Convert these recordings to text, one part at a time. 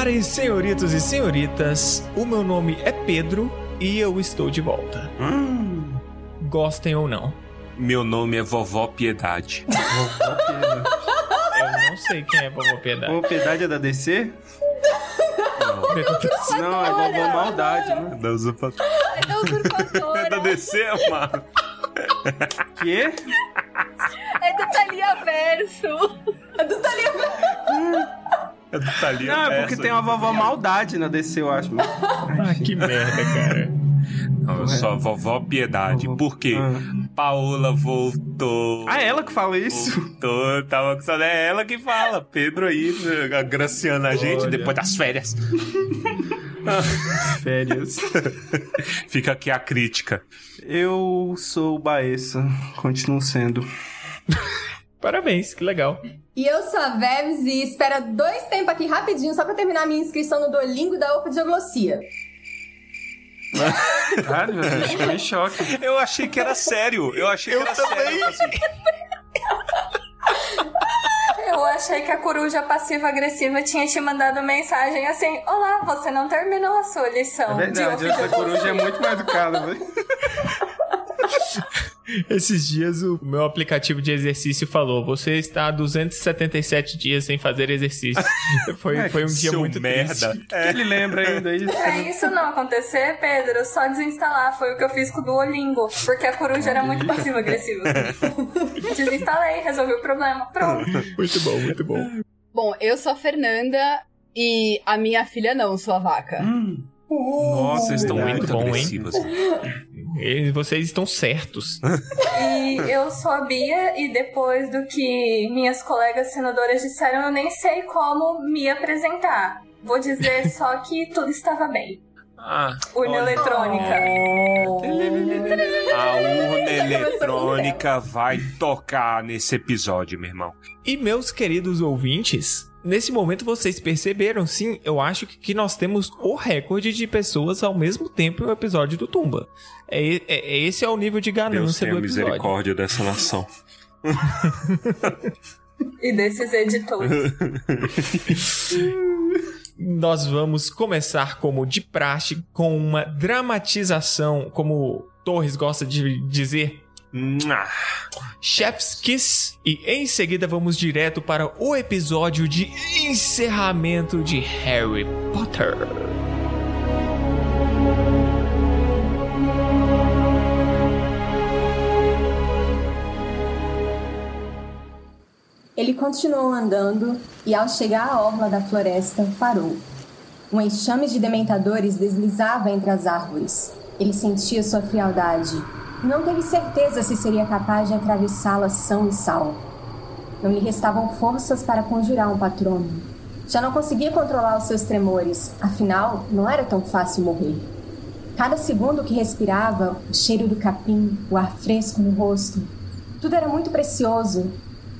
Senhoras, senhoritos e senhoritas, o meu nome é Pedro e eu estou de volta. Hum. Gostem ou não. Meu nome é Vovó Piedade. Vovó Piedade. Eu não sei quem é Vovó Piedade. Vovó Piedade é da DC? Não, Não, é Vovó Maldade, né? da usurpadora. É da usurpadora. É da DC, mano. Quê? É do Thalia Verso. É do Thalia É do Thalia Não, é porque tem uma Vovó Maldade na DC, eu acho. Ah, que merda, cara. Não, eu sou a Vovó Piedade. Vovó- Por quê? Ah. Paola voltou. Ah, é ela que fala isso? Voltou, tava com saudade. É ela que fala. Pedro aí, né, agraciando a gente Olha. depois das férias. Férias. Fica aqui a crítica. Eu sou o Baessa, continuo sendo. Parabéns, que legal. E eu sou a Vebs e espera dois tempos aqui rapidinho só pra terminar minha inscrição no Duolingo da Ofidioglossia. Cara, meu Deus, fiquei em choque. Eu achei que era sério. Eu achei que era sério. assim. Eu achei que a coruja passiva-agressiva tinha te mandado mensagem assim: Olá, você não terminou a sua lição. É verdade, de essa coruja é muito mais educada, velho. Esses dias o meu aplicativo de exercício falou: você está há 277 dias sem fazer exercício. Foi, foi um dia muito merda. triste. Ele lembra ainda isso? Pra isso não acontecer, Pedro, só desinstalar. Foi o que eu fiz com o Duolingo, porque a coruja era muito passiva-agressiva. Desinstalei, resolvi o problema. Pronto. Muito bom, muito bom. Bom, eu sou a Fernanda e a minha filha não, sou a vaca. Hum. Nossa, vocês estão Muito bom, hein? agressivos. E vocês estão certos. E eu sou a Bia, e depois do que minhas colegas senadoras disseram, eu nem sei como me apresentar. Vou dizer só que tudo estava bem. Ah, Urna olha. eletrônica. A urna eletrônica vai tocar nesse episódio, meu irmão. E meus queridos ouvintes, nesse momento vocês perceberam, sim, eu acho que, que nós temos o recorde de pessoas ao mesmo tempo no episódio do Tumba. É, é- é- esse é o nível de Deus ganância tenha do episódio. misericórdia dessa nação. E desses editores. Nós vamos começar como de praxe com uma dramatização, como Torres gosta de dizer. Chef's Kiss e em seguida vamos direto para o episódio de encerramento de Harry Potter. Ele continuou andando e, ao chegar à orla da floresta, parou. Um enxame de dementadores deslizava entre as árvores. Ele sentia sua frialdade não teve certeza se seria capaz de atravessá-la são e salvo. Não lhe restavam forças para conjurar um patrono. Já não conseguia controlar os seus tremores, afinal, não era tão fácil morrer. Cada segundo que respirava, o cheiro do capim, o ar fresco no rosto, tudo era muito precioso.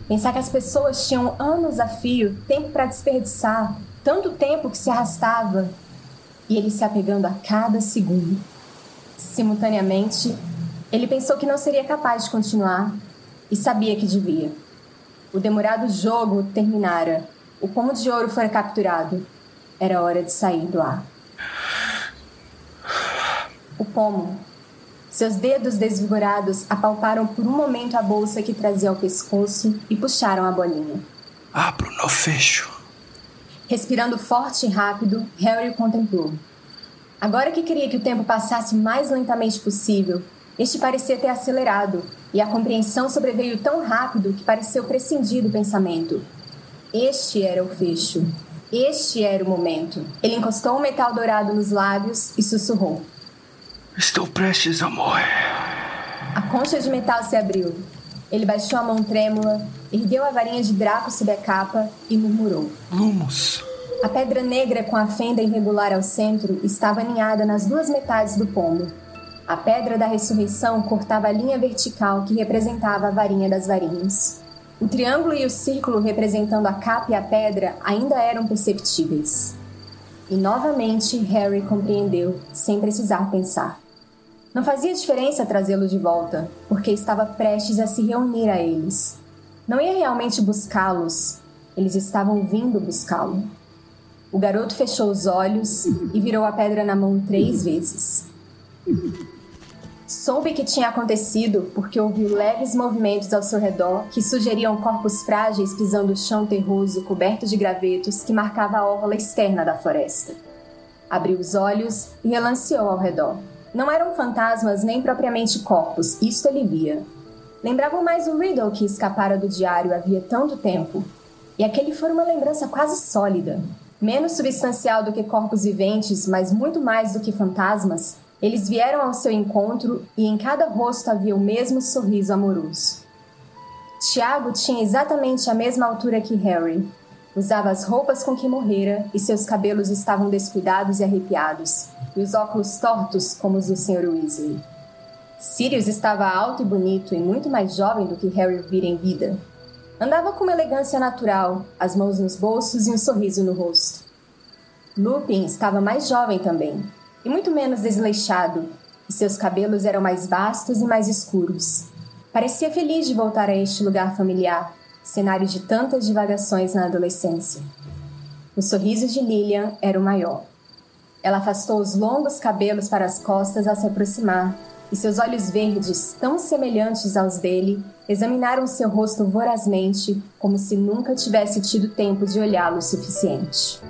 Pensar que as pessoas tinham anos a fio, tempo para desperdiçar, tanto tempo que se arrastava, e ele se apegando a cada segundo. Simultaneamente, ele pensou que não seria capaz de continuar e sabia que devia. O demorado jogo terminara. O pomo de ouro fora capturado. Era hora de sair do ar. O pomo. Seus dedos desvigorados apalparam por um momento a bolsa que trazia ao pescoço e puxaram a bolinha. Abro no fecho. Respirando forte e rápido, Harry o contemplou. Agora que queria que o tempo passasse o mais lentamente possível, este parecia ter acelerado, e a compreensão sobreveio tão rápido que pareceu prescindir do pensamento. Este era o fecho. Este era o momento. Ele encostou o metal dourado nos lábios e sussurrou. Estou prestes a morrer. A concha de metal se abriu. Ele baixou a mão trêmula, ergueu a varinha de Draco sob a capa e murmurou. Lumos. A pedra negra com a fenda irregular ao centro estava aninhada nas duas metades do pomo. A pedra da ressurreição cortava a linha vertical que representava a varinha das varinhas. O triângulo e o círculo representando a capa e a pedra ainda eram perceptíveis. E novamente Harry compreendeu, sem precisar pensar. Não fazia diferença trazê-lo de volta, porque estava prestes a se reunir a eles. Não ia realmente buscá-los, eles estavam vindo buscá-lo. O garoto fechou os olhos e virou a pedra na mão três vezes. Soube que tinha acontecido porque ouviu leves movimentos ao seu redor que sugeriam corpos frágeis pisando o chão terroso coberto de gravetos que marcava a orla externa da floresta. Abriu os olhos e relanceou ao redor. Não eram fantasmas nem propriamente corpos, isto ele via. Lembravam mais o Riddle que escapara do diário havia tanto tempo. E aquele foi uma lembrança quase sólida. Menos substancial do que corpos viventes, mas muito mais do que fantasmas, eles vieram ao seu encontro e em cada rosto havia o mesmo sorriso amoroso. Tiago tinha exatamente a mesma altura que Harry. Usava as roupas com que morrera e seus cabelos estavam descuidados e arrepiados, e os óculos tortos como os do Sr. Weasley. Sirius estava alto e bonito e muito mais jovem do que Harry vira em vida. Andava com uma elegância natural, as mãos nos bolsos e um sorriso no rosto. Lupin estava mais jovem também, e muito menos desleixado, e seus cabelos eram mais vastos e mais escuros. Parecia feliz de voltar a este lugar familiar, cenário de tantas divagações na adolescência. O sorriso de Lilian era o maior. Ela afastou os longos cabelos para as costas ao se aproximar, e seus olhos verdes, tão semelhantes aos dele, examinaram seu rosto vorazmente, como se nunca tivesse tido tempo de olhá-lo o suficiente.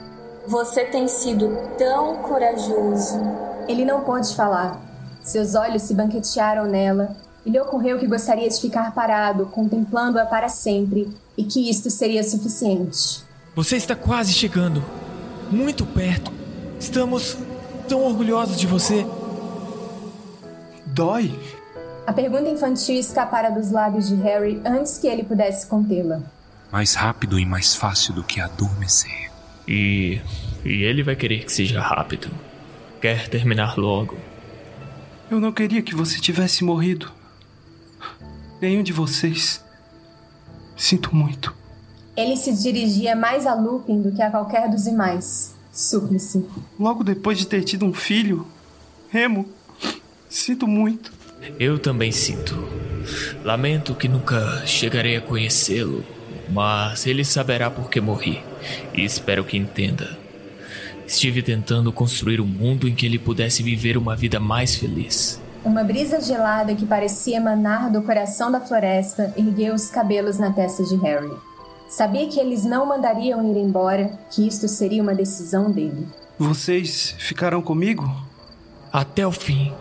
Você tem sido tão corajoso. Ele não pôde falar. Seus olhos se banquetearam nela e lhe ocorreu que gostaria de ficar parado, contemplando-a para sempre, e que isto seria suficiente. Você está quase chegando. Muito perto. Estamos tão orgulhosos de você. Dói? A pergunta infantil escapara dos lábios de Harry antes que ele pudesse contê-la. Mais rápido e mais fácil do que adormecer. E. E ele vai querer que seja rápido. Quer terminar logo. Eu não queria que você tivesse morrido. Nenhum de vocês. Sinto muito. Ele se dirigia mais a Lupin do que a qualquer dos demais. Súplice. Logo depois de ter tido um filho, Remo, sinto muito. Eu também sinto. Lamento que nunca chegarei a conhecê-lo, mas ele saberá por que morri e espero que entenda. Estive tentando construir um mundo em que ele pudesse viver uma vida mais feliz. Uma brisa gelada que parecia emanar do coração da floresta ergueu os cabelos na testa de Harry. Sabia que eles não mandariam ir embora, que isto seria uma decisão dele. Vocês ficarão comigo? Até o fim.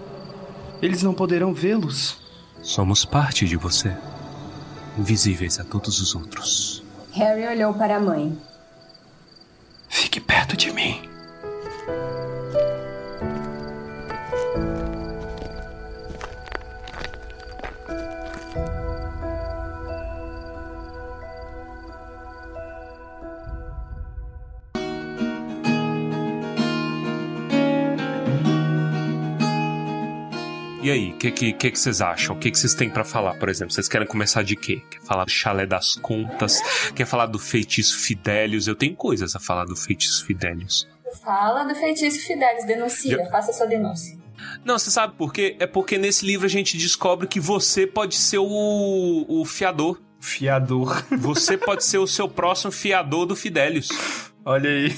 Eles não poderão vê-los. Somos parte de você. Invisíveis a todos os outros. Harry olhou para a mãe. Fique perto de mim. E aí, o que, que, que, que vocês acham? O que, que vocês têm pra falar, por exemplo? Vocês querem começar de quê? Quer falar do chalé das contas? Quer falar do feitiço Fidélios? Eu tenho coisas a falar do feitiço Fidélios. Fala do feitiço Fidélios, denuncia, Eu- faça sua denúncia. Não, você sabe por quê? É porque nesse livro a gente descobre que você pode ser o, o fiador. Fiador. Você pode ser o seu próximo fiador do Fidélios. Olha aí.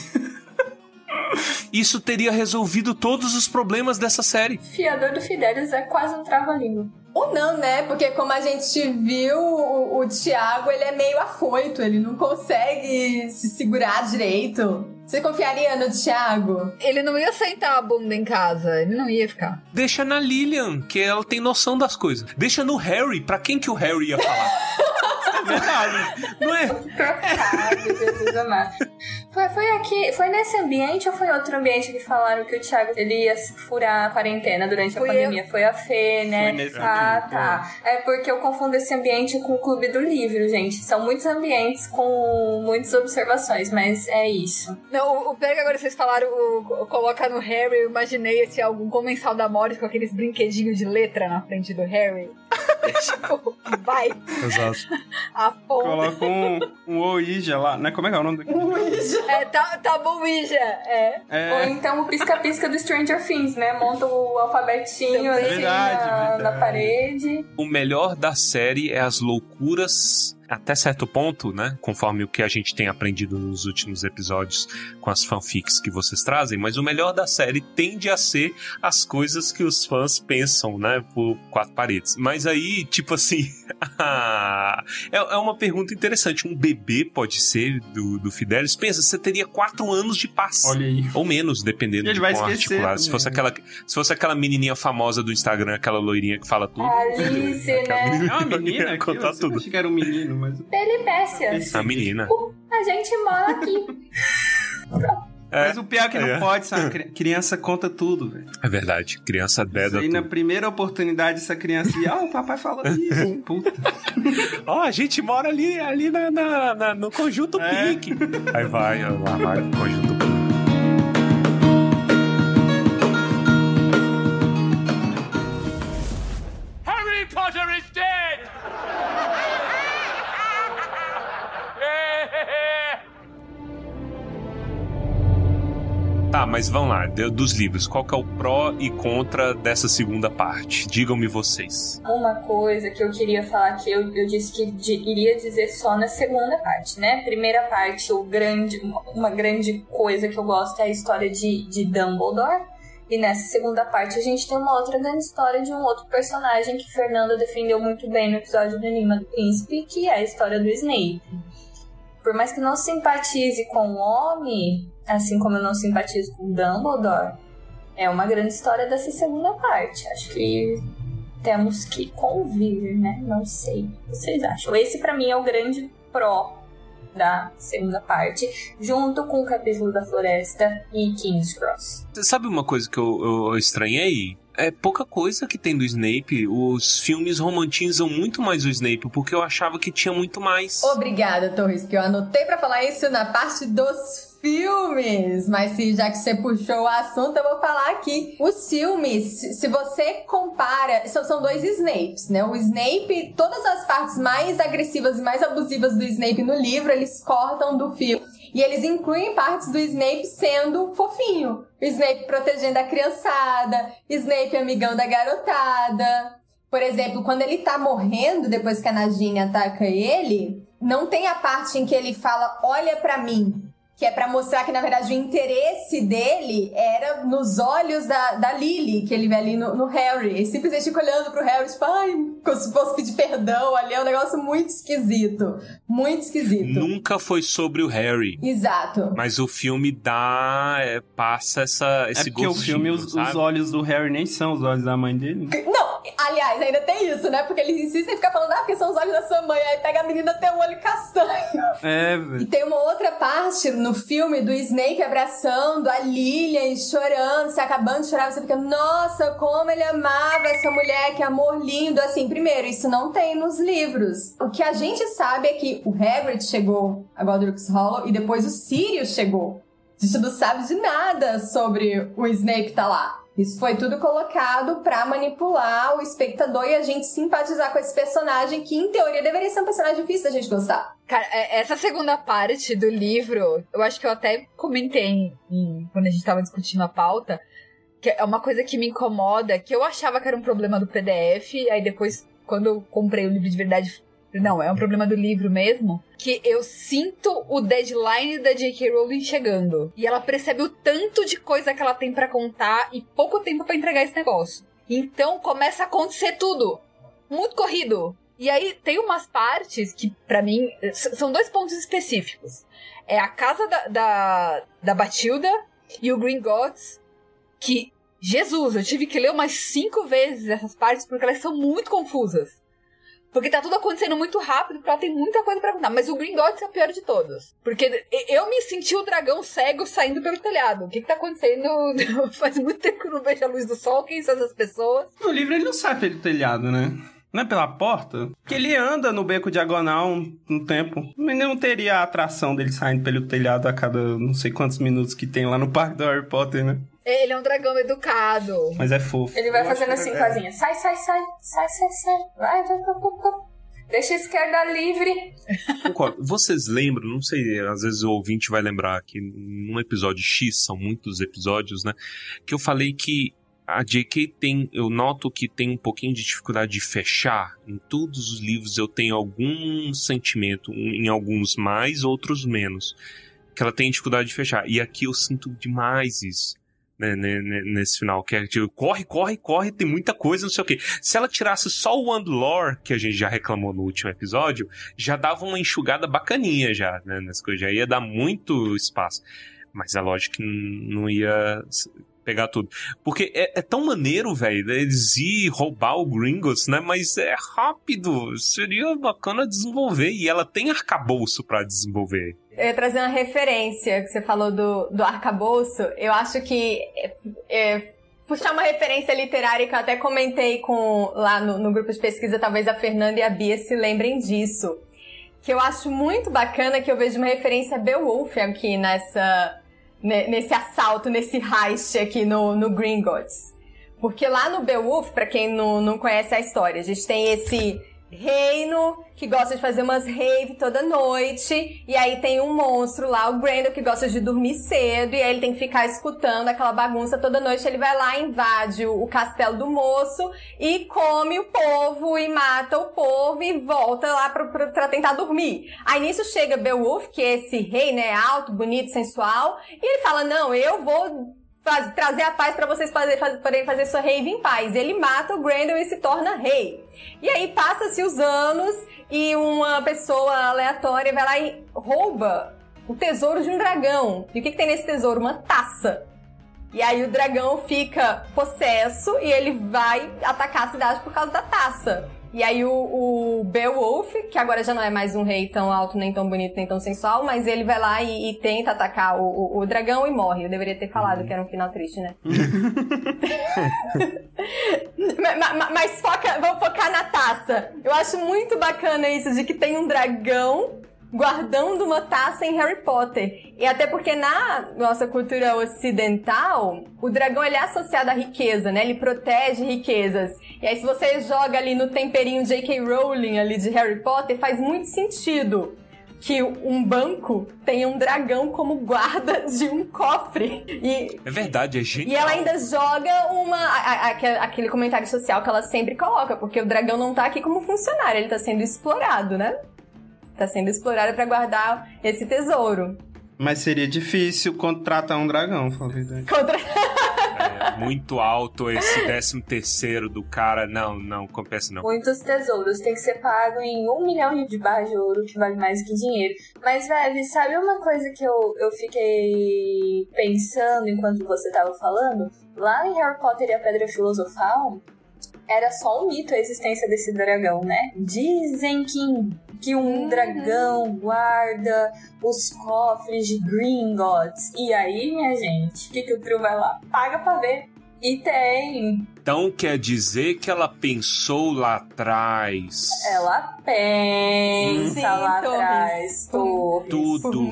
Isso teria resolvido todos os problemas dessa série. Fiador do Fidélios é quase um trava-língua. Ou não, né? Porque como a gente viu, o, o Thiago, ele é meio afoito, ele não consegue se segurar direito. Você confiaria no Thiago? Ele não ia sentar a bunda em casa, ele não ia ficar. Deixa na Lilian, que ela tem noção das coisas. Deixa no Harry, pra quem que o Harry ia falar? é verdade, não é? Trocado, Jesus amado. Foi, foi aqui, foi nesse ambiente ou foi outro ambiente que falaram que o Thiago ele ia furar a quarentena durante Fui a pandemia? Foi a Fê, né? Foi nesse ah, ambiente, tá. É porque eu confundo esse ambiente com o Clube do Livro, gente. São muitos ambientes com muitas observações, mas é isso. Não, o, é que agora vocês falaram, o, o- coloca no Harry, eu imaginei esse algum comensal da Morris com aqueles brinquedinhos de letra na frente do Harry. tipo, vai, Exato. a ponta. Coloca um, um Ouija lá, né? Como é que é o nome daquele? É, tá, tá bom, Ouija. É. Ou É. então o pisca-pisca do Stranger Things, né? Monta o alfabetinho assim Verdade, na, verdade. na parede. O melhor da série é as loucuras até certo ponto, né? Conforme o que a gente tem aprendido nos últimos episódios com as fanfics que vocês trazem, mas o melhor da série tende a ser as coisas que os fãs pensam, né? Por quatro paredes. Mas aí, tipo assim, é, é uma pergunta interessante. Um bebê pode ser do, do Fidelis? Pensa, você teria quatro anos de passe. Olha aí. Ou menos, dependendo Ele de vai esquecer articulado. Se fosse, né? aquela, se fosse aquela menininha famosa do Instagram, aquela loirinha que fala tudo. Alice, Aquela né? É uma menina aqui, contar eu tudo. achei que era um menino, mas... Peripécias. A menina. A gente mora aqui. É, Mas o pior é que não é. pode, sabe? Cri- Criança conta tudo, velho. É verdade. Criança deda aí na tudo. primeira oportunidade essa criança ia, ah, o papai falou isso? Puta. Ó, a gente mora ali, ali na, na- na- no conjunto É. Pink. Aí vai, lá vai conjunto Tá, mas vamos lá, de- dos livros, qual que é o pró e contra dessa segunda parte? Digam-me vocês. Uma coisa que eu queria falar que eu, eu disse que di- iria dizer só na segunda parte, né? Primeira parte, o grande, uma grande coisa que eu gosto é a história de, de Dumbledore. E nessa segunda parte a gente tem uma outra grande história de um outro personagem que Fernanda defendeu muito bem no episódio do Enigma do Príncipe, que é a história do Snape. Por mais que não simpatize com o homem, assim como eu não simpatizo com o Dumbledore, é uma grande história dessa segunda parte. Acho que temos que convir, né? Não sei o que vocês acham. Esse pra mim é o grande pró da segunda parte, junto com o capítulo da floresta e King's Cross. Sabe uma coisa que eu, eu estranhei? É pouca coisa que tem do Snape. Os filmes romantizam muito mais o Snape, porque eu achava que tinha muito mais. Obrigada, Torres, que eu anotei pra falar isso na parte dos filmes. Mas se já que você puxou o assunto, eu vou falar aqui. Os filmes, se você compara, são, são dois Snapes, né? O Snape, todas as partes mais agressivas e mais abusivas do Snape no livro, eles cortam do filme. E eles incluem partes do Snape sendo fofinho. O Snape protegendo a criançada, Snape amigão da garotada. Por exemplo, quando ele tá morrendo, depois que a Nadine ataca ele, não tem a parte em que ele fala, olha pra mim. Que é pra mostrar que, na verdade, o interesse dele era nos olhos da, da Lily, que ele vê ali no, no Harry. Ele simplesmente fica olhando pro Harry, tipo, ai, como se fosse pedir perdão ali. É um negócio muito esquisito. Muito esquisito. Nunca foi sobre o Harry. Exato. Mas o filme dá. é, passa essa, É esse porque o filme, os, os olhos do Harry nem são os olhos da mãe dele. Não, aliás, ainda tem isso, né? Porque eles insistem em ficar falando, ah, porque são os olhos da sua mãe. Aí pega a menina tem um olho castanho. É, E velho. tem uma outra parte no filme do Snape abraçando a Lilian e chorando, se acabando de chorar. Você fica, nossa, como ele amava essa mulher, que amor lindo. Assim, primeiro, isso não tem nos livros. O que a gente sabe é que o Hagrid chegou a Godric's Hollow e depois o Sirius chegou. A gente não sabe de nada sobre o Snape tá lá. Isso foi tudo colocado pra manipular o espectador e a gente simpatizar com esse personagem que, em teoria, deveria ser um personagem difícil da gente gostar. Cara, é- essa segunda parte do livro, eu acho que eu até comentei em- quando a gente tava discutindo a pauta, que é uma coisa que me incomoda, que eu achava que era um problema do PDF, aí depois, quando eu comprei o livro de verdade, não, é um problema do livro mesmo, que eu sinto o deadline da J.K. Rowling chegando. E ela percebe o tanto de coisa que ela tem pra contar e pouco tempo pra entregar esse negócio. Então começa a acontecer tudo. Muito corrido. E aí tem umas partes que, pra mim, são dois pontos específicos. É a casa da, da, da Batilda e o Green Gods, que, Jesus, eu tive que ler umas cinco vezes essas partes porque elas são muito confusas. Porque tá tudo acontecendo muito rápido, porque ela tem muita coisa pra contar. Mas o Green é o pior de todos. Porque eu me senti o dragão cego saindo pelo telhado. O que que tá acontecendo? Faz muito tempo que eu não vejo a luz do sol. Quem são essas pessoas? No livro ele não sai pelo telhado, né? Não é pela porta? Porque ele anda no beco diagonal um, um tempo. Mas não teria a atração dele saindo pelo telhado a cada não sei quantos minutos que tem lá no parque do Harry Potter, né? Ele é um dragão educado. Mas é fofo. Ele vai Eu fazendo assim com é-. Sai, sai, sai. Sai, sai, sai. Vai, vai, vai, vai, vai. Deixa a esquerda livre. Concordo. Vocês lembram, não sei, às vezes o ouvinte vai lembrar que num episódio X, são muitos episódios, né? Que eu falei que a JK tem, eu noto que tem um pouquinho de dificuldade de fechar. Em todos os livros eu tenho algum sentimento, em alguns mais, outros menos, que ela tem dificuldade de fechar. E aqui eu sinto demais isso. Né, nesse final, que é tipo, corre, corre, corre, tem muita coisa, não sei o que. Se ela tirasse só o Andlore, que a gente já reclamou no último episódio, já dava uma enxugada bacaninha já, né, nessa coisa, já ia dar muito espaço. Mas é lógico que não ia pegar tudo. Porque é, é tão maneiro, velho, eles ir roubar o Gringos, né? Mas é rápido. Seria bacana desenvolver. E ela tem arcabouço para desenvolver. Eu ia trazer uma referência que você falou do, do arcabouço. Eu acho que. É, é, puxar uma referência literária que eu até comentei com lá no, no grupo de pesquisa, talvez a Fernanda e a Bia se lembrem disso. Que eu acho muito bacana que eu vejo uma referência a Beowulf aqui nessa, nesse assalto, nesse heist aqui no, no Gringotts. Porque lá no Beowulf, para quem não, não conhece a história, a gente tem esse reino que gosta de fazer umas rave toda noite. E aí tem um monstro lá, o Grendel, que gosta de dormir cedo. E aí ele tem que ficar escutando aquela bagunça toda noite. Ele vai lá, invade o, o castelo do moço e come o povo e mata o povo e volta lá pra, pra, pra tentar dormir. Aí nisso chega Beowulf, que é esse rei, né, alto, bonito, sensual. E ele fala, não, eu vou Faz, trazer a paz para vocês fazer, poderem fazer sua rave em paz. Ele mata o Grendel e se torna rei. E aí passa-se os anos e uma pessoa aleatória vai lá e rouba o tesouro de um dragão. E o que, que tem nesse tesouro? Uma taça. E aí o dragão fica possesso e ele vai atacar a cidade por causa da taça. E aí o, o Beowulf, que agora já não é mais um rei tão alto, nem tão bonito, nem tão sensual, mas ele vai lá e, e tenta atacar o, o, o, dragão e morre. Eu deveria ter falado uhum. que era um final triste, né? mas, mas, mas foca, vamos focar na taça. Eu acho muito bacana isso de que tem um dragão guardando uma taça em Harry Potter. E até porque na nossa cultura ocidental, o dragão ele é associado à riqueza, né? Ele protege riquezas. E aí se você joga ali no temperinho J.K. Rowling ali de Harry Potter, faz muito sentido que um banco tenha um dragão como guarda de um cofre. E, é verdade, é genial. E ela ainda joga uma. A, a, aquele comentário social que ela sempre coloca, porque o dragão não tá aqui como funcionário, ele tá sendo explorado, né? Está sendo explorada para guardar esse tesouro. Mas seria difícil contratar um dragão, verdade. Contra... é, muito alto esse décimo terceiro do cara. Não, não, compensa não. Muitos tesouros tem que ser pago em um milhão de barras de ouro, que vale mais que dinheiro. Mas, velho, sabe uma coisa que eu, eu fiquei pensando enquanto você tava falando? Lá em Harry Potter e a Pedra Filosofal, era só um mito a existência desse dragão, né? Dizem que que um uhum. dragão guarda os cofres de Gringotts. E aí, minha gente, o que, que o trio vai lá? Paga pra ver. E tem. Então quer dizer que ela pensou lá atrás. Ela pensa Sim, lá atrás. Tudo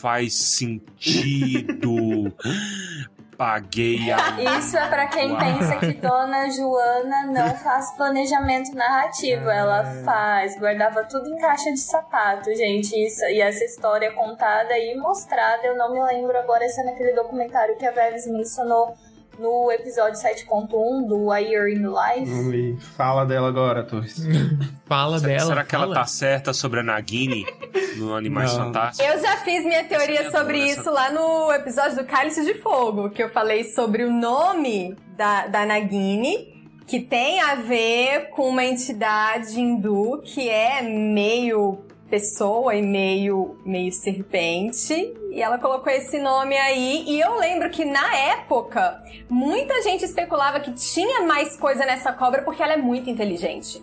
faz sentido. paguei a. Isso é para quem pensa que Dona Joana não faz planejamento narrativo. Ela faz, guardava tudo em caixa de sapato, gente. Isso, e essa história é contada e mostrada, eu não me lembro agora se é naquele documentário que a Veves mencionou no episódio 7.1 do A Year in Life. Fala dela agora, Torres. Fala será, dela. Será que fala. ela tá certa sobre a Nagini no Animais Não. Fantásticos? Eu já fiz minha teoria sobre isso lá no episódio do Cálice de Fogo, que eu falei sobre o nome da, da Nagini que tem a ver com uma entidade hindu que é meio pessoa e meio, meio serpente. E ela colocou esse nome aí. E eu lembro que na época, muita gente especulava que tinha mais coisa nessa cobra porque ela é muito inteligente.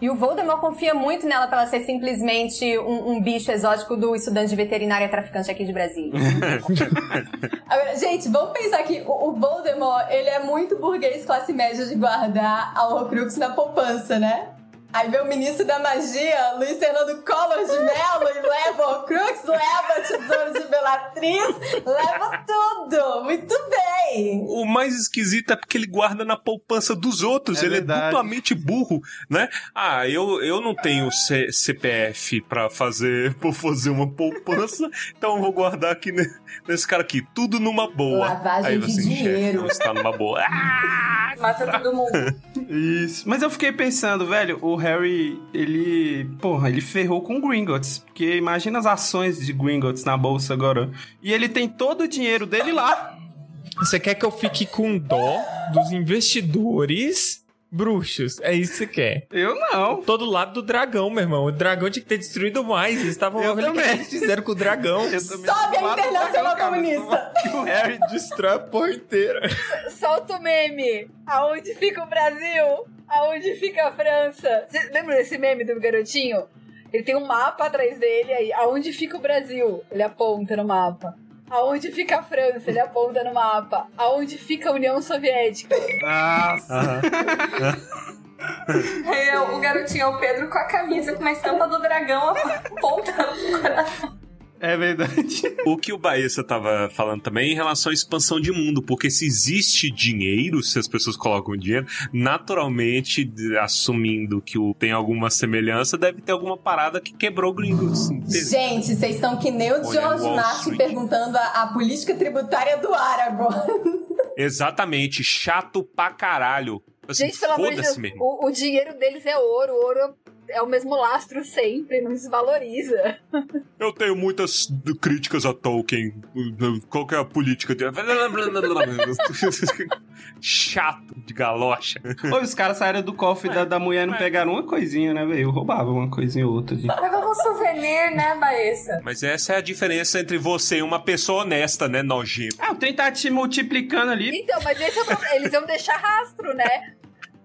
E o Voldemort confia muito nela pra ela ser simplesmente um, um bicho exótico do estudante de veterinária traficante aqui de Brasília. Agora, gente, vamos pensar que o, o, Voldemort, ele é muito burguês classe média de guardar a Horcrux na poupança, né? Aí vem o ministro da magia, Luiz Fernando Collor de Mello, e leva o Crux, leva tesouro de Belatriz, leva tudo! Muito bem! O mais esquisito é porque ele guarda na poupança dos outros, é ele é verdade. é duplamente burro, né? Ah, eu, eu não tenho C CPF pra fazer, pra fazer uma poupança, então eu vou guardar aqui nesse cara aqui, tudo numa boa. Lavagem Aí de dinheiro. Chefe, você tá numa boa. Ah! Mata todo mundo. Isso. Mas eu fiquei pensando, velho, o Harry, ele. Porra, ele ferrou com Gringotts. Porque imagina as ações de Gringotts na bolsa agora. E ele tem todo o dinheiro dele lá. Você quer que eu fique com dó dos investidores bruxos? É isso que você quer. Eu não. Todo lado do dragão, meu irmão. O dragão tinha que ter destruído mais. Eles estavam Eu que também. eles fizeram com o dragão. Sobe a Internacional. Comunista. Que o Harry Destrói a porra inteira. Solta o meme. Aonde fica o Brasil? Aonde fica a França? Você lembra desse meme do garotinho? Ele tem um mapa atrás dele aí. Aonde fica o Brasil? Ele aponta no mapa. Aonde fica a França? Ele aponta no mapa. Aonde fica a União Soviética? Nossa. Aí é o garotinho é o Pedro com a camisa com uma estampa do dragão apontando pro coração. É verdade. O que o Baessa tava falando também é em relação à expansão de mundo, porque se existe dinheiro, se as pessoas colocam dinheiro, naturalmente, assumindo que o, tem alguma semelhança, deve ter alguma parada que quebrou gringos. Gente, vocês estão que nem o George Martin Street. perguntando a, a política tributária do Aragorn. Exatamente, chato pra caralho. Assim, Gente, pelo amor de Deus, o, o dinheiro deles é ouro. O ouro é o mesmo lastro sempre, não desvaloriza. Eu tenho muitas críticas a Tolkien. Qual que é a política de. Chato de galocha. Oi, os caras saíram do cofre da, da mulher e não pegaram uma coisinha, né, velho? Eu roubava uma coisinha ou outra. gente. Levava um souvenir, né, Baessa? Mas essa é a diferença entre você e uma pessoa honesta, né, nojento? Ah, o trem tá te multiplicando ali. Então, mas esse é o problema. Eles vão deixar rastro, né?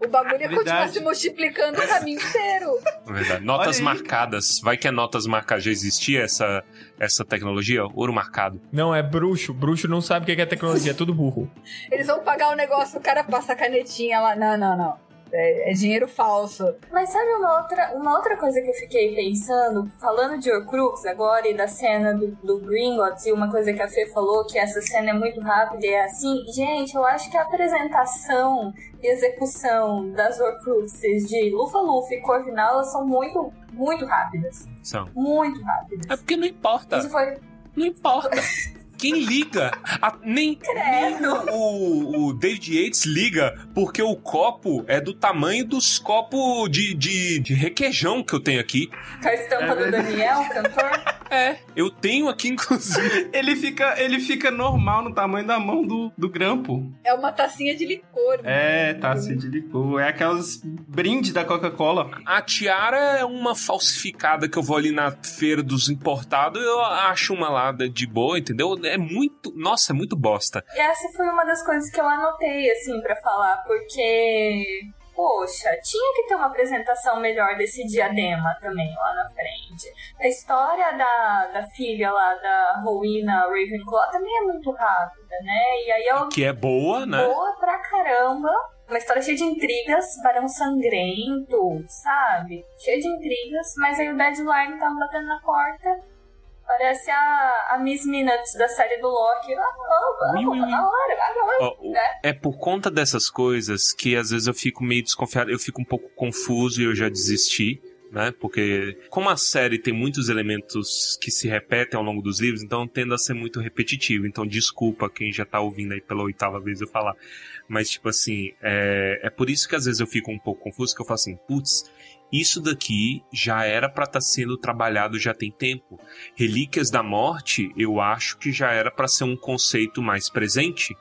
O bagulho é continuar se multiplicando o caminho inteiro. É verdade. Notas marcadas. Vai que é notas marcadas. Já existia essa, essa tecnologia? Ouro marcado. Não, é bruxo. Bruxo não sabe o que é tecnologia, é tudo burro. Eles vão pagar o negócio, o cara passa a canetinha lá. Não, não, não. É, é dinheiro falso. Mas sabe uma outra, uma outra coisa que eu fiquei pensando? Falando de Horcrux agora e da cena do, do Gringotts, e uma coisa que a Fê falou, que essa cena é muito rápida e é assim. Gente, eu acho que a apresentação e execução das Horcruxes de Lufa-Lufa e Corvinal, elas são muito, muito rápidas. São. Muito rápidas. É porque não importa. Isso foi Não importa. Quem liga? A- nem, nem o, o David Yates liga porque o copo é do tamanho dos copos de, de, de requeijão que eu tenho aqui. com a estampa É do Daniel, cantor. É, eu tenho aqui, inclusive. Ele fica, ele fica normal no tamanho da mão do, do grampo. É uma tacinha de licor. né? É, taça de licor. É aquelas brinde da Coca-Cola. A tiara é uma falsificada que eu vou ali na feira dos importados eu acho uma lá de boa, entendeu? É muito. Nossa, é muito bosta. E essa foi uma das coisas que eu anotei, assim, pra falar, porque. Poxa, tinha que ter uma apresentação melhor desse diadema também lá na frente. A história da, da filha lá da Rowena Ravenclaw também é muito rápida, né? E aí ela Que é boa, né? boa pra caramba. Uma história cheia de intrigas, barão sangrento, sabe? Cheia de intrigas, mas aí o deadline tava batendo na porta. Parece a, a Miss Minutes da série do Loki. Ah, vamos, tá na hora, o- É por conta dessas coisas que às vezes eu fico meio desconfiado, eu fico um pouco confuso e eu já desisti, né? Porque como a série tem muitos elementos que se repetem ao longo dos livros, então tende a ser muito repetitivo. Então desculpa quem já tá ouvindo aí pela oitava vez eu falar. Mas tipo assim, é, é por isso que às vezes eu fico um pouco confuso, que eu falo assim, putz, isso daqui já era pra estar sendo trabalhado já tem tempo. Relíquias da Morte, eu acho que já era pra ser um conceito mais presente,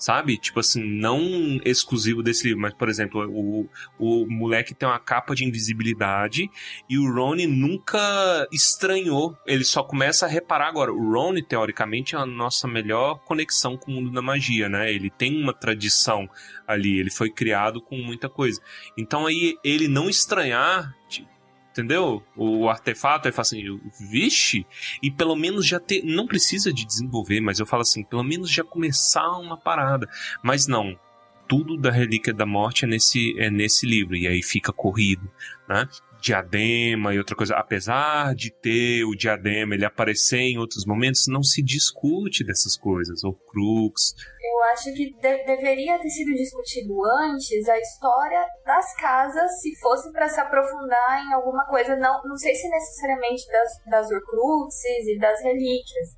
sabe? Tipo assim, não exclusivo desse livro, mas, por exemplo, o, o moleque tem uma capa de invisibilidade e o Rony nunca estranhou. Ele só começa a reparar agora. O Rony, teoricamente, é a nossa melhor conexão com o mundo da magia, né? Ele tem uma tradição ali, ele foi criado com muita coisa. Então aí, ele não estranhar. Entendeu? O artefato, aí fala assim, vixe, e pelo menos já ter. Não precisa de desenvolver, mas eu falo assim, pelo menos já começar uma parada. Mas não. Tudo da Relíquia da Morte é nesse, é nesse livro, e aí fica corrido, né? Diadema e outra coisa. Apesar de ter o diadema, ele aparecer em outros momentos, não se discute dessas coisas. Ou crux. Eu acho que de- deveria ter sido discutido antes a história das casas, se fosse pra se aprofundar em alguma coisa. Não, não sei se necessariamente das, das Horcruxes e das relíquias.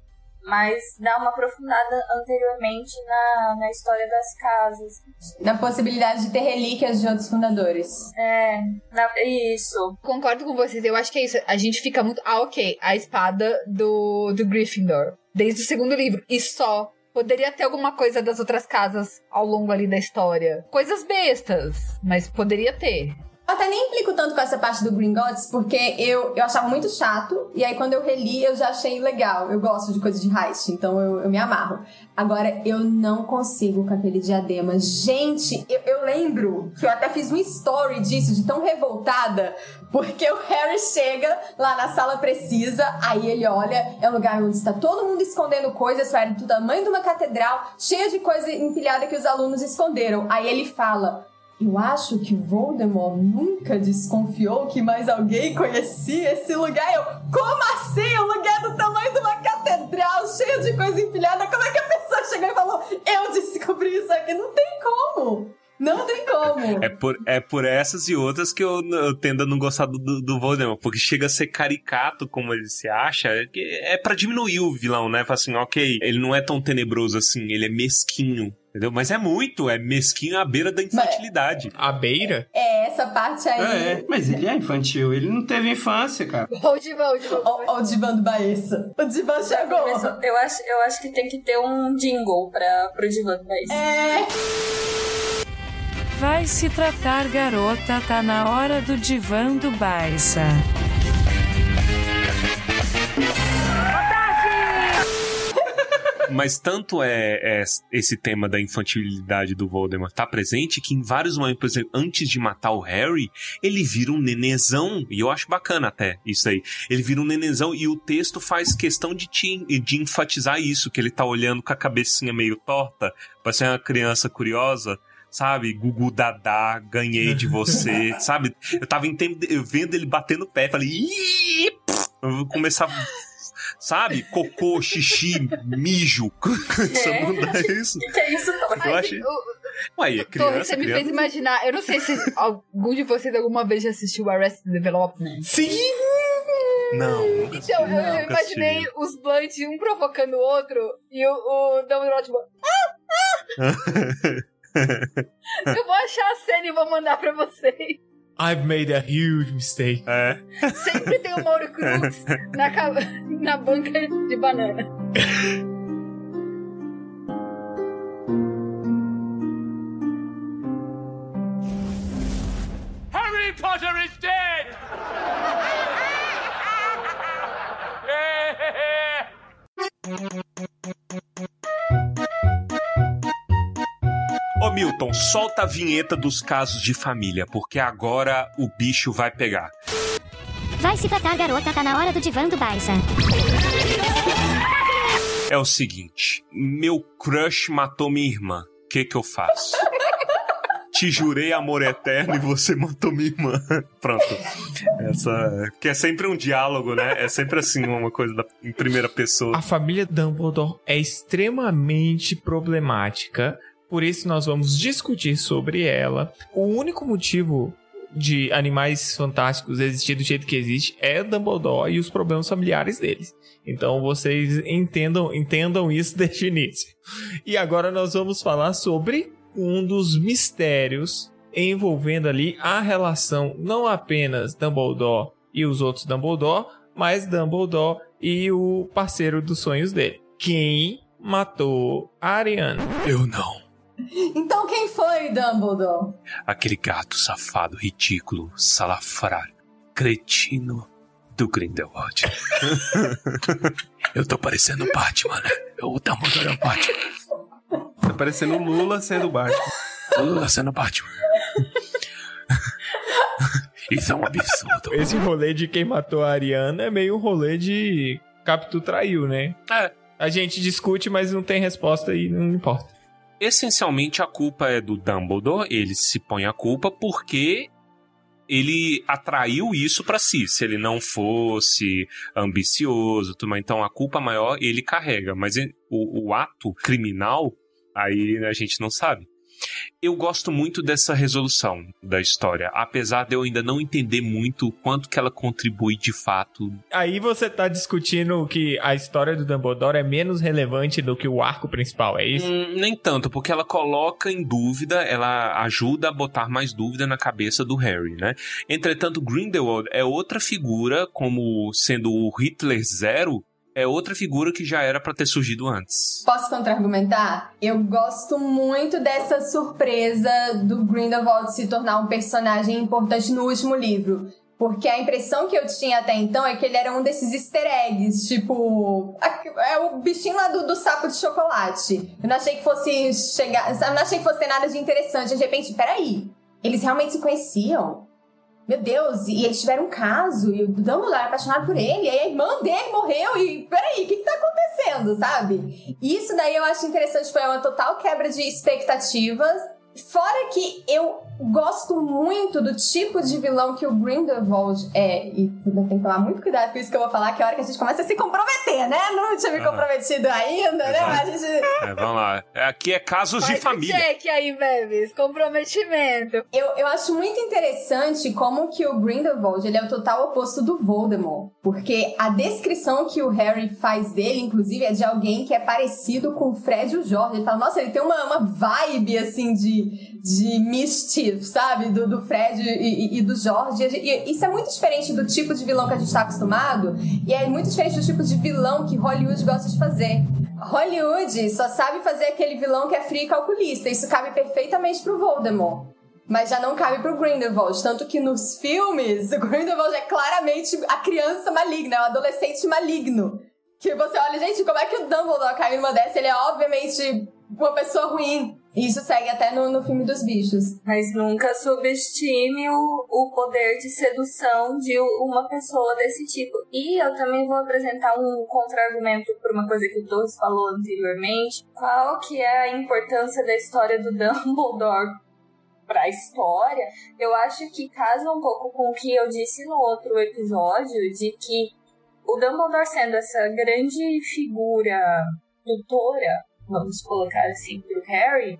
mas dá uma aprofundada anteriormente na, na história das casas. Na possibilidade de ter relíquias de outros fundadores. É, na, isso. Concordo com vocês, eu acho que é isso. A gente fica muito. Ah, ok, a espada do, do Gryffindor. Desde o segundo livro. E só. Poderia ter alguma coisa das outras casas ao longo ali da história. Coisas bestas, mas poderia ter. Até nem implico tanto com essa parte do Gringotts, porque eu, eu achava muito chato, e aí quando eu reli eu já achei legal. Eu gosto de coisa de heist, então eu, eu me amarro. Agora, eu não consigo com aquele diadema. Gente, eu, eu lembro que eu até fiz um story disso, de tão revoltada, porque o Harry chega lá na sala precisa, aí ele olha, é um lugar onde está todo mundo escondendo coisas, Harry, do tamanho de uma catedral, cheia de coisa empilhada que os alunos esconderam. Aí ele fala eu acho que Voldemort nunca desconfiou que mais alguém conhecia esse lugar. Eu, como assim? Um lugar do tamanho de uma catedral, cheio de coisa empilhada. Como é que a pessoa chegou e falou, eu descobri isso aqui? Não tem como. Não tem como. É por, é por essas e outras que eu, eu tendo a não gostar do, do, Voldemort, porque chega a ser caricato como ele se acha, que é para diminuir o vilão, né? Fala assim, ok, ele não é tão tenebroso assim, ele é mesquinho. Entendeu? Mas é muito, é mesquinho à beira da infantilidade. À beira? É, essa parte aí. É, é, mas ele é infantil, ele não teve infância, cara. Ó o Divan, o Divan. Ó o Divan do Baessa. O Divan chegou. Eu acho, eu acho que tem que ter um jingle pra, pro Divan do Baessa. É. Vai se tratar, garota, tá na hora do Divan do Baissa. Mas tanto é, é, esse tema da infantilidade do Voldemort tá presente que em vários momentos, por exemplo, antes de matar o Harry, ele vira um nenezão, e eu acho bacana até isso aí. Ele vira um nenezão e o texto faz questão de, te, de enfatizar isso, que ele tá olhando com a cabecinha meio torta, pra ser uma criança curiosa sabe? Gugu Dadá, ganhei de você, sabe? Eu tava eu vendo ele batendo o pé, falei, Ih! eu vou começar sabe? Cocô, xixi, mijo. Começando a dar isso. O que, é isso, Tom? Eu achei. Ué, é criança, você me fez imaginar. Eu não sei se algum de vocês alguma vez já assistiu Arrested Development. Sim! Não. Então, eu, eu imaginei os Blunt um provocando o outro e o, o Dumbledore tipo. Ah, ah! eu vou achar a cena e vou mandar pra vocês. I've made a huge mistake. É. Eh? Sempre tem o Mauro Cruz na, na banca de banana. Harry Potter is dead! Milton, solta a vinheta dos casos de família, porque agora o bicho vai pegar. Vai se tratar, garota, tá na hora do divã do Barça. É o seguinte, meu crush matou minha irmã. O que que eu faço? Te jurei amor eterno e você matou minha irmã. Pronto. Essa. Que é sempre um diálogo, né? É sempre assim, uma coisa da... em primeira pessoa. A família Dumbledore é extremamente problemática por isso nós vamos discutir sobre ela. O único motivo de animais fantásticos existir do jeito que existe é Dumbledore e os problemas familiares deles. Então vocês entendam, entendam isso desde o início. E agora nós vamos falar sobre um dos mistérios envolvendo ali a relação não apenas Dumbledore e os outros Dumbledore, mas Dumbledore e o parceiro dos sonhos dele. Quem matou a Ariana? Eu não. Então quem foi, Dumbledore? Aquele gato safado, ridículo, salafrário, cretino do Grindelwald. Eu tô parecendo Batman, né? O Dumbledore é o Batman. Tá parecendo o Lula sendo Batman. O Lula sendo Batman. Isso é um absurdo. Esse rolê de quem matou a Ariana é meio um rolê de Capitu traiu, né? É. A gente discute, mas não tem resposta e não importa essencialmente a culpa é do Dumbledore, ele se põe a culpa porque ele atraiu isso para si. Se ele não fosse ambicioso, então a culpa maior ele carrega, mas o, o ato criminal aí a gente não sabe. Eu gosto muito dessa resolução da história, apesar de eu ainda não entender muito o quanto que ela contribui de fato. Aí você tá discutindo que a história do Dumbledore é menos relevante do que o arco principal, é isso? Hum, nem tanto, porque ela coloca em dúvida, ela ajuda a botar mais dúvida na cabeça do Harry, né? Entretanto, Grindelwald é outra figura, como sendo o Hitler Zero, é outra figura que já era para ter surgido antes. Posso contra-argumentar? Eu gosto muito dessa surpresa do Grindelwald se tornar um personagem importante no último livro. Porque a impressão que eu tinha até então é que ele era um desses easter eggs, tipo. É o bichinho lá do, do sapo de chocolate. Eu não achei que fosse chegar. Eu não achei que fosse ter nada de interessante. De repente, peraí. Eles realmente se conheciam? Meu Deus, e eles tiveram um caso, e o Dumbledore apaixonado por ele, e a irmã dele morreu, e peraí, o que que tá acontecendo, sabe? Isso daí eu acho interessante, foi uma total quebra de expectativas. Fora que eu gosto muito do tipo de vilão que o Grindelwald é. E tem que tomar muito cuidado com isso que eu vou falar, que é a hora que a gente começa a se comprometer, né? Não tinha me comprometido ainda, né? Mas a gente. É, vamos lá. Aqui é casos de Faz o família. check aí, Bebes. Comprometimento. Eu, eu acho muito interessante como que o Grindelwald ele é o total oposto do Voldemort. Porque a descrição que o Harry faz dele, inclusive, é de alguém que é parecido com o Fred e o Jorge. Ele fala, nossa, ele tem uma, uma vibe, assim, de, de sabe? Do, do Fred e, e- e do Jorge. E, isso é muito diferente do tipo de vilão que a gente tá acostumado. E é muito diferente do tipo de vilão que Hollywood gosta de fazer. Hollywood só sabe fazer aquele vilão que é frio e calculista. Isso cabe perfeitamente pro Voldemort. Mas já não cabe pro Grindelwald. Tanto que nos filmes, o Grindelwald é claramente a criança maligna, é o adolescente maligno. Que você olha, gente, como é que o Dumbledore caiu numa dessa? Ele é obviamente uma pessoa ruim. Isso segue até no, no filme dos bichos. Mas nunca subestime o, o poder de sedução de uma pessoa desse tipo. E eu também vou apresentar um contra-argumento por uma coisa que o Torres falou anteriormente. Qual que é a importância da história do Dumbledore pra história? Eu acho que casa um pouco com o que eu disse no outro episódio, de que o Dumbledore sendo essa grande figura tutora, vamos colocar assim, pro Harry,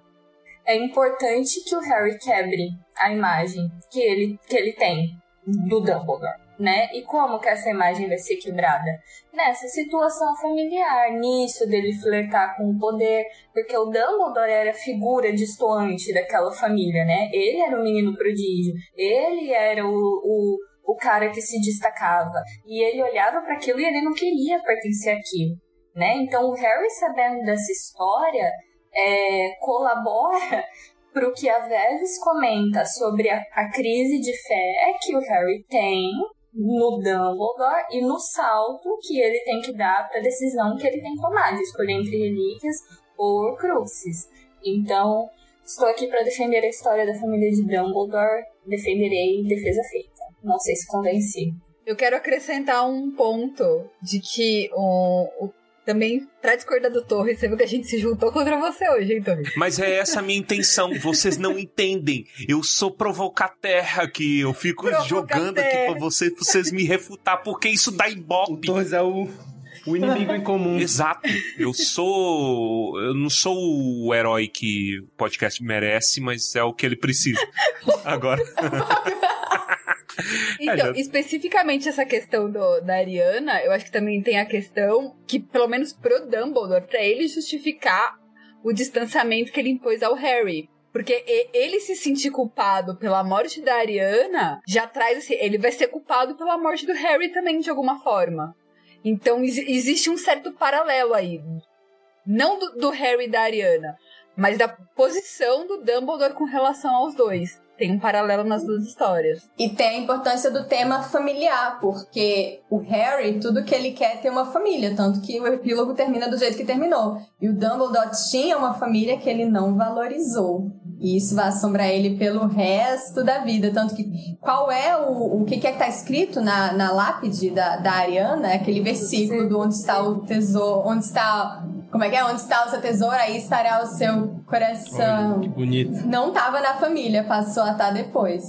é importante que o Harry quebre a imagem que ele, que ele tem do Dumbledore, né? E como que essa imagem vai ser quebrada? Nessa situação familiar, nisso dele flertar com o poder, porque o Dumbledore era a figura distoante daquela família, né? Ele era o menino prodígio, ele era o, o, o cara que se destacava, e ele olhava para aquilo e ele não queria pertencer àquilo, né? Então o Harry sabendo dessa história é, colabora para o que a Veves comenta sobre a, a crise de fé que o Harry tem no Dumbledore e no salto que ele tem que dar para a decisão que ele tem que tomar de escolher entre relíquias ou Horcruxes. Então, estou aqui para defender a história da família de Dumbledore. Defenderei defesa feita. Não sei se convenci. Eu quero acrescentar um ponto de que o, o- também, pra discordar do Torres, você viu que a gente se juntou contra você hoje, hein, Torres? Mas é essa a minha intenção. Vocês não entendem. Eu sou provocar terra aqui. Eu fico Provocar jogando aqui terra. pra vocês, pra vocês me refutar, porque isso dá O ibope. Torres é o, o inimigo em comum. Exato. Eu sou. Eu não sou o herói que o podcast merece, mas é o que ele precisa. Agora. Então, especificamente essa questão do- da Ariana, eu acho que também tem a questão que, pelo menos pro Dumbledore, pra ele justificar o distanciamento que ele impôs ao Harry. Porque ele se sentir culpado pela morte da Ariana já traz assim, ele vai ser culpado pela morte do Harry também, de alguma forma. Então exi- existe um certo paralelo aí. Não do, do Harry e da Ariana, mas da posição do Dumbledore com relação aos dois. Tem um paralelo nas duas histórias. E tem a importância do tema familiar, porque o Harry, tudo que ele quer é ter uma família, tanto que o epílogo termina do jeito que terminou. E o Dumbledore tinha uma família que ele não valorizou. E isso vai assombrar ele pelo resto da vida. Tanto que, qual é o, o que, que é que tá escrito na, na lápide da, da Ariana? Aquele versículo do onde está o tesouro, onde está Como é que é? Onde está o seu tesouro, aí estará o seu coração. Olha, que bonito. Não tava na família, passou a estar depois.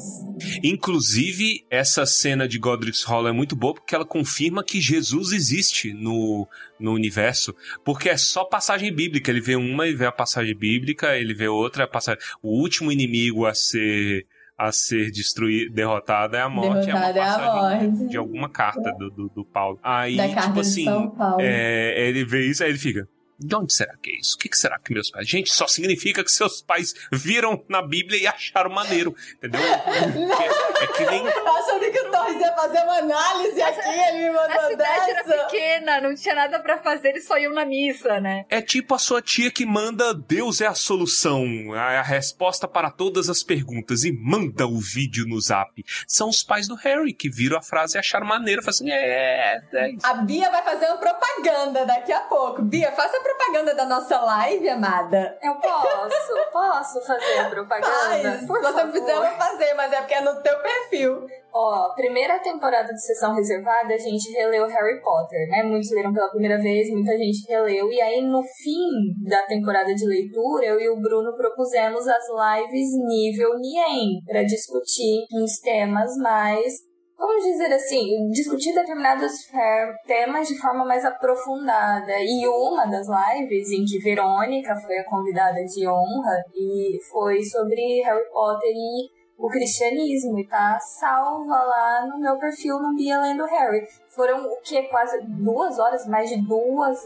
Inclusive, essa cena de Godric's Hollow é muito boa porque ela confirma que Jesus existe no, no universo. Porque é só passagem bíblica. Ele vê uma e vê a passagem bíblica, ele vê outra, a passagem. O último inimigo a ser a ser destruído, derrotado é a morte. Derrotada é é uma a passagem morte. de alguma carta do, do, do Paulo. Aí, Da carta tipo de assim, São Paulo. é, ele vê isso, aí ele fica. De onde será que é isso? O que, que será que meus pais. Gente, só significa que seus pais viram na Bíblia e acharam maneiro. Entendeu? É, é que nem. Achando que o Torres ia fazer uma análise aqui, ele me A mandou cidade era dessa. pequena, não tinha nada pra fazer, eles só iam na missa, né? É tipo a sua tia que manda Deus é a solução, a, a resposta para todas as perguntas e manda o vídeo no zap. São os pais do Harry que viram a frase e acharam maneiro. Falaram assim: é, é isso. A Bia vai fazer uma propaganda daqui a pouco. Bia, faça a propaganda da nossa live, amada. Eu posso, posso fazer a propaganda? Faz. Se Por você favor. fizer, eu vou fazer, mas é porque é no teu perfil. Ó, primeira temporada de Sessão Reservada, a gente releu Harry Potter, né? Muitos leram pela primeira vez, muita gente releu. E aí, no fim da temporada de leitura, eu e o Bruno propusemos as lives nível Nien, pra discutir uns temas mais vamos dizer assim, discutir determinados eh, temas de forma mais aprofundada. E uma das lives em que Verônica foi a convidada de honra e foi sobre Harry Potter e o cristianismo e tá salva lá no meu perfil no Bia Lendo Harry. Foram o que? Quase duas horas, mais de duas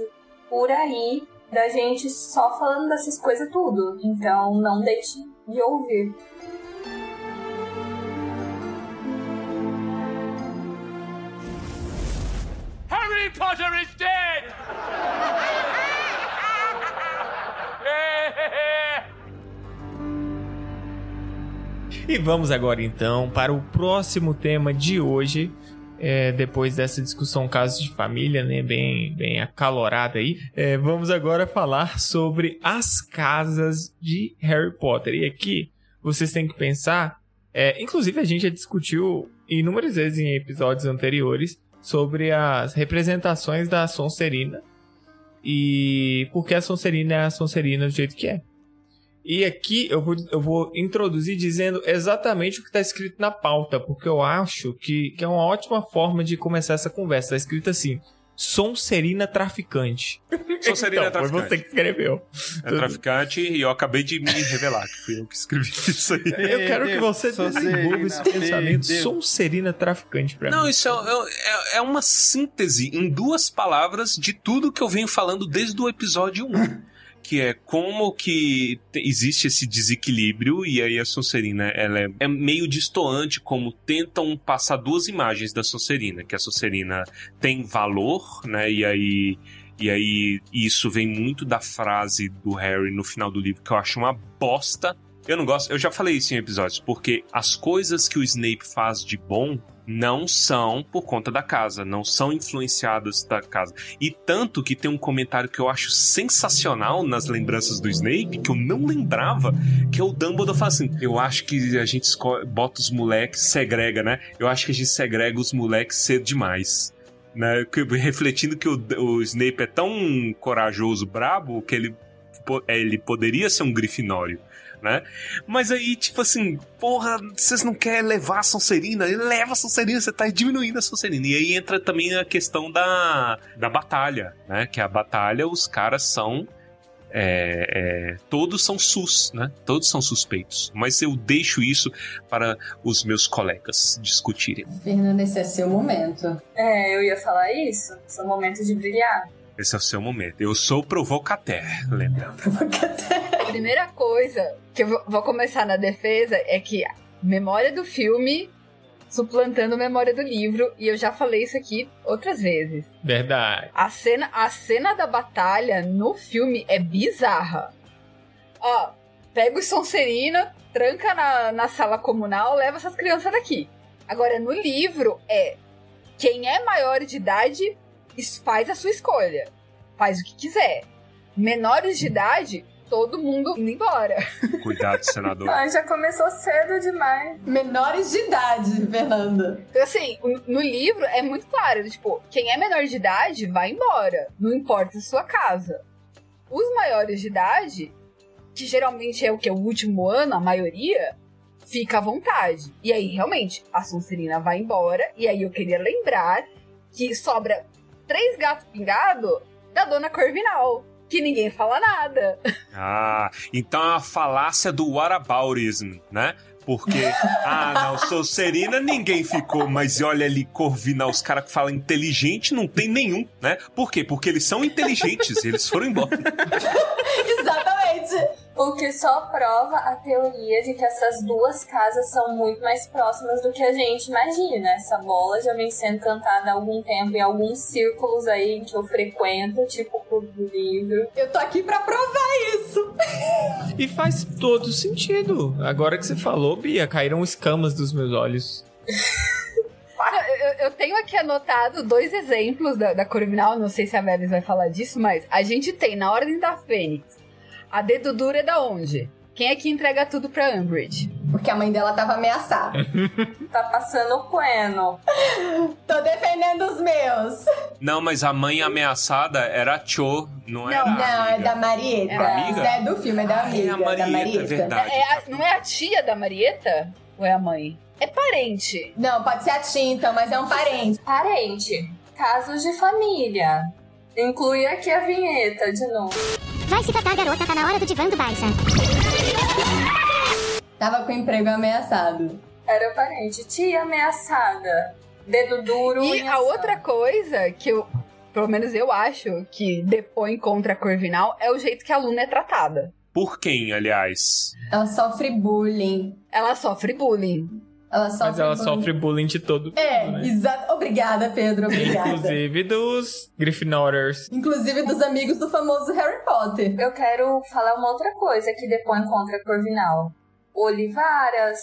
por aí da gente só falando dessas coisas tudo. Então não deixe de ouvir. Harry Potter is dead! E vamos agora então para o próximo tema de hoje. É, depois dessa discussão casos de família, né, bem, bem acalorada aí, é, vamos agora falar sobre as casas de Harry Potter. E aqui vocês têm que pensar, é, inclusive a gente já discutiu inúmeras vezes em episódios anteriores sobre as representações da Sonserina e por que a Sonserina é a Sonserina do jeito que é. E aqui eu vou, eu vou introduzir dizendo exatamente o que está escrito na pauta, porque eu acho que, que é uma ótima forma de começar essa conversa. Está escrito assim: Sonserina traficante. Sonserina então, é Foi traficante. você que escreveu. É traficante e eu acabei de me revelar que fui eu que escrevi isso aí. Eu quero que você desenvolva esse pensamento. Sonserina traficante pra Não, mim. isso é, é- é uma síntese em duas palavras de tudo que eu venho falando desde o episódio 1. Que é como que te- existe esse desequilíbrio e aí a Sonserina ela é, é meio distoante como tentam passar duas imagens da Sonserina, que a Sonserina tem valor, né? E aí e aí isso vem muito da frase do Harry no final do livro que eu acho uma bosta. Eu não gosto, eu já falei isso em episódios, porque as coisas que o Snape faz de bom não são por conta da casa, não são influenciadas da casa. E tanto que tem um comentário que eu acho sensacional nas lembranças do Snape, que eu não lembrava, que é o Dumbledore fala assim: Eu acho que a gente bota os moleques, segrega, né? Eu acho que a gente segrega os moleques cedo demais. Né? Refletindo que o, o Snape é tão corajoso, brabo, que ele, po- ele poderia ser um grifinório. Né? Mas aí, tipo assim, porra, vocês não querem levar a Sonserina? Leva a Sonserina, você tá diminuindo a Sonserina. E aí entra também a questão da, da batalha, né? Que a batalha, os caras são. é, é, todos são sus, né? Todos são suspeitos. Mas eu deixo isso para os meus colegas discutirem. Fernanda, esse é seu momento. É, eu ia falar isso. São momentos de brilhar. Esse é o seu momento. Eu sou provocateur, lembra? A primeira coisa que eu vou- começar na defesa é que a memória do filme suplantando a memória do livro, e eu já falei isso aqui outras vezes. Verdade. A cena, a cena da batalha no filme é bizarra. Ó, pega o Sonserina, tranca na, na sala comunal, leva essas crianças daqui. Agora, no livro, é quem é maior de idade faz a sua escolha. Faz o que quiser. Menores de idade, todo mundo indo embora. Cuidado, senador. Ai, já começou cedo demais. Menores de idade, Fernanda. Então, assim, no livro é muito claro, tipo, quem é menor de idade vai embora. Não importa a sua casa. Os maiores de idade, que geralmente é o que? O último ano, a maioria, fica à vontade. E aí, realmente, a Sonserina vai embora. E aí eu queria lembrar que sobra três gatos pingados da dona Corvinal. Que ninguém fala nada. Ah, então é uma falácia do whataboutism, né? Porque, ah, não, Sonserina ninguém ficou, mas olha ali, Corvinal, os caras que falam inteligente não tem nenhum, né? Por quê? Porque eles são inteligentes, eles foram embora. Exatamente. O que só prova a teoria de que essas duas casas são muito mais próximas do que a gente imagina. Essa bola já vem sendo cantada há algum tempo em alguns círculos aí que eu frequento, tipo o clube do livro. Eu tô aqui pra provar isso. E faz todo sentido. Agora que você falou, Bia, caíram escamas dos meus olhos. Eu, eu tenho aqui anotado dois exemplos da, da Corvinal, não sei se a Veves vai falar disso, mas a gente tem na Ordem da Fênix a dedo dura é da onde? Quem é que entrega tudo pra Umbridge? Porque a mãe dela tava ameaçada. Tá passando o queno. Tô defendendo os meus. Não, mas a mãe ameaçada era a Cho, não era a Não, é da Marieta. É a amiga? Isso é do filme, é da Ah, amiga. é a da Marieta, Marieta. é verdade. É a- não é a tia da Marieta? Ou é a mãe? É parente. Não, pode ser a tia, então, mas é um parente. Parente. Casos de família. Inclui aqui a vinheta de novo. Vai se tratar, garota, tá na hora do divã do Barça. Tava com o emprego ameaçado. Era parente. Tia ameaçada. Dedo duro. E a outra coisa que eu, pelo menos eu acho, que depõe contra a Corvinal é o jeito que a Luna é tratada. Por quem, aliás? Ela sofre bullying. Ela sofre bullying. Ela sofre Mas ela bullying. sofre bullying de todo É, mundo, né? exato. Obrigada, Pedro, obrigada. Inclusive dos Gryffindors. Inclusive dos amigos do famoso Harry Potter. Eu quero falar uma outra coisa que depõe contra a Corvinal. Olivaras.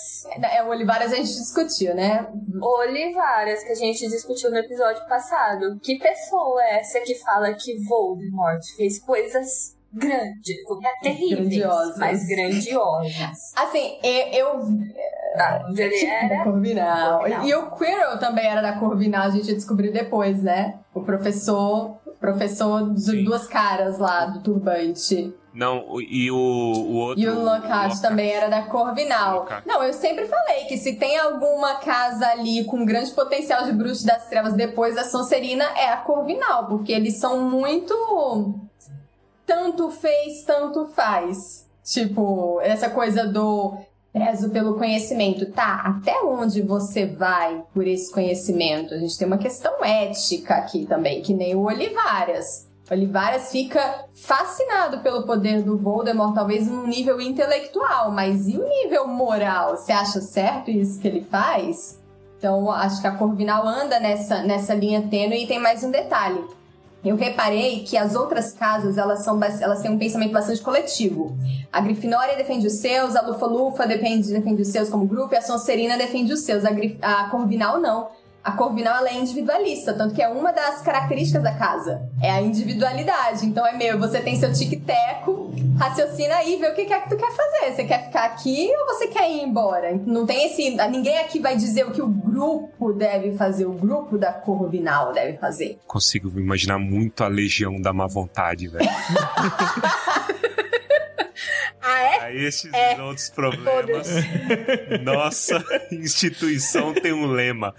É, o Olivares a gente discutiu, né? Olivaras, que a gente discutiu no episódio passado. Que pessoa é essa que fala que Voldemort fez coisas grandes, terríveis, Grandiosas. mas grandiosas. Assim, eu... eu Tá, da era... Corvinal. Corvinal. E o Quirrell também era da Corvinal, a gente descobriu depois, né? O professor, professor de Sim. duas caras lá, do turbante. Não, o- e o, o outro. E o Lockhart também era da Corvinal. Lockhart. Não, eu sempre falei que se tem alguma casa ali com grande potencial de bruxo das trevas depois da Sonserina, é a Corvinal, porque eles são muito. Tanto fez, tanto faz. Tipo, essa coisa do prezo pelo conhecimento. Tá, até onde você vai por esse conhecimento? A gente tem uma questão ética aqui também, que nem o Olivaras. Olivaras fica fascinado pelo poder do Voldemort, talvez num nível intelectual, mas e o nível moral? Você acha certo isso que ele faz? Então, acho que a Corvinal anda nessa, nessa linha tênue e tem mais um detalhe. Eu reparei que as outras casas, elas, são, elas têm um pensamento bastante coletivo. A Grifinória defende os seus, a Lufa-Lufa defende, defende os seus como grupo, e a Sonserina defende os seus. A, Grif- a Corvinal não. A Corvinal ela é individualista, tanto que é uma das características da casa. É a individualidade. Então é meu, você tem seu tic-teco, raciocina aí, vê o que é que tu quer fazer. Você quer ficar aqui ou você quer ir embora? Não tem esse. Ninguém aqui vai dizer o que o grupo deve fazer, o grupo da Corvinal deve fazer. Consigo imaginar muito a legião da má vontade, velho. Ah, é? Esses É. outros problemas. Nossa instituição tem um lema.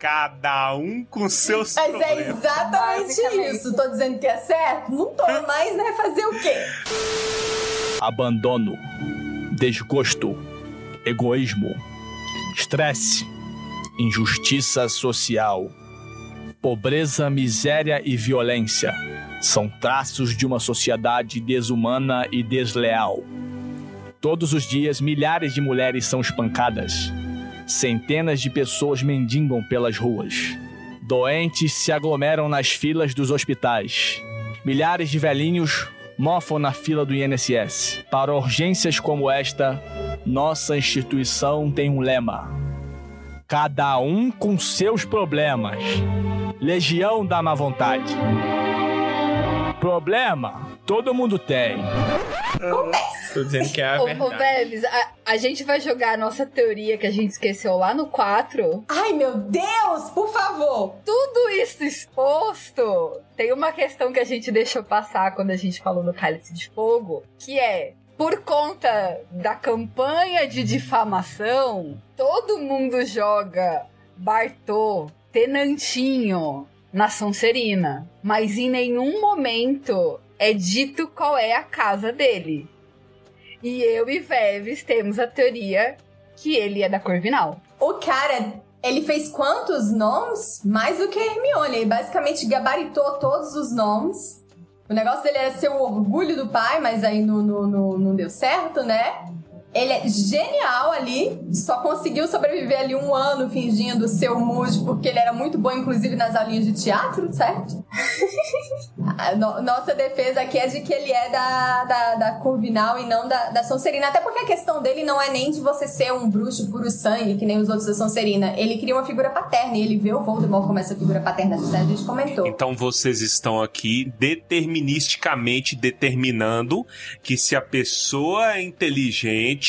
Cada um com seus Mas é problemas. exatamente Basicamente. isso. Tô dizendo que é certo? Não tô, mas né? Fazer o quê? abandono, desgosto, egoísmo, estresse, injustiça social, pobreza, miséria e violência são traços de uma sociedade desumana e desleal. Todos os dias, milhares de mulheres são espancadas. Centenas de pessoas mendigam pelas ruas. Doentes se aglomeram nas filas dos hospitais. Milhares de velhinhos mofam na fila do INSS. Para urgências como esta, nossa instituição tem um lema: Cada um com seus problemas. Legião da má vontade. Problema, todo mundo tem. Tô dizendo que é a Ô, ô verdade. Veves, a, a gente vai jogar a nossa teoria que a gente esqueceu lá no 4. Ai, meu Deus, por favor. Tudo isso exposto, tem uma questão que a gente deixou passar quando a gente falou do Cálice de Fogo, que é por conta da campanha de difamação, todo mundo joga Bartô, Tenantinho na Sonserina, mas em nenhum momento é dito qual é a casa dele. E eu e Veves temos a teoria que ele é da Corvinal. O cara, ele fez quantos nomes? Mais do que a Hermione. Ele basicamente gabaritou todos os nomes. O negócio dele era ser o orgulho do pai, mas aí não, não, não, não deu certo, né? Ele é genial ali, só conseguiu sobreviver ali um ano fingindo ser o Mude, porque ele era muito bom, inclusive, nas aulinhas de teatro, certo? No- nossa defesa aqui é de que ele é da, da, da Corvinal e não da, da Sonserina. Até porque a questão dele não é nem de você ser um bruxo puro sangue, que nem os outros da Sonserina. Ele cria uma figura paterna e ele vê o Voldemort como essa figura paterna, a gente comentou. Então vocês estão aqui deterministicamente determinando que se a pessoa é inteligente,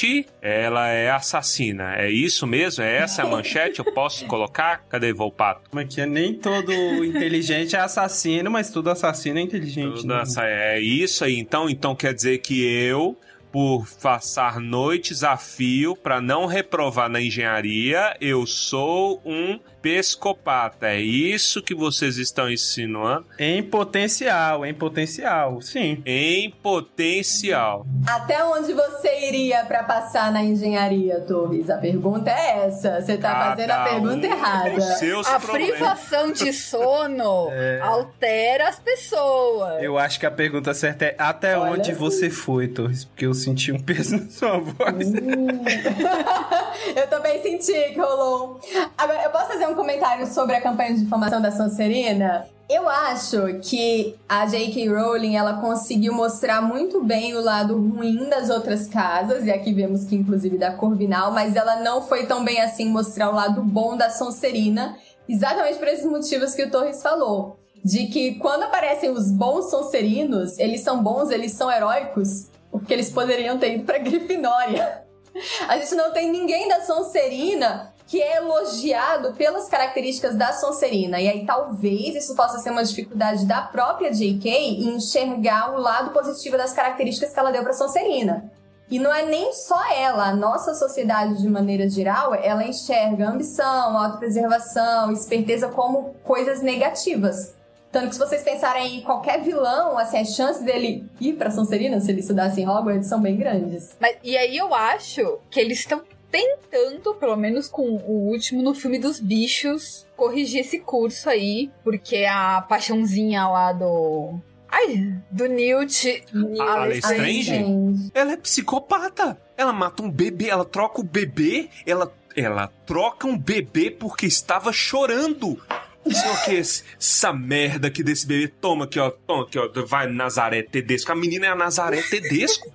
ela é assassina. É isso mesmo? É essa a manchete? Eu posso colocar? Cadê Volpato? Como é que é? Nem todo inteligente é assassino, mas todo assassino é inteligente. Tudo né? essa- é isso aí. Então, então quer dizer que eu, por passar noites a fio para não reprovar na engenharia, eu sou um psicopata. É isso que vocês estão insinuando? Em potencial, em potencial, sim. Em potencial. Até onde você iria pra passar na engenharia, Torres? A pergunta é essa. Você tá fazendo a Cada pergunta um errada. seus A problemas. privação de sono altera as pessoas. Eu acho que a pergunta certa é até Olha onde assim. você foi, Torres? Porque eu senti um peso na sua voz. eu também senti que rolou. Agora, eu posso fazer um comentário sobre a campanha de difamação da Sonserina? Eu acho que a J.K. Rowling ela conseguiu mostrar muito bem o lado ruim das outras casas, e aqui vemos que inclusive da Corvinal, mas ela não foi tão bem assim mostrar o lado bom da Sonserina, exatamente por esses motivos que o Torres falou. De que quando aparecem os bons Sonserinos, eles são bons, eles são heróicos, porque eles poderiam ter ido pra Grifinória. A gente não tem ninguém da Sonserina que é elogiado pelas características da Sonserina. E aí talvez isso possa ser uma dificuldade da própria J.K. em enxergar o lado positivo das características que ela deu pra Sonserina. E não é nem só ela, a nossa sociedade de maneira geral, ela enxerga ambição, autopreservação, esperteza como coisas negativas. Tanto que se vocês pensarem em qualquer vilão, assim, as chances dele ir pra Sonserina, se ele estudasse em Hogwarts, são bem grandes. Mas, e aí eu acho que eles estão tentando, pelo menos com o último no filme dos bichos, corrigir esse curso aí, porque a paixãozinha lá do. Ai, do Newt. A Lestrange, Lestrange? Ela é psicopata. Ela mata um bebê, ela troca o bebê, ela, ela troca um bebê porque estava chorando. Sei o que essa merda aqui desse bebê. Toma aqui, ó. Toma aqui, ó. Vai Nazaré Tedesco. A menina é a Nazaré Tedesco.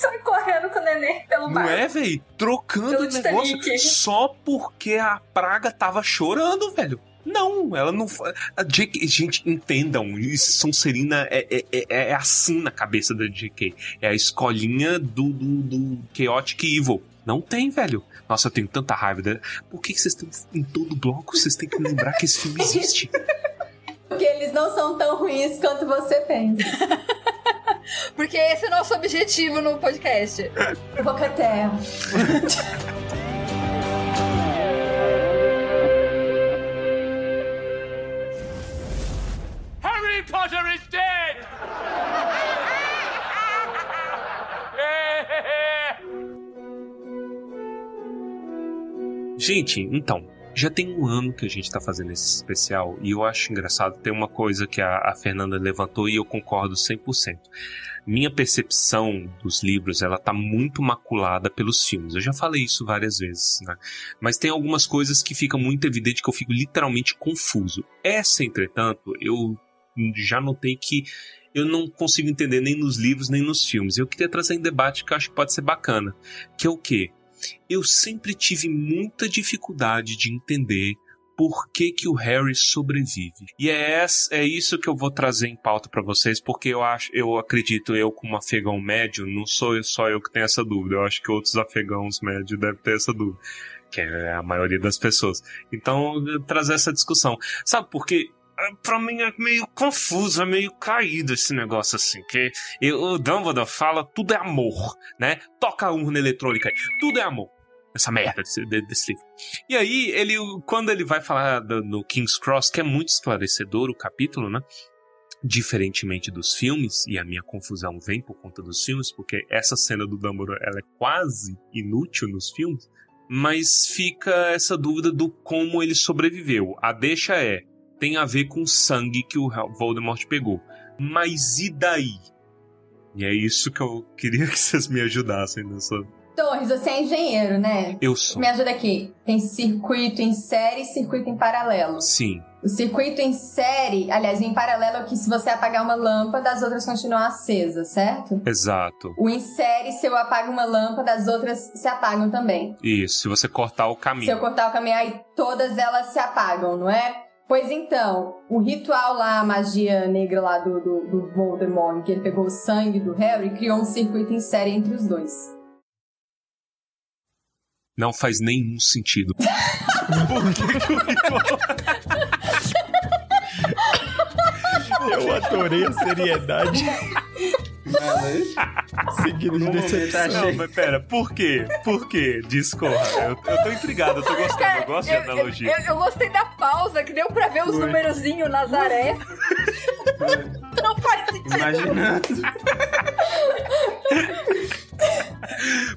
Sai correndo com o neném pelo Não mar. é, velho? Trocando o negócio Titanic. só porque a praga tava chorando, velho. Não, ela não. A JK, gente, entendam. Isso, Sonserina é, é, é, é assim na cabeça da JK. É a escolinha do, do, do Chaotic Evil. Não tem, velho. Nossa, eu tenho tanta raiva dela. Por que, que vocês estão em todo bloco? Vocês têm que lembrar que esse filme existe. Porque eles não são tão ruins quanto você pensa. Porque esse é o nosso objetivo no podcast. Provocateur. Harry Potter is dead! Gente, então, já tem um ano que a gente tá fazendo esse especial e eu acho engraçado. Tem uma coisa que a, a Fernanda levantou e eu concordo 100%. Minha percepção dos livros, ela tá muito maculada pelos filmes. Eu já falei isso várias vezes, né? Mas tem algumas coisas que fica muito evidente que eu fico literalmente confuso. Essa, entretanto, eu já notei que eu não consigo entender nem nos livros nem nos filmes. Eu queria trazer em debate que eu acho que pode ser bacana, que é o quê? Eu sempre tive muita dificuldade de entender por que, que o Harry sobrevive. E é, essa, é isso que eu vou trazer em pauta para vocês, porque eu acho, eu acredito, eu como afegão médio, não sou só eu que tenho essa dúvida. Eu acho que outros afegãos médios devem ter essa dúvida. que é a maioria das pessoas. Então, trazer essa discussão. Sabe por quê? Pra mim é meio confuso, é meio caído esse negócio assim. Que o Dumbledore fala tudo é amor, né? Toca a urna eletrônica tudo é amor. Essa merda desse, de- desse livro. E aí, ele, quando ele vai falar do- no King's Cross, que é muito esclarecedor o capítulo, né? Diferentemente dos filmes, e a minha confusão vem por conta dos filmes, porque essa cena do Dumbledore ela é quase inútil nos filmes, mas fica essa dúvida do como ele sobreviveu. A deixa é, tem a ver com o sangue que o Voldemort pegou. Mas e daí? E é isso que eu queria que vocês me ajudassem nessa. Torres, você é engenheiro, né? Eu sou. Me ajuda aqui. Tem circuito em série e circuito em paralelo. Sim. O circuito em série, aliás, em paralelo é que se você apagar uma lâmpada, as outras continuam acesas, certo? Exato. O em série, se eu apago uma lâmpada, as outras se apagam também. Isso, se você cortar o Se eu caminho. cortar o caminho, aí todas elas se apagam, não é? Pois então, o ritual lá, a magia negra lá do, do, do Voldemort, em que ele pegou o sangue do Harry, criou um circuito em série entre os dois. Não faz nenhum sentido. Eu adorei a seriedade. Seguido de momento decepção. Não, mas pera, por quê? Por quê? Discorra. Eu, eu tô intrigado, eu tô gostando, eu gosto de eu, eu, analogia. eu- eu gostei da pausa, que deu pra ver os numerozinhos Nazaré. Não faz sentido. Imaginando.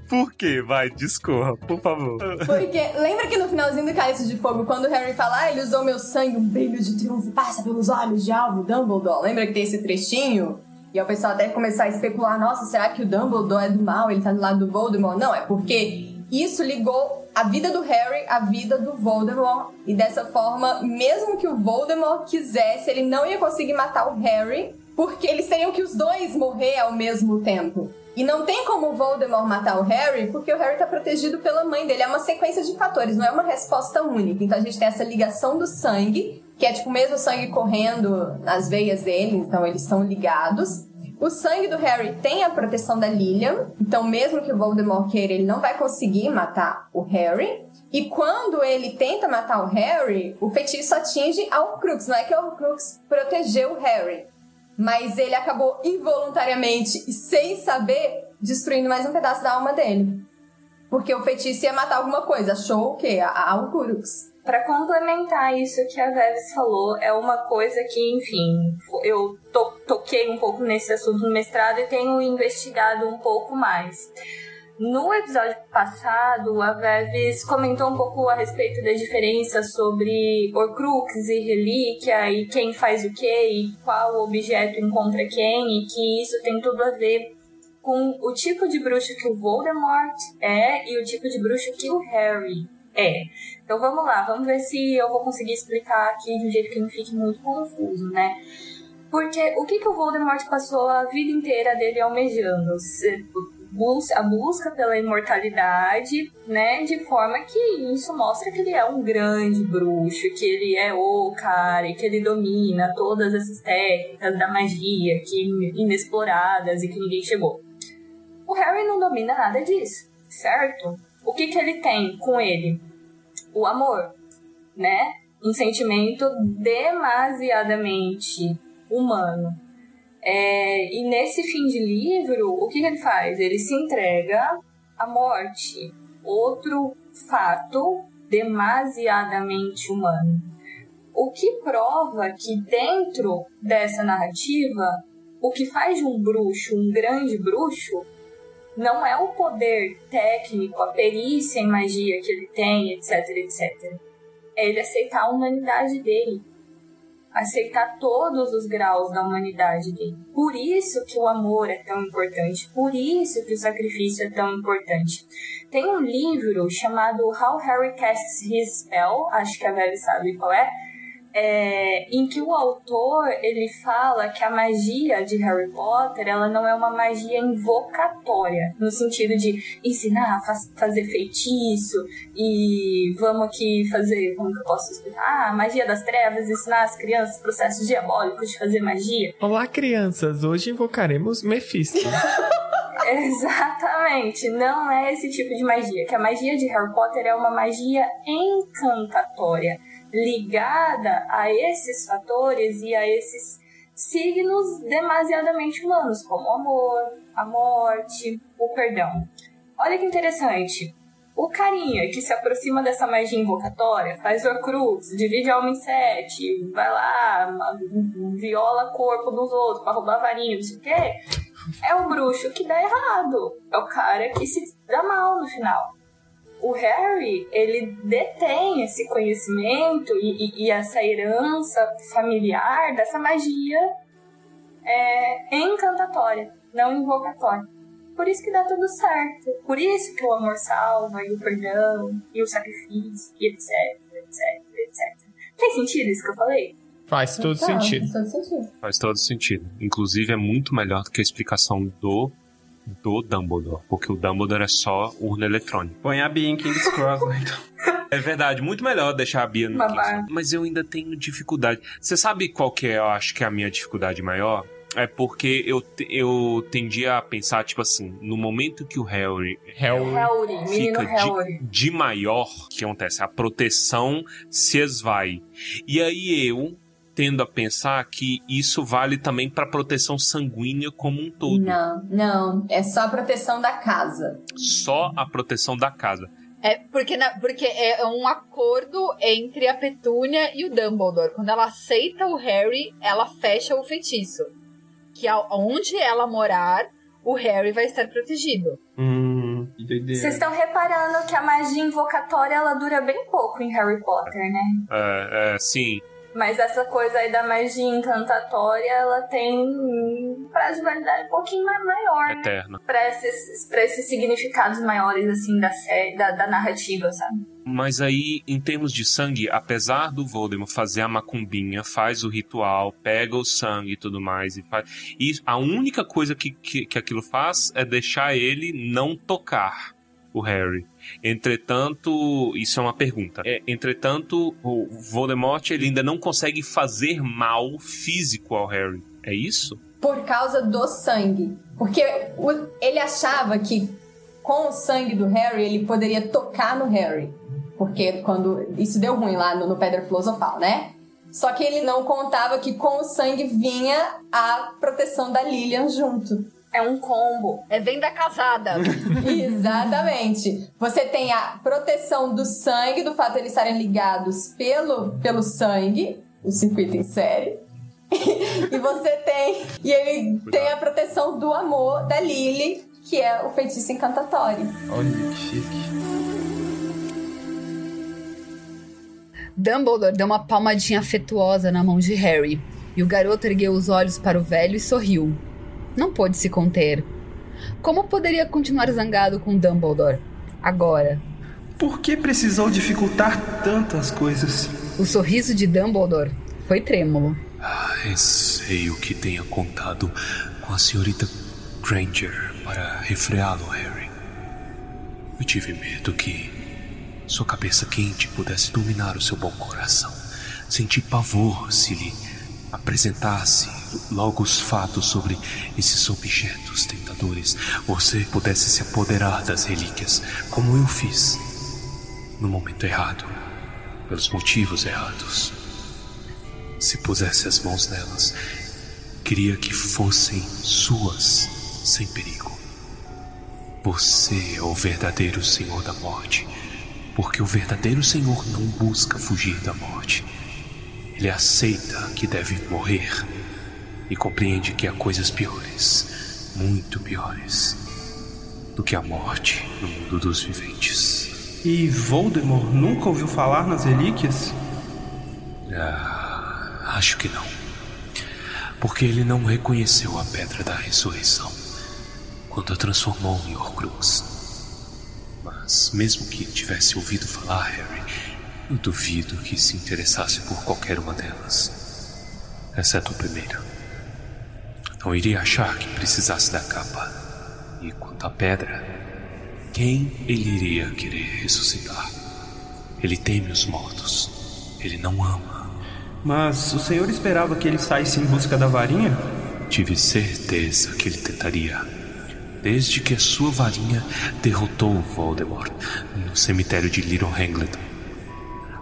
Por quê? Vai, discorra, por favor. Porque lembra que no finalzinho do Cálice de Fogo, quando o Harry fala, ah, ele usou meu sangue, um brilho de triunfo passa pelos olhos de alvo Dumbledore. Lembra que tem esse trechinho? E o pessoal até começar a especular, nossa, será que o Dumbledore é do mal? Ele tá do lado do Voldemort? Não, é porque isso ligou a vida do Harry à vida do Voldemort. E dessa forma, mesmo que o Voldemort quisesse, ele não ia conseguir matar o Harry, porque eles teriam que os dois morrer ao mesmo tempo. E não tem como o Voldemort matar o Harry, porque o Harry tá protegido pela mãe dele. É uma sequência de fatores, não é uma resposta única. Então a gente tem essa ligação do sangue, que é tipo o mesmo sangue correndo nas veias dele, então eles estão ligados. O sangue do Harry tem a proteção da Lilian, então mesmo que o Voldemort queira, ele não vai conseguir matar o Harry. E quando ele tenta matar o Harry, o feitiço atinge a Horcrux. Não é que a Horcrux protegeu o Harry, mas ele acabou involuntariamente e sem saber destruindo mais um pedaço da alma dele. Porque o feitiço ia matar alguma coisa. Achou o quê? A, Horcrux. Pra complementar isso que a Veves falou, é uma coisa que, enfim, eu to- toquei um pouco nesse assunto no mestrado e tenho investigado um pouco mais. No episódio passado, a Veves comentou um pouco a respeito da diferença sobre Horcrux e relíquia e quem faz o que e qual objeto encontra quem e que isso tem tudo a ver com o tipo de bruxo que o Voldemort é e o tipo de bruxo que o Harry é. Então vamos lá, vamos ver se eu vou conseguir explicar aqui de um jeito que não fique muito confuso, né? Porque o que, que o Voldemort passou a vida inteira dele almejando? A busca pela imortalidade, né? De forma que isso mostra que ele é um grande bruxo, que ele é o cara, que ele domina todas essas técnicas da magia que inexploradas e que ninguém chegou. O Harry não domina nada disso, certo? O que, que ele tem com ele? O amor, né? Um sentimento demasiadamente humano. É, e nesse fim de livro, o que, que ele faz? Ele se entrega à morte. Outro fato demasiadamente humano. O que prova que dentro dessa narrativa, o que faz de um bruxo um grande bruxo não é o poder técnico, a perícia em magia que ele tem, etc, etc. É ele aceitar a humanidade dele. Aceitar todos os graus da humanidade dele. Por isso que o amor é tão importante. Por isso que o sacrifício é tão importante. Tem um livro chamado How Harry Casts His Spell, acho que a Velha sabe qual é, é, em que o autor ele fala que a magia de Harry Potter ela não é uma magia invocatória no sentido de ensinar a faz- fazer feitiço e vamos aqui fazer como que eu posso explicar ah, a magia das trevas ensinar as crianças processos diabólicos de fazer magia Olá, crianças. Hoje invocaremos Mephisto. Exatamente, não é esse tipo de magia. Que a magia de Harry Potter é uma magia encantatória, ligada a esses fatores e a esses signos demasiadamente humanos, como o amor, a morte, o perdão. Olha que interessante. O carinha que se aproxima dessa magia invocatória, faz Horcrux, divide a alma em sete, vai lá, viola corpo dos outros pra roubar varinha, não sei o quê, é o bruxo que dá errado. É o cara que se dá mal no final. O Harry, ele detém esse conhecimento e, e, e essa herança familiar dessa magia é, encantatória, não invocatória. Por isso que dá tudo certo. Por isso que o amor salva, e o perdão, e o sacrifício, e etc, etc, etc. Fez sentido isso que eu falei? Faz todo Tá, sentido. Faz todo sentido. Faz todo sentido. Inclusive, é muito melhor do que a explicação do do Dumbledore, porque o Dumbledore é só urna eletrônica. Põe a Bia em King's Cross, né? Então. É verdade, muito melhor deixar a Bia no Babá. Kingston. Mas eu ainda tenho dificuldade. Você sabe qual que é, eu acho que é a minha dificuldade maior? É porque eu, eu tendia a pensar, tipo assim, no momento que o Harry Harry. Harry, fica Harry. de, de maior, o que acontece? A proteção se esvai. E aí eu tendo a pensar que isso vale também pra proteção sanguínea como um todo. Não, não. É só a proteção da casa. Só a proteção da casa. É porque, na- porque é um acordo entre a Petúnia e o Dumbledore. Quando ela aceita o Harry, ela fecha o feitiço. Que onde ela morar, o Harry vai estar protegido. Hum, que doideira. Vocês estão reparando que a magia invocatória ela dura bem pouco em Harry Potter, né? É, é, sim, Mas essa coisa aí da magia encantatória, ela tem um prazo de validade um pouquinho mais maior, né? eterna. Pra esses, pra esses significados maiores, assim, da série, da, da narrativa, sabe? Mas aí, em termos de sangue, apesar do Voldemort fazer a macumbinha, faz o ritual, pega o sangue e tudo mais, e faz. E a única coisa que, que, que aquilo faz é deixar ele não tocar o Harry. Entretanto, isso é uma pergunta. É, entretanto, o Voldemort ele ainda não consegue fazer mal físico ao Harry. É isso? Por causa do sangue. Porque o- ele achava que com o sangue do Harry ele poderia tocar no Harry. Porque quando. Isso deu ruim lá no, no Pedra Filosofal, né? Só que ele não contava que com o sangue vinha a proteção da Lilian junto. É um combo. É venda casada. Exatamente. Você tem a proteção do sangue, do fato de eles estarem ligados pelo, pelo sangue, o circuito em série. e você tem. E ele tem a proteção do amor da Lily, que é o feitiço encantatório. Olha que chique. Dumbledore deu uma palmadinha afetuosa na mão de Harry, e o garoto ergueu os olhos para o velho e sorriu. Não pôde se conter. Como poderia continuar zangado com Dumbledore? Agora, Por que precisou dificultar tantas coisas? o sorriso de Dumbledore foi trêmulo. Receio que tenha contado com a senhorita Granger para refreá-lo, Harry. Eu tive medo que sua cabeça quente pudesse dominar o seu bom coração. Senti pavor se lhe apresentasse logo os fatos sobre esses objetos tentadores. Você pudesse se apoderar das relíquias, como eu fiz, no momento errado, pelos motivos errados. Se pusesse as mãos nelas, queria que fossem suas, sem perigo. Você é o verdadeiro Senhor da Morte, porque o verdadeiro Senhor não busca fugir da morte. Ele aceita que deve morrer e compreende que há coisas piores, muito piores, do que a morte no mundo dos viventes. E Voldemort nunca ouviu falar nas relíquias? Ah, acho que não. Porque ele não reconheceu a pedra da ressurreição quando a transformou em Horcrux. Mas mesmo que tivesse ouvido falar, Harry, eu duvido que se interessasse por qualquer uma delas, exceto a primeira. Não iria achar que precisasse da capa. E quanto à pedra, quem ele iria querer ressuscitar? Ele teme os mortos. Ele não ama. Mas o senhor esperava que ele saísse em busca da varinha? Tive certeza que ele tentaria. desde que a sua varinha derrotou Voldemort no cemitério de Little Hanglet.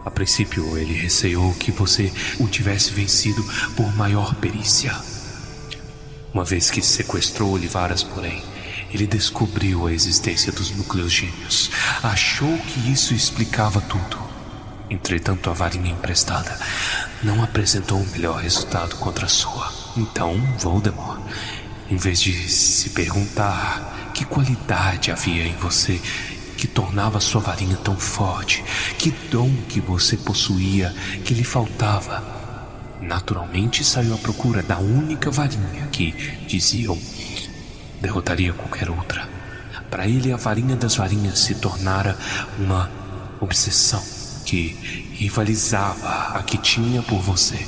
A princípio, ele receou que você o tivesse vencido por maior perícia. Uma vez que sequestrou Olivaras, porém, ele descobriu a existência dos núcleos gêmeos. Achou que isso explicava tudo. Entretanto, a varinha emprestada não apresentou o melhor resultado contra a sua. Então, Voldemort, em vez de se perguntar que qualidade havia em você que tornava sua varinha tão forte, que dom que você possuía que lhe faltava, naturalmente saiu à procura da única varinha que, diziam, derrotaria qualquer outra. Para ele, a varinha das varinhas se tornara uma obsessão que rivalizava a que tinha por você.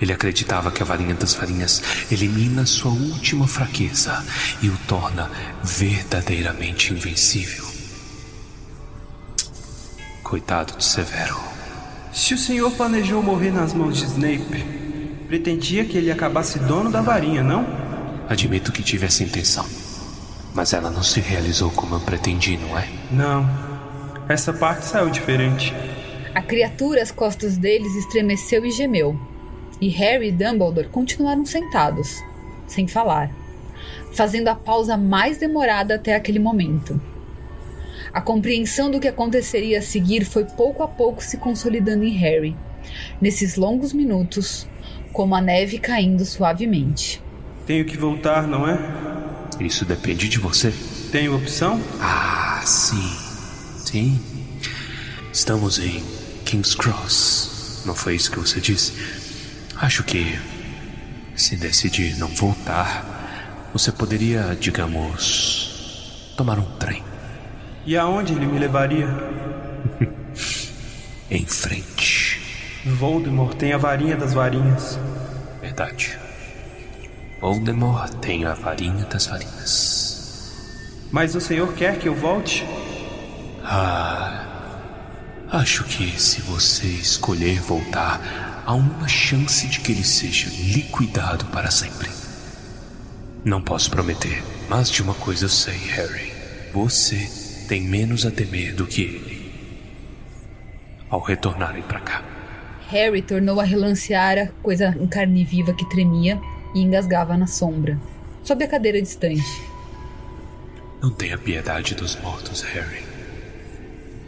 Ele acreditava que a varinha das varinhas elimina sua última fraqueza e o torna verdadeiramente invencível. Coitado de Severo. Se o senhor planejou morrer nas mãos de Snape, pretendia que ele acabasse dono da varinha, não? Admito que tive essa intenção. Mas ela não se realizou como eu pretendi, não é? Não. Essa parte saiu diferente. A criatura às costas deles estremeceu e gemeu. E Harry e Dumbledore continuaram sentados, sem falar, fazendo a pausa mais demorada até aquele momento. A compreensão do que aconteceria a seguir foi pouco a pouco se consolidando em Harry, nesses longos minutos, como a neve caindo suavemente. Tenho que voltar, não é? Isso depende de você. Tenho opção? Ah, sim. Sim. Estamos em King's Cross. Não foi isso que você disse? Acho que se decidir não voltar, você poderia, digamos, tomar um trem. E aonde ele me levaria? em frente. Voldemort tem a varinha das varinhas. Verdade. Voldemort tem a varinha das varinhas. Mas o senhor quer que eu volte? Ah. Acho que se você escolher voltar, há uma chance de que ele seja liquidado para sempre. Não posso prometer, mas de uma coisa eu sei, Harry. Você tem menos a temer do que ele. Ao retornarem para cá. Harry tornou a relancear a coisa em carne viva que tremia e engasgava na sombra, sob a cadeira distante. Não tenha piedade dos mortos, Harry.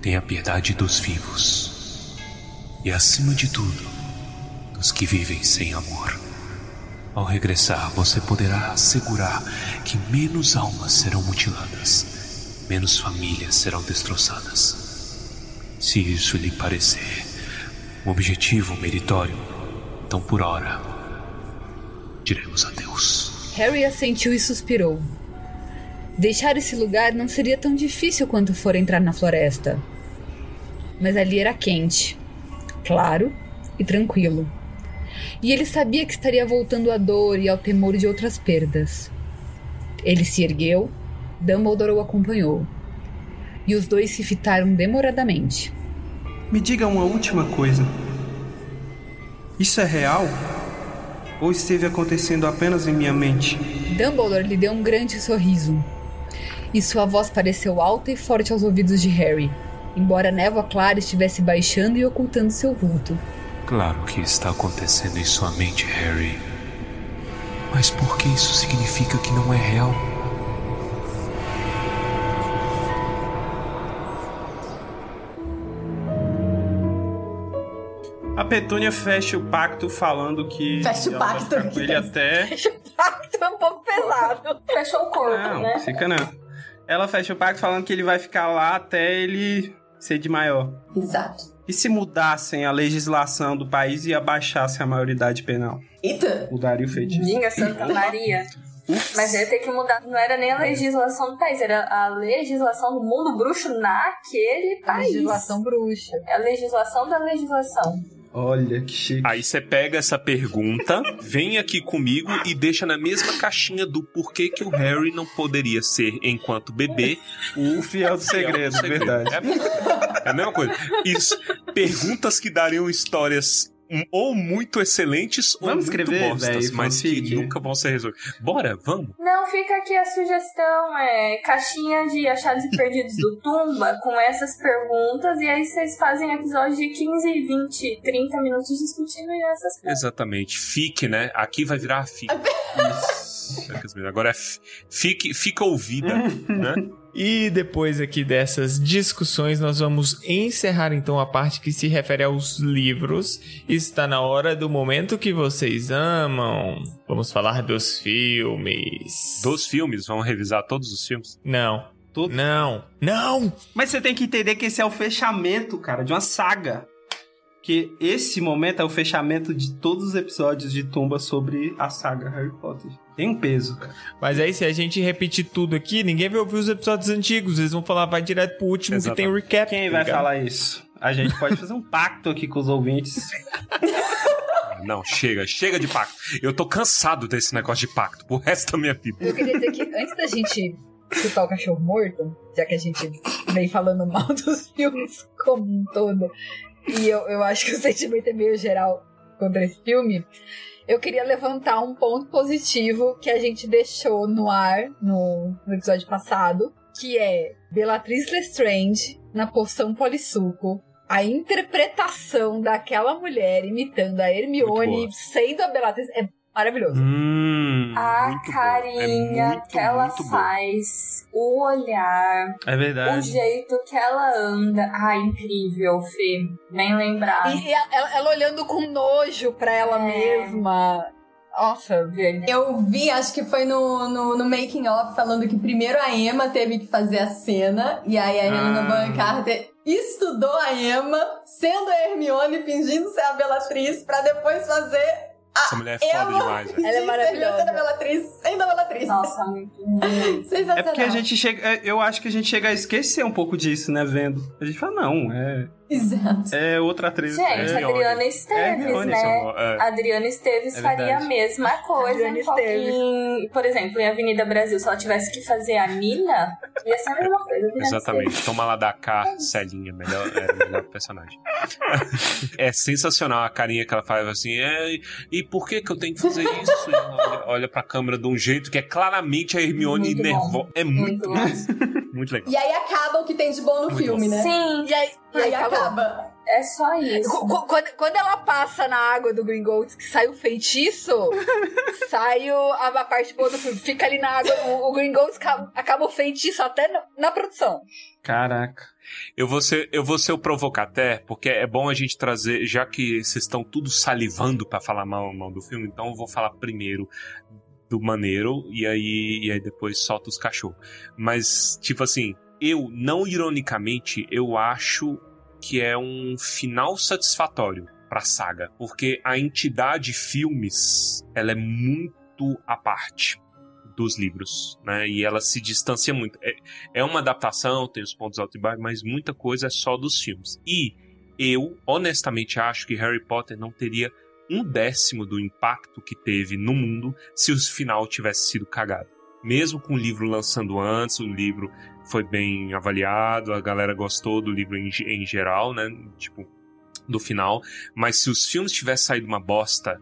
Tenha piedade dos vivos. E acima de tudo, dos que vivem sem amor. Ao regressar, você poderá assegurar que menos almas serão mutiladas, menos famílias serão destroçadas. Se isso lhe parecer um objetivo meritório, então por hora diremos adeus. Harry assentiu e suspirou. Deixar esse lugar não seria tão difícil quanto for entrar na floresta. Mas ali era quente, claro e tranquilo. E ele sabia que estaria voltando à dor e ao temor de outras perdas. Ele se ergueu, Dumbledore o acompanhou. E os dois se fitaram demoradamente. Me diga uma última coisa. Isso é real? Ou esteve acontecendo apenas em minha mente? Dumbledore lhe deu um grande sorriso. E sua voz pareceu alta e forte aos ouvidos de Harry, embora a névoa clara estivesse baixando e ocultando seu vulto. Claro que está acontecendo em sua mente, Harry. Mas por que isso significa que não é real? Petúnia fecha o pacto falando que. Fecha o vai pacto. ficar com ele até. Fecha o pacto é um pouco pesado. Fechou o corpo, Não, né? fica não. Ela fecha o pacto falando que ele vai ficar lá até ele ser de maior. Exato. E se mudassem a legislação do país e abaixassem a maioridade penal? Eita! Mudaria o feitiço. Dinga Santa Maria. Mas ia ter que mudar. Não era nem a legislação do país, era a legislação do mundo bruxo naquele A país. legislação bruxa. É a legislação da legislação. Olha que chique. Aí você pega essa pergunta, vem aqui comigo e deixa na mesma caixinha do porquê que o Harry não poderia ser, enquanto bebê, O fiel do segredo, verdade. É a mesma coisa. É a mesma coisa. Isso. Perguntas que dariam histórias ou muito excelentes ou Vamos muito escrever, bostas, véi, mas que nunca vão ser resolvidos. Bora, vamos. Não, fica aqui a sugestão, é caixinha de achados e perdidos do Tumba com essas perguntas e aí vocês fazem episódio de 15, 20, 30 minutos discutindo essas perguntas. Exatamente. Fique, né? Aqui vai virar fique. Agora é fi- fique, fica ouvida, né? E depois aqui dessas discussões, nós vamos encerrar então a parte que se refere aos livros. Está na hora do momento que vocês amam. Vamos falar dos filmes. Dos filmes, vamos revisar todos os filmes. Não. Tudo. Não. Não! Mas você tem que entender que esse é o fechamento, cara, de uma saga. Que esse momento é o fechamento de todos os episódios de Tumba sobre a saga Harry Potter. Tem um peso, cara. Mas aí, se a gente repetir tudo aqui, ninguém vai ouvir os episódios antigos. Eles vão falar, vai direto pro último que tem Exatamente. recap. Quem tá vai ligado? falar isso? A gente pode fazer um pacto aqui com os ouvintes. Não, chega, chega de pacto. Eu tô cansado desse negócio de pacto pro resto da minha vida. Eu queria dizer que antes da gente chutar o cachorro morto, já que a gente vem falando mal dos filmes como um todo, e eu, eu acho que o sentimento é meio geral contra esse filme, eu queria levantar um ponto positivo que a gente deixou no ar no, no episódio passado, que é Bellatrix Lestrange na poção polissuco. A interpretação daquela mulher imitando a Hermione sendo a Bellatrix é maravilhoso. hum, A bom. carinha É muito, que ela muito bom. faz, o olhar, é o verdade. jeito que ela anda. Ai, incrível, Fê. Bem lembrado. E, e ela, ela olhando com nojo pra ela É. mesma. Nossa, velho. Eu vi, acho que foi no, no, no making of, falando que primeiro a Emma teve que fazer a cena, e aí a Helena Ah. Bonham Carter estudou a Emma, sendo a Hermione, fingindo ser a Bellatrix, pra depois fazer Essa mulher é foda Emma demais, velho. Ela é maravilhosa. ser a Bellatrix, sendo a Bellatrix. Nossa, muito, muito. Sensacional. É porque a gente chega. é, Eu acho que a gente chega a esquecer um pouco disso, né? Vendo. A gente fala, não, é. Exato. É outra atriz. Gente, é, Hermione. Adriana Esteves, Hermione, né? É. Adriana Esteves É faria a mesma coisa Adriana em por exemplo, em Avenida Brasil, se ela tivesse que fazer a Nina, ia ser a mesma coisa. Adriana Exatamente. Toma lá da cá, Celinha, melhor, melhor personagem. é sensacional a carinha que ela faz assim. É, e por que que eu tenho que fazer isso? E olha, olha pra câmera de um jeito que é claramente a Hermione bom. nervosa. É muito, Muito bom. muito legal. E aí acaba o que tem de bom no Muito filme, né? Sim, E aí, E aí acabou. Acaba. é só isso. Qu- qu- Quando, quando ela passa na água do Gringotts, que sai o feitiço, sai o- a, a parte boa do filme. Fica ali na água, o, o Gringotts acaba, acaba o feitiço até na, na produção. Caraca. Eu vou ser, eu vou ser o provocaté, porque é bom a gente trazer, já que vocês estão tudo salivando pra falar mal, mal do filme, então eu vou falar primeiro do maneiro e aí, e aí depois solta os cachorros. Mas, tipo assim, eu, não ironicamente, eu acho que é um final satisfatório pra saga, porque a entidade filmes, ela é muito à parte dos livros, né? E ela se distancia muito. É, é uma adaptação, tem os pontos altos e baixos, mas muita coisa é só dos filmes. E eu, honestamente, acho que Harry Potter não teria um décimo do impacto que teve no mundo se o final tivesse sido cagado. Mesmo com o livro lançando antes, o livro foi bem avaliado, a galera gostou do livro em, em geral, né? Tipo, do final. Mas se os filmes tivessem saído uma bosta,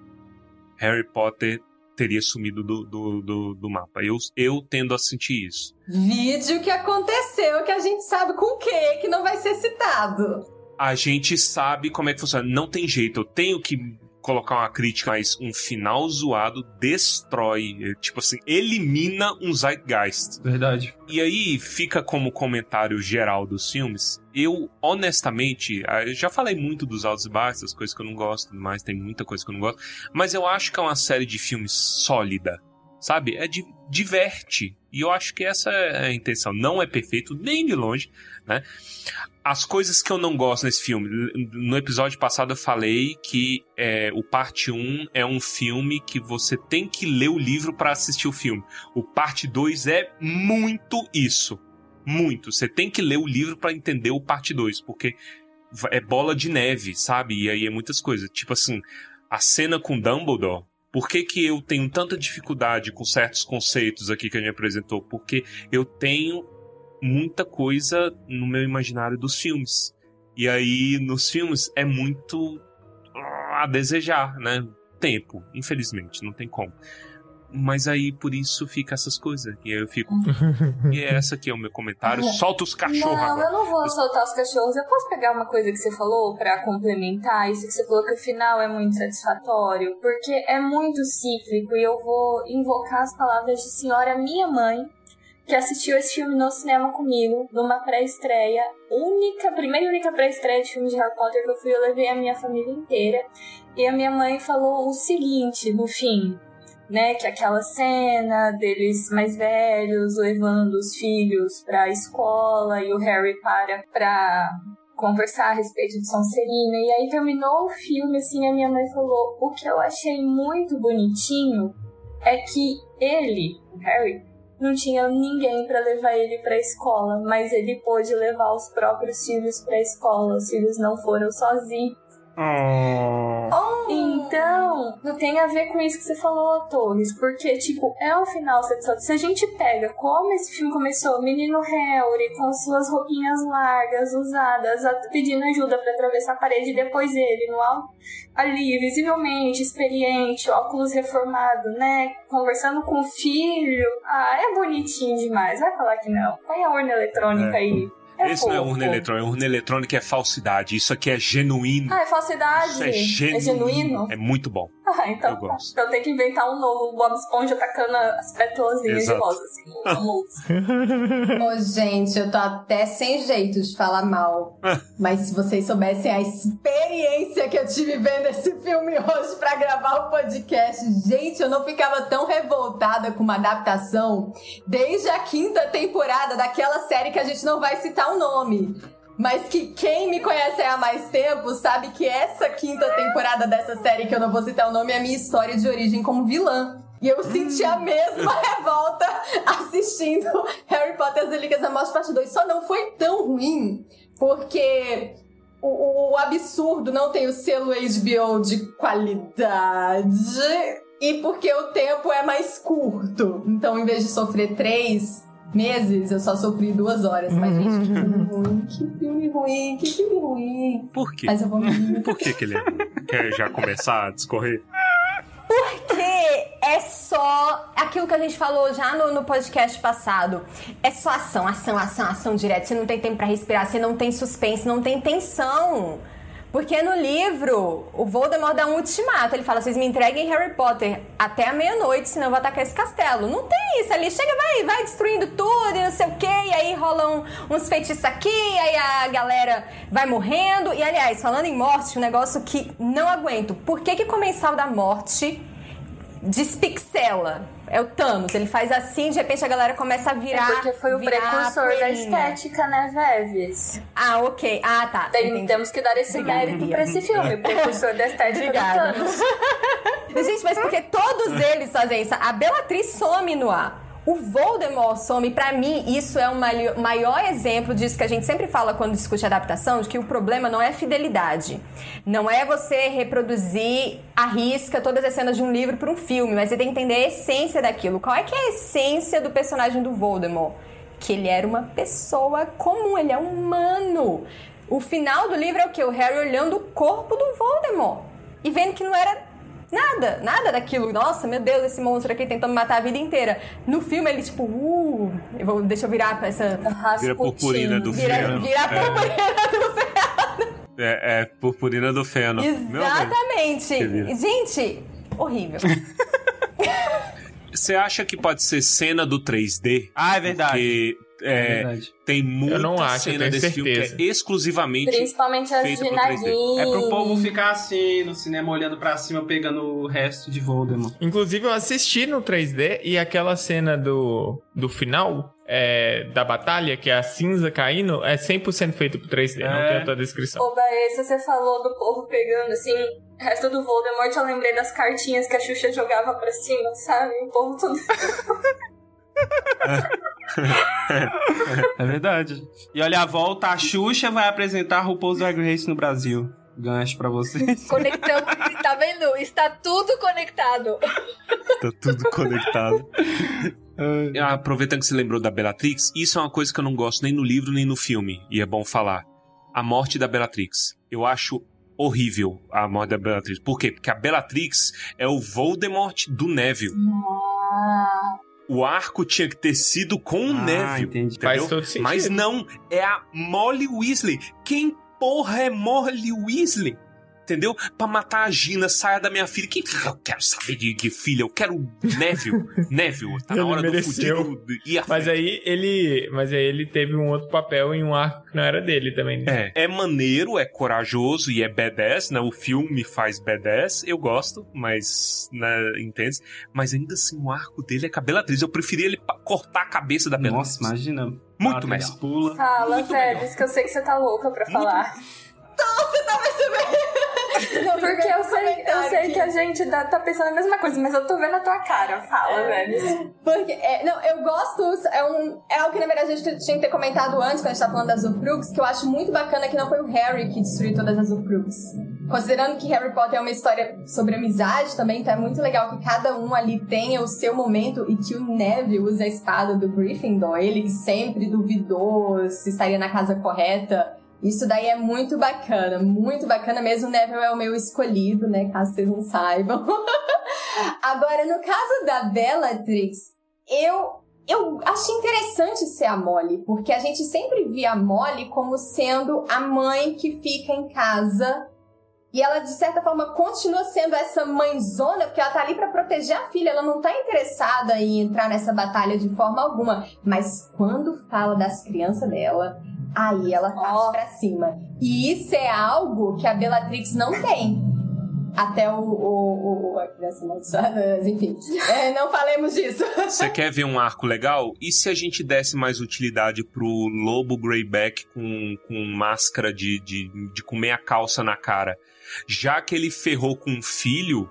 Harry Potter teria sumido do, do, do, do mapa. Eu, eu tendo a sentir isso. Vídeo que aconteceu, que a gente sabe com o que que não vai ser citado. A gente sabe como é que funciona. Não tem jeito. Eu tenho que colocar uma crítica, mas um final zoado destrói, eh, tipo assim, elimina um zeitgeist. Verdade. E aí fica como comentário geral dos filmes. Eu, honestamente, já falei muito dos altos e baixos, das coisas que eu não gosto, mas tem muita coisa que eu não gosto. Mas eu acho que é uma série de filmes sólida, sabe? É de, diverte. E eu acho que essa é a intenção. Não é perfeito, nem de longe, né? As coisas que eu não gosto nesse filme. No episódio passado eu falei que é, o parte 1 é um filme que você tem que ler o livro para assistir o filme. O parte 2 é muito isso. Muito. Você tem que ler o livro para entender o parte 2, porque é bola de neve, sabe? E aí é muitas coisas. Tipo assim, a cena com Dumbledore. Por que, que eu tenho tanta dificuldade com certos conceitos aqui que a gente apresentou? Porque eu tenho muita coisa no meu imaginário dos filmes. E aí, nos filmes, é muito. a desejar, né? Tempo, infelizmente, não tem como. Mas aí por isso fica essas coisas. E aí eu fico. e essa aqui é o meu comentário. Solta os cachorros Não, agora. eu não vou soltar os cachorros. Eu posso pegar uma coisa que você falou pra complementar? Isso que você falou que o final é muito satisfatório. Porque é muito cíclico e eu vou invocar as palavras de senhora minha mãe, que assistiu esse filme no cinema comigo, numa pré-estreia. Única, primeira e única pré-estreia de filme de Harry Potter que eu fui, eu levei a minha família inteira. E a minha mãe falou o seguinte no fim né, que aquela cena deles mais velhos levando os filhos pra escola e o Harry para conversar a respeito de Sonserina. E aí terminou o filme, assim, a minha mãe falou: o que eu achei muito bonitinho é que ele, o Harry, não tinha ninguém pra levar ele pra escola, mas ele pôde levar os próprios filhos pra escola. Os filhos não foram sozinhos. Então, não tem a ver com isso que você falou, Torres, porque, tipo, é um final satisfatório. Se a gente pega como esse filme começou, o menino Harry com suas roupinhas largas, usadas, a- pedindo ajuda pra atravessar a parede, e depois ele no alto, ali, visivelmente, experiente, óculos reformado, né, conversando com o filho. Ah, é bonitinho demais, vai falar que não. Põe a urna eletrônica É. aí. É Esse não é fofo. urna eletrônica. Urna eletrônica é falsidade. Isso aqui é genuíno. Ah, é falsidade? Isso é genuíno. É genuíno? É muito bom. Ah, então Eu gosto. Então tem que inventar um novo Bob Esponja tacando as pétalazinhas de rosa, assim, no-. Ô, gente, eu tô até sem jeito de falar mal. Mas se vocês soubessem a experiência que eu tive vendo esse filme hoje pra gravar o podcast, gente, eu não ficava tão revoltada com uma adaptação desde a quinta temporada daquela série que a gente não vai citar o nome. Mas que quem me conhece há mais tempo sabe que essa quinta temporada dessa série, que eu não vou citar o nome, é a minha história de origem como vilã. E eu senti a mesma revolta assistindo Harry Potter e as Relíquias da Morte parte 2. Só não foi tão ruim, porque o, o- absurdo não tem o selo HBO de qualidade e porque o tempo é mais curto. Então, em vez de sofrer três meses, eu só sofri duas horas. Mas, gente, que filme ruim, que filme ruim, que filme ruim. Por quê? Mas eu vou me Por que, que ele é? Quer já começar a discorrer? Porque é só aquilo que a gente falou já no, no podcast passado. É só ação, ação, ação, ação direto. Você não tem tempo pra respirar, você não tem suspense, não tem tensão. Porque no livro, o Voldemort dá um ultimato. Ele fala: vocês me entreguem Harry Potter até a meia-noite, senão eu vou atacar esse castelo. Não tem isso ali. Chega, vai, vai destruindo tudo e não sei o quê. E aí rolam uns feitiços aqui, aí a galera vai morrendo. E aliás, falando em morte, um negócio que não aguento. Por que, que o Comensal da Morte despixela? É o Thanos, ele faz assim, de repente a galera começa a virar. É porque foi o precursor da estética, né, Veves? Ah, ok. Ah, tá. Tem- temos que dar esse Obrigada, mérito pra esse filme, precursor da estética Obrigada. do Thanos. Gente, mas porque todos eles fazem isso. A Bellatrix some no ar. O Voldemort some. Pra mim, isso é o maior exemplo disso que a gente sempre fala quando discute adaptação, de que o problema não é fidelidade. Não é você reproduzir à risca todas as cenas de um livro para um filme, mas você tem que entender a essência daquilo. Qual é que é a essência do personagem do Voldemort? Que ele era uma pessoa comum, ele é humano. O final do livro é o quê? O Harry olhando o corpo do Voldemort e vendo que não era Nada, nada daquilo. Nossa, meu Deus, esse monstro aqui tentou me matar a vida inteira. No filme, ele, tipo, uh, eu vou, deixa eu virar pra essa. Vira purpurina do Vira, feno. vira a purpurina do feno. É, é purpurina do feno. Meu Deus. Exatamente. Vira. Gente, horrível. Você acha que pode ser cena do 3D? Ah, é verdade. Porque é, É verdade. tem muita Eu não acho, eu cena desse filme que certeza. é exclusivamente Principalmente as feita de pro 3D. Nagini. É pro povo ficar assim, no cinema, olhando pra cima, pegando o resto de Voldemort. Inclusive, eu assisti no 3D e aquela cena do, do final é, da batalha, que é a cinza caindo, é 100% feito pro 3D, não É. tem outra descrição. Ô, Baessa, você falou do povo pegando, assim, o resto do Voldemort, eu lembrei das cartinhas que a Xuxa jogava pra cima, sabe? O povo todo... É verdade. E olha, a volta, a Xuxa vai apresentar RuPaul's Drag Race no Brasil. Gancho pra vocês. Conectamos. tá vendo? Está tudo conectado. Tá tudo conectado. Ah, Aproveitando que você lembrou da Bellatrix, isso é uma coisa que eu não gosto nem no livro nem no filme, e é bom falar. A morte da Bellatrix. Eu acho horrível a morte da Bellatrix. Por quê? Porque a Bellatrix é o Voldemort do Neville. Ah, O arco tinha que ter sido com o Ah, Neville. entendi. Entendeu? Faz todo sentido. Mas não, é a Molly Weasley. Quem porra é Molly Weasley? Entendeu? Pra matar a Gina, saia da minha filha. Quem eu quero saber de, de filha? Eu quero Neville. Neville, tá na Ele hora mereceu. do fudido Mas aí ele. Mas aí ele teve um outro papel em um arco que não era dele também. né? É, é maneiro, é corajoso e é badass, né? O filme faz badass, eu gosto, mas, né, entende? Mas ainda assim, o arco dele é Bellatrix. Eu preferia ele pa- cortar a cabeça da Bellatrix. Nossa, imagina. Muito melhor. pula. fala, Muito melhor. Febres, que eu sei que você tá louca pra falar. Não, Porque eu sei, eu sei que a gente tá, tá pensando a mesma coisa, mas eu tô vendo a tua cara. Fala, Febres. Porque, é, não, eu gosto, é, um, é algo que na verdade a gente tinha que ter comentado antes, quando a gente tá falando das Horcrux, que eu acho muito bacana que não foi o Harry que destruiu todas as Horcrux. Considerando que Harry Potter é uma história sobre amizade também, então é muito legal que cada um ali tenha o seu momento e que o Neville use a espada do Gryffindor, ele sempre duvidou se estaria na casa correta. Isso daí é muito bacana, muito bacana mesmo. O Neville é o meu escolhido, né? Caso vocês não saibam. Agora, no caso da Bellatrix, eu eu achei interessante ser a Molly, porque a gente sempre via a Molly como sendo a mãe que fica em casa. E ela, de certa forma, continua sendo essa mãezona, porque ela tá ali pra proteger a filha. Ela não tá interessada em entrar nessa batalha de forma alguma. Mas quando fala das crianças dela, aí ela parte Ó. pra cima. E isso é algo que a Bellatrix não tem. Até o, o, o- a criança amaldiçoada, enfim. É, não falemos disso. Você quer ver um arco legal? E se a gente desse mais utilidade pro lobo Greyback com, com máscara de, de, de comer a calça na cara? Já que ele ferrou com um filho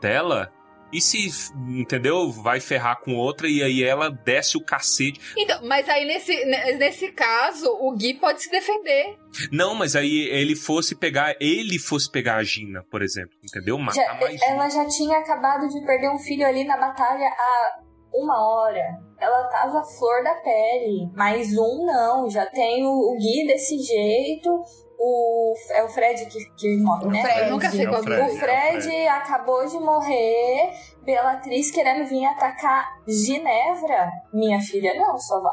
dela, e se, entendeu? Vai ferrar com outra e aí ela desce o cacete. Então, mas aí nesse, ne- nesse caso, o Gui pode se defender. Não, mas aí ele fosse pegar, ele fosse pegar a Gina, por exemplo, entendeu? Matar Já- mais um. ela já tinha acabado de perder um filho ali na batalha há uma hora. Ela tava flor da pele. Mais um não. Já tem o, o Gui desse jeito. O, é o Fred que, que morre, O né? Fred. Eu nunca sei É o qual Fred. é. O Fred acabou de morrer. Bellatriz querendo vir atacar Ginevra. Minha filha não, só vá.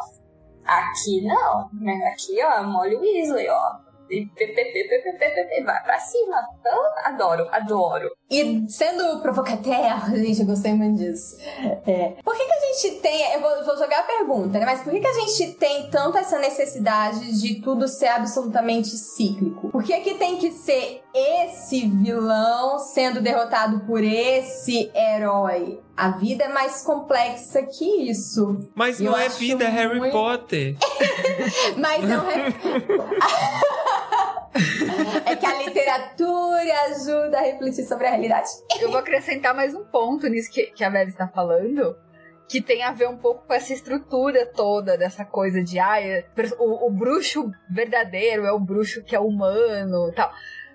Aqui não. Aqui, ó, Molly Weasley, ó e vai pra cima. Então, adoro, adoro. E sendo provocateur, gente, eu gostei muito disso. É. Por que, que a gente tem. Eu vou, vou, jogar a pergunta, né? Mas por que, que a gente tem tanto essa necessidade de tudo ser absolutamente cíclico? Por que, que tem que ser esse vilão sendo derrotado por esse herói? A vida é mais complexa que isso. Mas eu não é vida, é Harry Potter. Mas não é. é que a literatura ajuda a refletir sobre a realidade. Eu vou acrescentar mais um ponto nisso que, que a Bela está falando. Que tem a ver um pouco com essa estrutura toda dessa coisa de ah, o, o bruxo verdadeiro é o bruxo que é humano tal.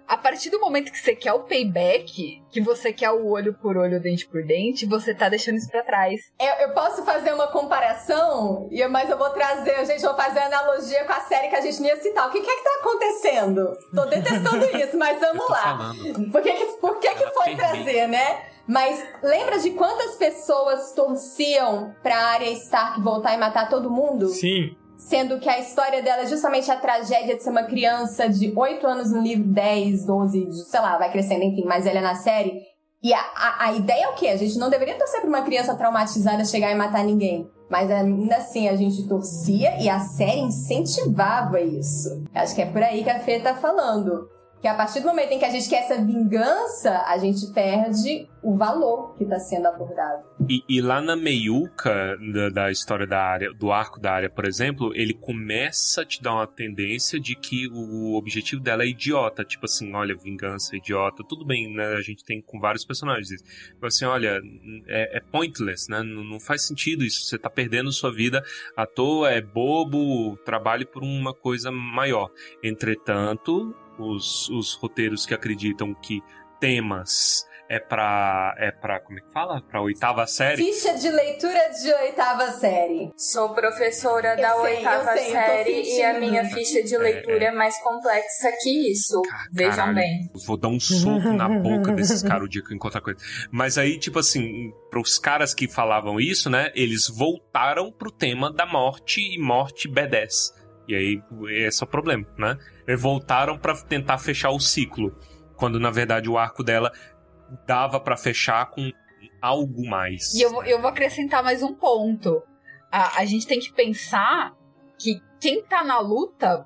A partir do momento que você quer o payback, que você quer o olho por olho, dente por dente, você tá deixando isso pra trás. Eu, eu posso fazer uma comparação, e- mas eu vou trazer, gente, eu vou fazer analogia com a série que a gente não ia citar. O que, que é que tá acontecendo? Tô detestando isso, mas vamos lá. falando. Por que, que, por que, que foi trazer, né? Mas lembra de quantas pessoas torciam pra área Stark voltar e matar todo mundo? Sim. Sendo que a história dela é justamente a tragédia de ser uma criança de 8 anos no livro, 10, 12, de- sei lá, vai crescendo, enfim, mais velha na série. E a, a, a ideia é o quê? A gente não deveria torcer pra uma criança traumatizada chegar e matar ninguém. Mas ainda assim, a gente torcia e a série incentivava isso. Acho que é por aí que a Fê tá falando. Que a partir do momento em que a gente quer essa vingança, a gente perde o valor que tá sendo abordado. E, e lá na meiuca da, da história da área, do arco da área, por exemplo, ele começa a te dar uma tendência de que o objetivo dela é idiota. Tipo assim, olha, vingança, idiota. Tudo bem, né? A gente tem com vários personagens isso. Tipo assim, olha, é, é pointless, né? Não, não faz sentido isso. Você tá perdendo sua vida à toa, é bobo, trabalhe por uma coisa maior. Entretanto, os, os roteiros que acreditam que temas é pra. É pra. Como é que fala? Pra oitava série. Ficha de leitura de oitava série. Sou professora Eu da sei, oitava sei, série e a minha ficha de leitura é, mais complexa que isso. Vejam Caralho, bem. Vou dar um soco na boca desses caras o dia que eu encontrar eles. Mas aí, tipo assim, pros caras que falavam isso, né? Eles voltaram pro tema da morte e morte B10. E aí, esse é o problema, né? Eles voltaram pra tentar fechar o ciclo. Quando, na verdade, o arco dela dava pra fechar com algo mais. E eu, vou- eu vou acrescentar mais um ponto. A, a gente tem que pensar que quem tá na luta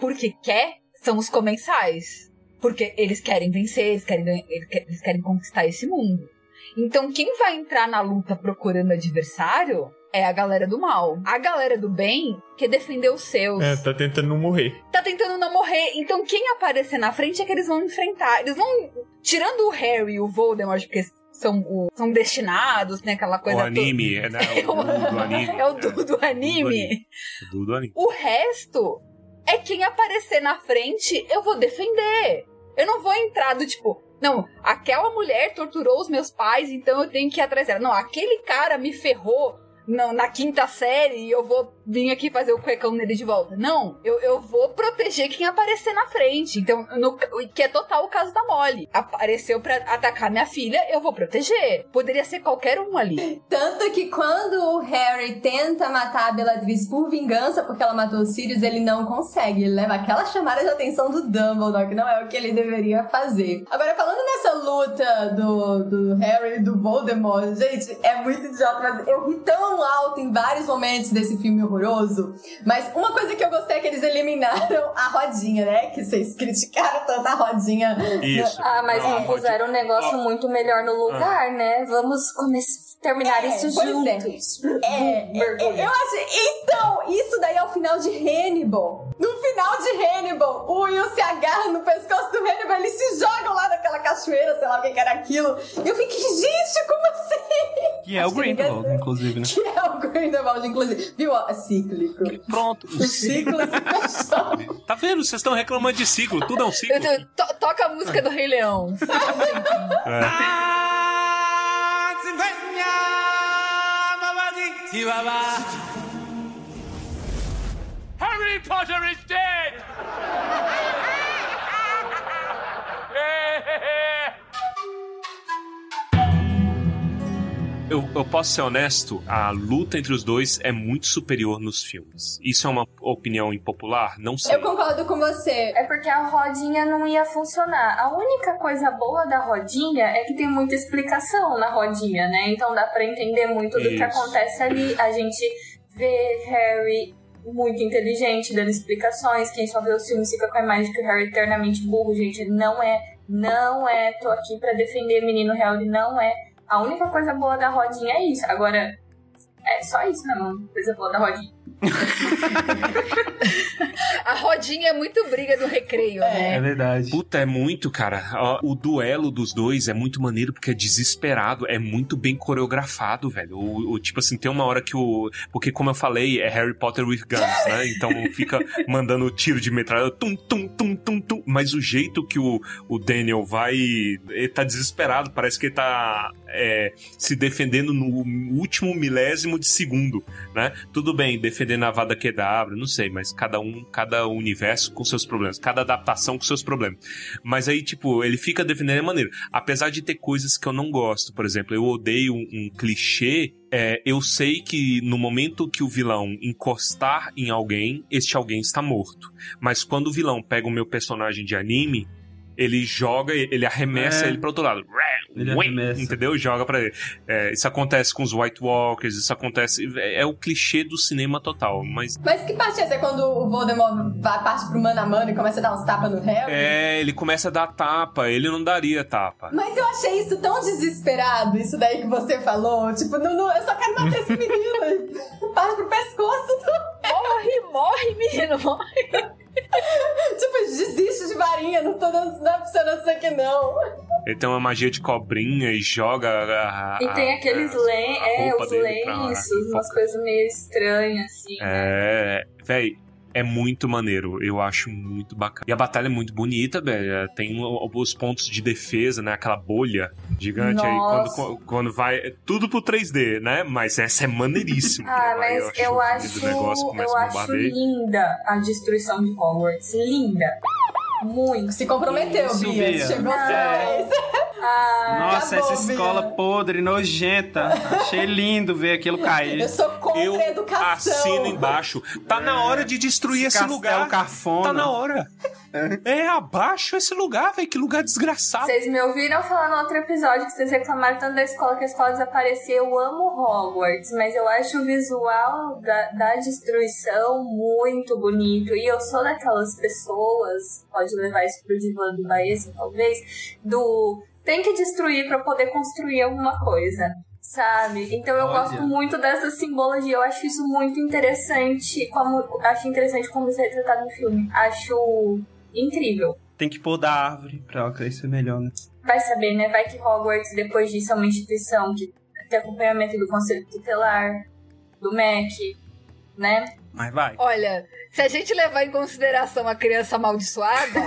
porque quer são os comensais. Porque eles querem vencer, eles querem- eles querem conquistar esse mundo. Então quem vai entrar na luta procurando adversário é a galera do mal. A galera do bem quer defender os seus. É, tá tentando não morrer. tá tentando não morrer. Então quem aparecer na frente é que eles vão enfrentar. Eles vão. Tirando o Harry e o Voldemort, porque são, o- são destinados, né? Aquela O coisa. to- anime, é, né? O do anime. É o Du do anime. O Du do anime. O resto é quem aparecer na frente, eu vou defender. Eu não vou entrar do tipo. Não, aquela mulher torturou os meus pais, então eu tenho que ir atrás dela. Não, aquele cara me ferrou na, quinta série e eu vou vir aqui fazer o cuecão nele de volta. Não, eu, eu vou proteger quem aparecer na frente. Então, no, que é total o caso da Molly. Apareceu pra atacar minha filha, eu vou proteger. Poderia ser qualquer um ali. Tanto que quando o Harry tenta matar a Bellatrix por vingança, porque ela matou o Sirius, ele não consegue. Ele leva aquela chamada de atenção do Dumbledore, que não é o que ele deveria fazer. Agora, falando nessa luta do, do Harry e do Voldemort, gente, é muito idiota, mas eu ri tão alto em vários momentos desse filme horroroso. Mas uma coisa que eu gostei é que eles eliminaram a rodinha, né? Que vocês criticaram tanto a rodinha. Isso. Ah, mas não puseram um negócio muito melhor no lugar, né? Vamos começar, terminar É, isso é. juntos. É, Mergulha. eu achei. Então, isso daí é o final de Hannibal. No final de Hannibal, o Will se agarra no pescoço do Hannibal, eles se jogam lá naquela cachoeira, sei lá o que era aquilo. E eu fiquei, gente, como assim? Que é o Acho Grindelwald, inclusive, né? Que é o Grindelwald, inclusive. Viu? ó, É cíclico. Pronto. O ciclo se fechou. Tá vendo? Vocês estão reclamando de ciclo. Tudo é um ciclo. To- toca a música do Rei Leão. Harry Potter is dead! Eu, eu posso ser honesto, a luta entre os dois é muito superior nos filmes. Isso é uma opinião impopular? Não sei. Eu concordo com você. É porque a rodinha não ia funcionar. A única coisa boa da rodinha é que tem muita explicação na rodinha, né? Então dá pra entender muito do que Isso. acontece ali. A gente vê Harry muito inteligente, dando explicações. Quem só vê os filmes fica com a imagem que o Harry é eternamente burro, gente. Não é, não é. Tô aqui pra defender menino Harry, não é. A única coisa boa da rodinha é isso. Agora, é só isso mesmo, coisa boa da rodinha. A rodinha é muito briga do recreio, né? É verdade. Puta, é muito, cara. Ó, O duelo dos dois é muito maneiro porque é desesperado, é muito bem coreografado, velho. O, o- tipo assim, tem uma hora que o. Porque, como eu falei, é Harry Potter with guns, né? Então fica mandando tiro de metralha, tum, tum, tum, tum, tum. Mas o jeito que o, o Daniel vai. Ele tá desesperado, parece que ele tá é, se defendendo no último milésimo de segundo, né? Tudo bem, defender na Vada Kedavra, não sei, mas cada um, cada universo com seus problemas, cada adaptação com seus problemas. Mas aí, tipo, ele fica defendendo a maneira. Apesar de ter coisas que eu não gosto, por exemplo, eu odeio um, um clichê. é, eu sei que no momento que o vilão encostar em alguém, este alguém está morto. Mas quando o vilão pega o meu personagem de anime, ele joga, ele arremessa É. ele para outro lado. Ele Ué, arremessa. Entendeu? Joga pra ele. É, isso acontece com os White Walkers, isso acontece. É, é o clichê do cinema total, mas. Mas que parte é essa? É quando o Voldemort vai, parte pro mano a mano e começa a dar uns tapas no Harry? É, ele começa a dar tapa, ele não daria tapa. Mas eu achei isso tão desesperado, isso daí que você falou. Tipo, não, não, eu só quero matar esse menino. Parte pro pescoço. do- Morre, morre, menino, morre. Tipo, desiste de varinha, não tô dando, não é funcionando isso aqui não. Ele tem uma magia de cobrinha e joga a. E tem a- aqueles a- len a é, os lenços, umas coisas meio estranhas, assim. É, véi, é muito maneiro. Eu acho muito bacana. E a batalha é muito bonita, velho. Tem o- os pontos de defesa, né? Aquela bolha gigante aí. Nossa. Quando, quando vai. é Tudo pro 3D, né? Mas essa é maneiríssima. Ah, vai, mas eu acho, negócio começa eu acho linda a destruição de Hogwarts. Linda. Muito. Se comprometeu, Isso, Bia. Bia. Chegou Não. Ah, Nossa, acabou, essa escola podre, nojenta. Achei lindo ver aquilo cair. Eu sou contra Eu a educação. assino embaixo. Tá na hora de destruir esse Castelo lugar. cafona. Tá na hora. É, abaixo esse lugar, velho. Que lugar desgraçado. Vocês me ouviram falar no outro episódio que vocês reclamaram tanto da escola que a escola desapareceu. Eu amo Hogwarts, mas eu acho o visual da, da destruição muito bonito. E eu sou daquelas pessoas, pode levar isso pro divã do Baeza, talvez, do tem que destruir pra poder construir alguma coisa. Sabe? Então eu Olha. gosto muito dessa simbologia. Eu acho isso muito interessante. Como, acho interessante como isso é retratado no filme. Acho incrível. Tem que pôr da árvore pra ela crescer melhor, né? Vai saber, né? Vai que Hogwarts, depois disso, é uma instituição que tem acompanhamento do Conselho Tutelar, do MEC, né? Mas vai. Olha, se a gente levar em consideração a criança amaldiçoada,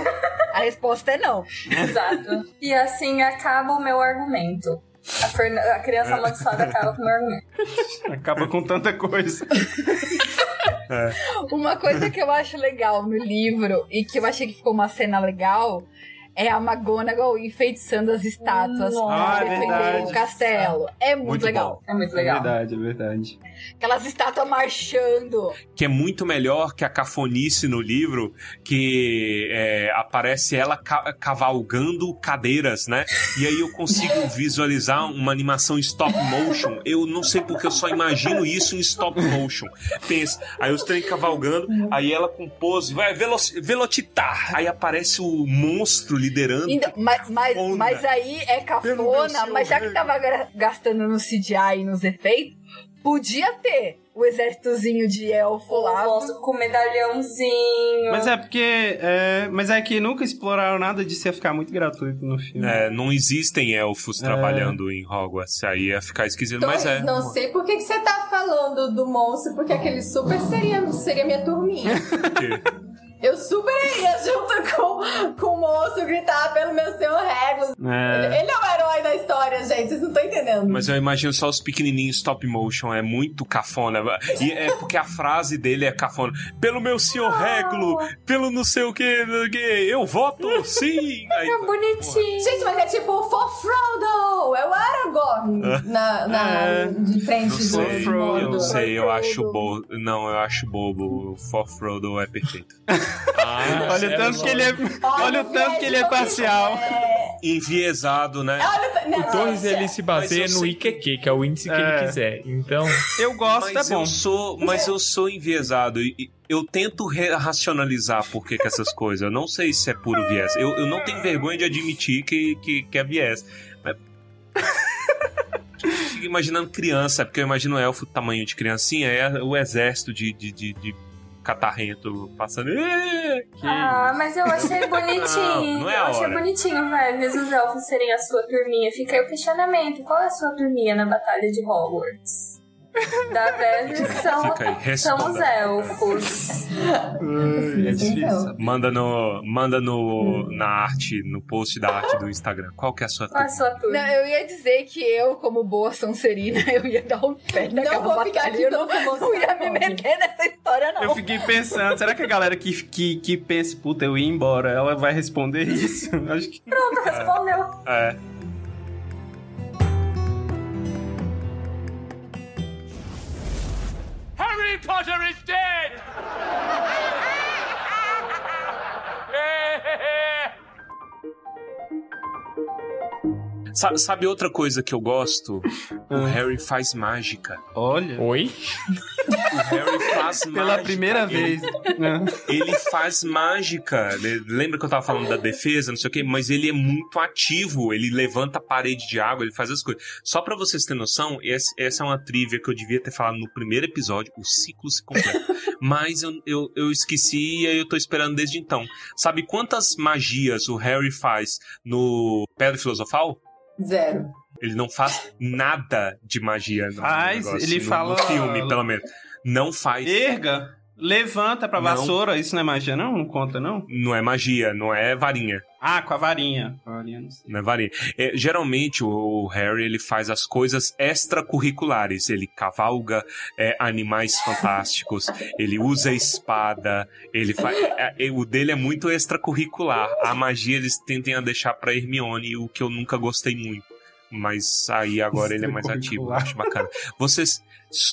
a resposta é não. Exato. e assim acaba o meu argumento. A, Ferna- a criança amaldiçoada acaba com o meu argumento. Acaba com tanta coisa. Uma coisa que eu acho legal no livro e que eu achei que ficou uma cena legal é a McGonagall enfeitiçando as estátuas Nossa. pra Ah, é defender o castelo. É muito, Muito legal. É muito É legal. verdade, é verdade. Aquelas estátuas marchando. que é muito melhor que a cafonice no livro, que é, aparece ela ca- cavalgando cadeiras, né? E aí eu consigo visualizar uma animação em stop motion. Eu não sei porque eu só imagino isso em stop motion. Pensa, aí os trem cavalgando, aí ela com pose, vai, velo velocitar. Aí aparece o monstro liderando. Então, mas, mas, mas aí é cafona, mas já que tava gastando no CGI e nos efeitos, podia ter o exércitozinho de elfo lá. O monstro com medalhãozinho. Mas é porque. É, mas é que nunca exploraram nada disso ia ficar muito gratuito no filme. É, não existem elfos trabalhando em Hogwarts. Aí ia ficar esquisito, mas é. não sei por que, que você tá falando do monstro, porque aquele super seria, seria minha turminha. Eu super iria junto com, com o monstro gritar pelo meu senhor Regulus. É. Ele é o herói da história, gente. Vocês não estão entendendo. Mas eu imagino só os pequenininhos stop motion, é muito cafona. E é porque a frase dele é cafona. Pelo meu senhor Regulo, pelo não sei o que, não sei o que, eu voto sim. Aí, É bonitinho. Gente, mas é tipo For Frodo! É o Aragorn na, na, É. de frente não do sei, Frodo. eu não sei, eu acho bobo. Não, eu acho bobo. O For Frodo é perfeito. Ah, Olha o tanto que ele é. Olha o tanto que ele é parcial. É, Enviesado, né? olha, não, O Torres não, ele se baseia no sei IQQ, que é o índice que É. ele quiser. Então, Eu gosto, Mas é bom. eu sou, mas eu sou enviesado. E eu tento racionalizar por que, que essas coisas. Eu não sei se é puro viés. Eu, eu não tenho vergonha de admitir que, que, que é viés. Mas... Eu Fico imaginando criança, porque eu imagino elfo tamanho de criancinha, é o exército de, de, de, de catarrento passando. "Ê!" Ah, mas eu achei bonitinho. Não, não é eu achei hora. bonitinho, vai. Às vezes os elfos serem a sua turminha. Fica aí o questionamento. Qual é a sua turminha na Batalha de Hogwarts? Da Veve são, são os elfos. É difícil. Manda no, manda no, na arte, no post da arte do Instagram. Qual que é a sua é a turma? sua turma? Não, eu ia dizer que eu, como boa Sonserina, eu ia dar um pé naquela vou ficar batalha. aqui Eu não, não, vou não ia me meter nessa história, não. Eu fiquei pensando, será que a galera que, que, que pensa, puta, eu ia embora, ela vai responder isso? Acho que. Pronto, respondeu. É. Harry Potter is dead! Sa- Sabe outra coisa que eu gosto? O Ah. Harry faz mágica. Olha. oi? O Harry faz mágica. Pela primeira Ele- vez. Ele faz mágica. Le- Lembra que eu tava falando da defesa, não sei o quê? Mas ele é muito ativo. Ele levanta a parede de água, ele faz as coisas. Só pra vocês terem noção, essa, é uma trivia que eu devia ter falado no primeiro episódio. O ciclo se completa. Mas eu, eu, eu esqueci e aí eu tô esperando desde então. Sabe quantas magias o Harry faz no Pedra Filosofal? Zero. Ele não faz nada de magia no Faz, negócio, ele no- fala- no filme, pelo menos. Não faz. Erga. Levanta pra Não. vassoura, isso não é magia, não? Não conta, não? Não é magia, não é varinha. Ah, com a varinha. Com a varinha, não sei. Não é varinha. É, geralmente o Harry ele faz as coisas extracurriculares. Ele cavalga é, animais fantásticos, ele usa espada, ele faz. é, é, o dele é muito extracurricular. A magia eles tentem a deixar pra Hermione, o que eu nunca gostei muito. Mas aí agora ele é mais ativo, acho bacana. Vocês.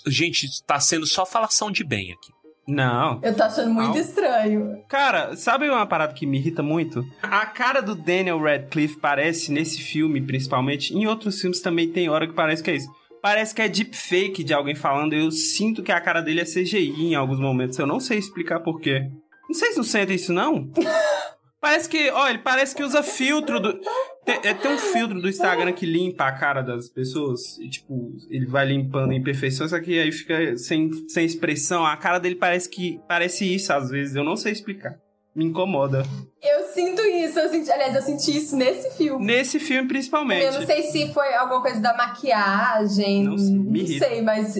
Gente, tá sendo só falação de bem aqui. Não. Eu tô achando muito Não. estranho. Cara, sabe uma parada que me irrita muito? A cara do Daniel Radcliffe parece, nesse filme principalmente, em outros filmes também tem hora que parece que é isso. Parece que é deepfake de alguém falando. Eu sinto que a cara dele é CGI em alguns momentos. Eu não sei explicar porquê. Não sei se não sentem isso, não. Parece que, ó, ele parece que usa filtro do. Tem, é, tem um filtro do Instagram que limpa a cara das pessoas. E, tipo, ele vai limpando imperfeições, só que aí fica sem, sem expressão. A cara dele parece que. Parece isso às vezes. Eu não sei explicar. Me incomoda. Eu sinto isso, eu senti, aliás, eu senti isso nesse filme. Nesse filme, principalmente. Eu não sei se foi alguma coisa da maquiagem, Não não, sei, me irrita. sei, mas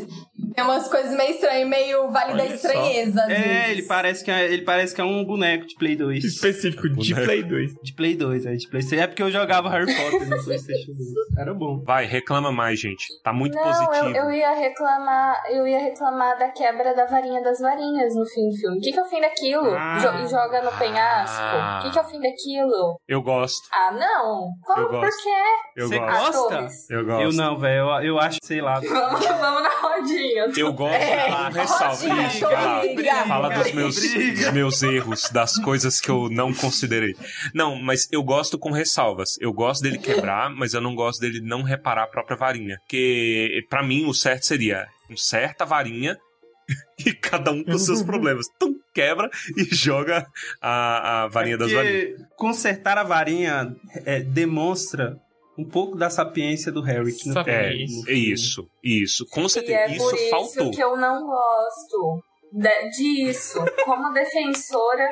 tem umas coisas meio estranhas, meio vale da estranheza, às É, vezes. ele parece, que é, ele parece que é um boneco de Play 2. Específico de Boneco. Play 2. De Play 2, é de PlayStation. É porque eu jogava Harry Potter no PlayStation 2. Era bom. Vai, reclama mais, gente. Tá muito não, positivo. eu, eu ia reclamar, eu ia reclamar da quebra da varinha das varinhas no fim do filme. O que, que é o fim daquilo? Ah. Jo- joga no penhasco? Ah. O que, que é o fim daquilo? Eu gosto. Ah, não! Como? Eu Por gosto. quê? Eu Você gosto. gosta? Atores. Eu gosto. Eu não, velho. Eu, eu acho, sei lá. Vamos, vamos na rodinha. Eu gosto É, com ressalva. rodinha, Isso, vai lá. briga. Fala dos meus, dos meus erros, das coisas que eu não considerei. Não, mas eu gosto com ressalvas. Eu gosto dele quebrar, mas eu não gosto dele não reparar a própria varinha. Porque, pra mim, o certo seria conserta a varinha e cada um com seus problemas. Tum, quebra e joga a, a varinha das varinhas. Porque consertar a varinha é, demonstra um pouco da sapiência do Harry. Que não. É, tem é isso, isso. Com E certeza. é isso por isso faltou. que eu não gosto da- disso. Como defensora,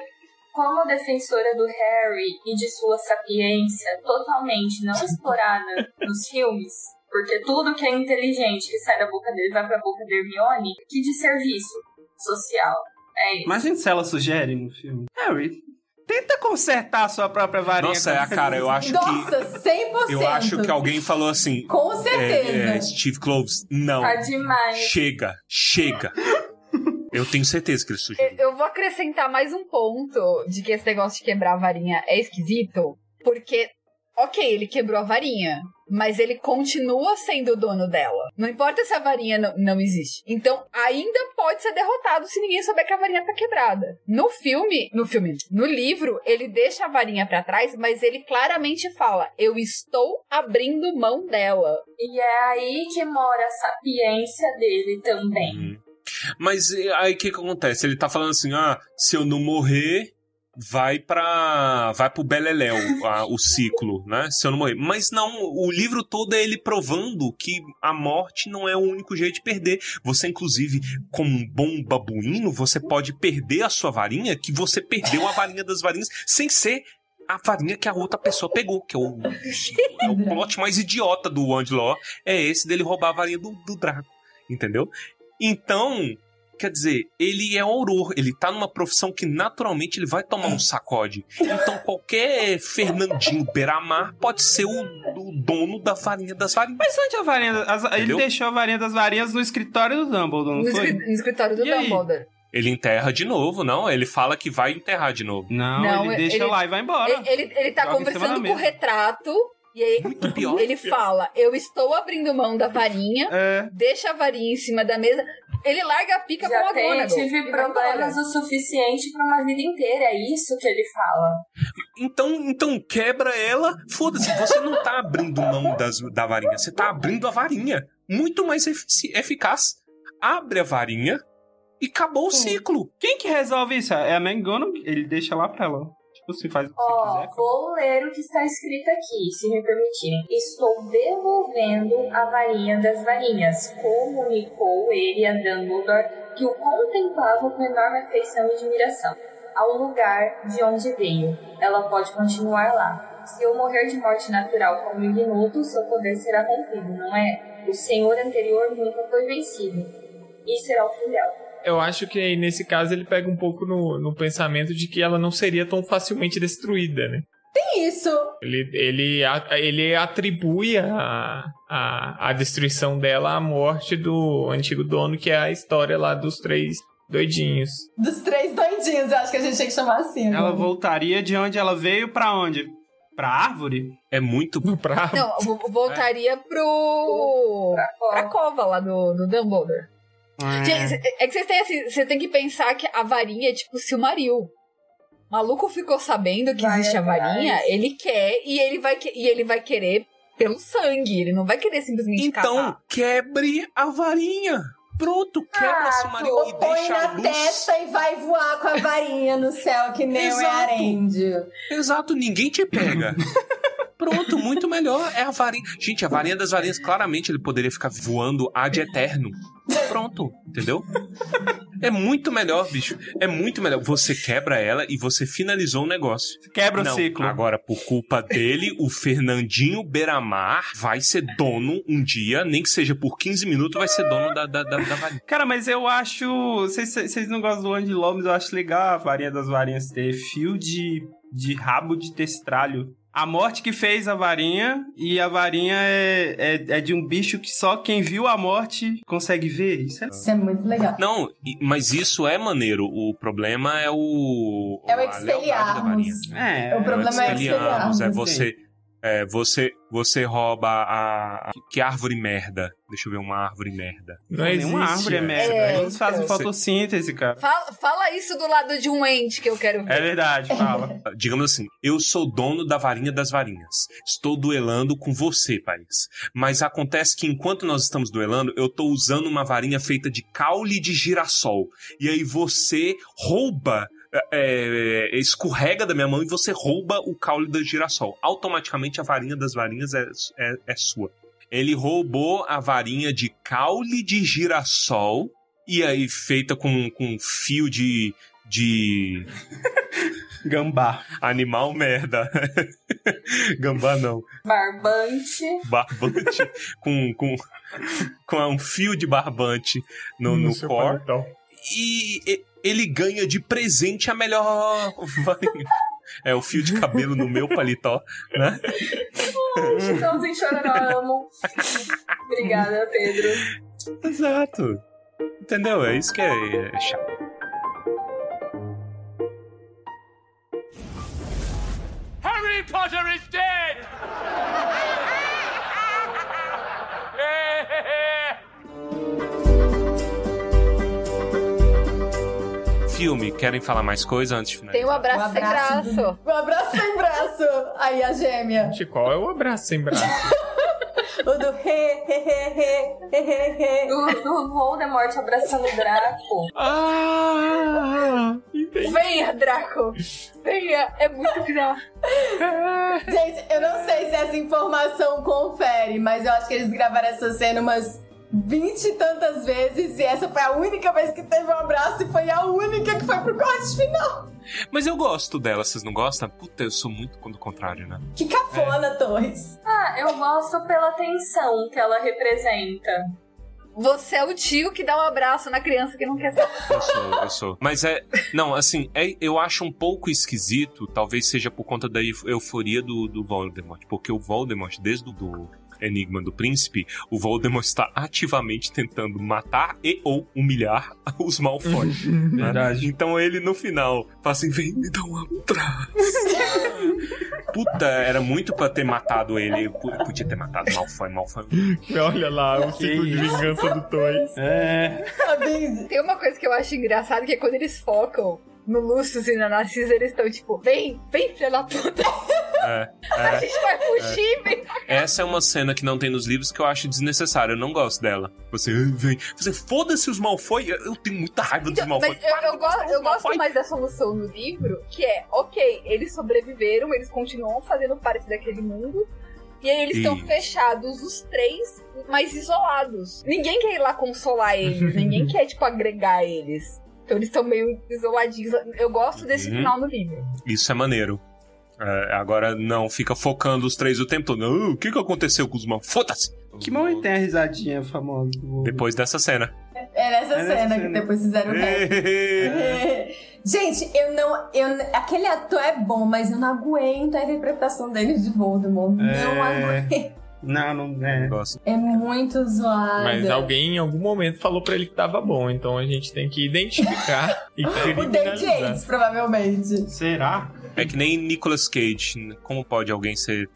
como defensora do Harry e de sua sapiência totalmente não explorada nos filmes, porque tudo que é inteligente que sai da boca dele vai pra boca da Hermione, que de serviço social. É isso. Imagina se ela sugere no filme. Harry, tenta consertar a sua própria varinha. Nossa, é a cara, eu acho que. Nossa, 100%. Eu acho que alguém falou assim. Com É, certeza. é, Steve Cloves, não. Tá demais. Chega, chega. Eu tenho certeza que ele Eu, sugeriu. eu vou acrescentar mais um ponto de que esse negócio de quebrar a varinha é esquisito, porque, ok, ele quebrou a varinha, mas ele continua sendo o dono dela. Não importa se a varinha não, não existe. Então, ainda pode ser derrotado se ninguém souber que a varinha tá quebrada. No filme, no filme, no livro, ele deixa a varinha pra trás, mas ele claramente fala: Eu estou abrindo mão dela. E é aí que mora a sapiência dele também. Uhum. Mas aí o que, que acontece? Ele tá falando assim: ah, se eu não morrer, vai pra. vai pro Beleléu a- o ciclo, né? Se eu não morrer. Mas não, o livro todo é ele provando que a morte não é o único jeito de perder. Você, inclusive, como um bom babuíno, você pode perder a sua varinha, que você perdeu a varinha das varinhas, sem ser a varinha que a outra pessoa pegou, que é o, é o plot mais idiota do Angelo, é esse dele roubar a varinha do, do Draco, entendeu? Então, quer dizer, ele é auror, ele tá numa profissão que naturalmente ele vai tomar um sacode. Então qualquer Fernandinho Beiramar pode ser o, o dono da varinha das varinhas. Mas onde a varinha. das- as- ele deixou a varinha das varinhas no escritório do Dumbledore, No, não foi? escri- no escritório do E aí? Dumbledore. Ele enterra de novo, não? Ele fala que vai enterrar de novo. Não, Não, ele deixa ele- lá e vai embora. Ele, ele, ele tá Joga conversando com o retrato. E aí Muito pior. ele fala: Eu estou abrindo mão da varinha, É. deixa a varinha em cima da mesa. Ele larga a pica Já pra tem, McGonagall. tive e vai problemas o suficiente pra uma vida inteira. É isso que ele fala. Então, então quebra ela. Foda-se, você não tá abrindo mão das, da varinha, você tá abrindo a varinha. Muito mais efici- eficaz. Abre a varinha e acabou o ciclo. Quem que resolve isso? É a McGonagall. Ele deixa lá pra ela. Tipo, se faz o que você quiser. vou ler o que está escrito aqui, se me permitirem. Estou devolvendo a varinha das varinhas, comunicou ele a Dumbledore, que o contemplava com enorme afeição e admiração. Ao lugar de onde veio. Ela pode continuar lá. Se eu morrer de morte natural como ignoto, seu poder será rompido, não é? O senhor anterior nunca foi vencido. E será o fim dela. Eu acho que aí, nesse caso ele pega um pouco no, no pensamento de que ela não seria tão facilmente destruída, né? Tem isso. Ele, ele, ele atribui a, a, a destruição dela à morte do antigo dono, que é a história lá dos três doidinhos. Dos três doidinhos, eu acho que a gente tinha que chamar assim. Ela né? voltaria de onde ela veio pra onde? Pra árvore? É muito. Pra... Não, vo- voltaria pro. pra cova lá do, do Dumbledore. Gente, é que vocês têm assim, você tem que pensar que a varinha é tipo Silmaril. O maluco ficou sabendo que Vai existe a atrás. varinha, ele quer e ele vai, e ele vai querer pelo sangue. Ele não vai querer simplesmente Então, catar. quebre a varinha. Pronto, quebra a Silmaril e Põe deixa na a luz. testa e vai voar com a varinha no céu, que nem o Exato. Arendio. Exato, ninguém te pega. Pronto, muito melhor. É a varinha. Gente, a varinha das varinhas, claramente ele poderia ficar voando ad eterno. Pronto, entendeu? É muito melhor, bicho. É muito melhor. Você quebra ela e você finalizou o negócio. Quebra Não, o ciclo. Agora, por culpa dele, o Fernandinho Beiramar vai ser dono um dia, nem que seja por 15 minutos, vai ser dono da, da, da, da varinha. Cara, mas eu acho. Vocês não gostam do Andy Lau, mas eu acho legal a varinha das varinhas ter fio de, de rabo de testralho. A morte que fez a varinha, e a varinha é, é, é de um bicho que só quem viu a morte consegue ver. Isso é Isso é muito legal. Não, mas isso é maneiro. O problema é o. É o expeliarmos. É, O problema é Expelliarmus, expeliarmos. é você, é você, você rouba a, a- que árvore merda. Deixa eu ver uma árvore merda. Não existe. Nenhuma árvore é merda. É, Eles fazem então. fotossíntese, cara. Fala, fala isso do lado de um ente que eu quero ver. É verdade, fala. Digamos assim, eu sou dono da varinha das varinhas. Estou duelando com você, país. Mas acontece que enquanto nós estamos duelando, eu estou usando uma varinha feita de caule de girassol. E aí você rouba. É, é, escorrega da minha mão e você rouba o caule do girassol. Automaticamente a varinha das varinhas é, é, é sua. Ele roubou a varinha de caule de girassol e aí feita com, com fio de, de Gambá. Animal merda. Gambá não. Barbante. Barbante com, com, com um fio de barbante no, no core. paletó. E e- ele ganha de presente a melhor varinha. É o fio de cabelo no meu paletó, né? Chitãozinho chororamo. Obrigada, Pedro. Exato. Entendeu? É isso que é, é chato. Harry Potter is dead! Filme, querem falar mais coisa antes de finalizar? Tem um abraço, Um abraço sem braço. Um abraço sem braço. Aí a gêmea. Gente, qual é o abraço sem braço? O do re, re, re, re, re, re. Do, do Voldemort abraçando o Draco. ah! Venha, Draco. Venha. É muito grave. Gente, eu não sei se essa informação confere, mas eu acho que eles gravaram essa cena umas 20 e tantas vezes e essa foi a única vez que teve um abraço e foi a única que foi pro corte final. Mas eu gosto dela, vocês não gostam? Puta, eu sou muito do contrário, né? Que cafona, Torres. Ah, eu gosto pela tensão que ela representa. Você é o tio que dá um abraço na criança que não quer ser. Eu sou, eu sou. Mas é. Não, assim, é, eu acho um pouco esquisito, talvez seja por conta da euf- euforia do, do Voldemort. Porque o Voldemort, desde o do Enigma do Príncipe, o Voldemort está ativamente tentando matar e ou humilhar os Malfoy. né? Verdade. Então ele no final fala assim: vem me dar um abraço. Puta, era muito pra ter matado ele. Eu podia ter matado o Malfoy, Malfoy. Olha lá, o ciclo de vingança do Toys. É. Tem uma coisa que eu acho engraçada que é quando eles focam no Lucius e na Narcisa, eles estão tipo, vem, vem, filha da puta. É, A é. gente vai fugir, vem. Essa é uma cena que não tem nos livros que eu acho desnecessária. Eu não gosto dela. Você "Ai, vem. Você foda-se os Malfoy. Eu tenho muita raiva dos Então, Malfoy. mas eu, eu, go- eu gosto mais da solução no livro, que é, ok, eles sobreviveram, eles continuam fazendo parte daquele mundo, e aí eles estão fechados, os três, mas isolados. Ninguém quer ir lá consolar eles, ninguém quer, tipo, agregar eles. Então eles estão meio isoladinhos. Eu gosto desse Uhum. final no livro. Isso é maneiro. É, agora não fica focando os três o tempo todo. "Ah, o que, que aconteceu com os Malfoy? Foda-se! Que momento tem a risadinha famosa? do- Depois dessa cena. É nessa É nessa cena que depois fizeram o. Gente, eu não, eu, aquele ator é bom, mas eu não aguento a interpretação dele de Voldemort. Não É. aguento. Não, não é. É muito zoado. Mas alguém em algum momento falou pra ele que tava bom, então a gente tem que identificar e O David Yates, provavelmente. Será? É que nem Nicolas Cage. Como pode alguém ser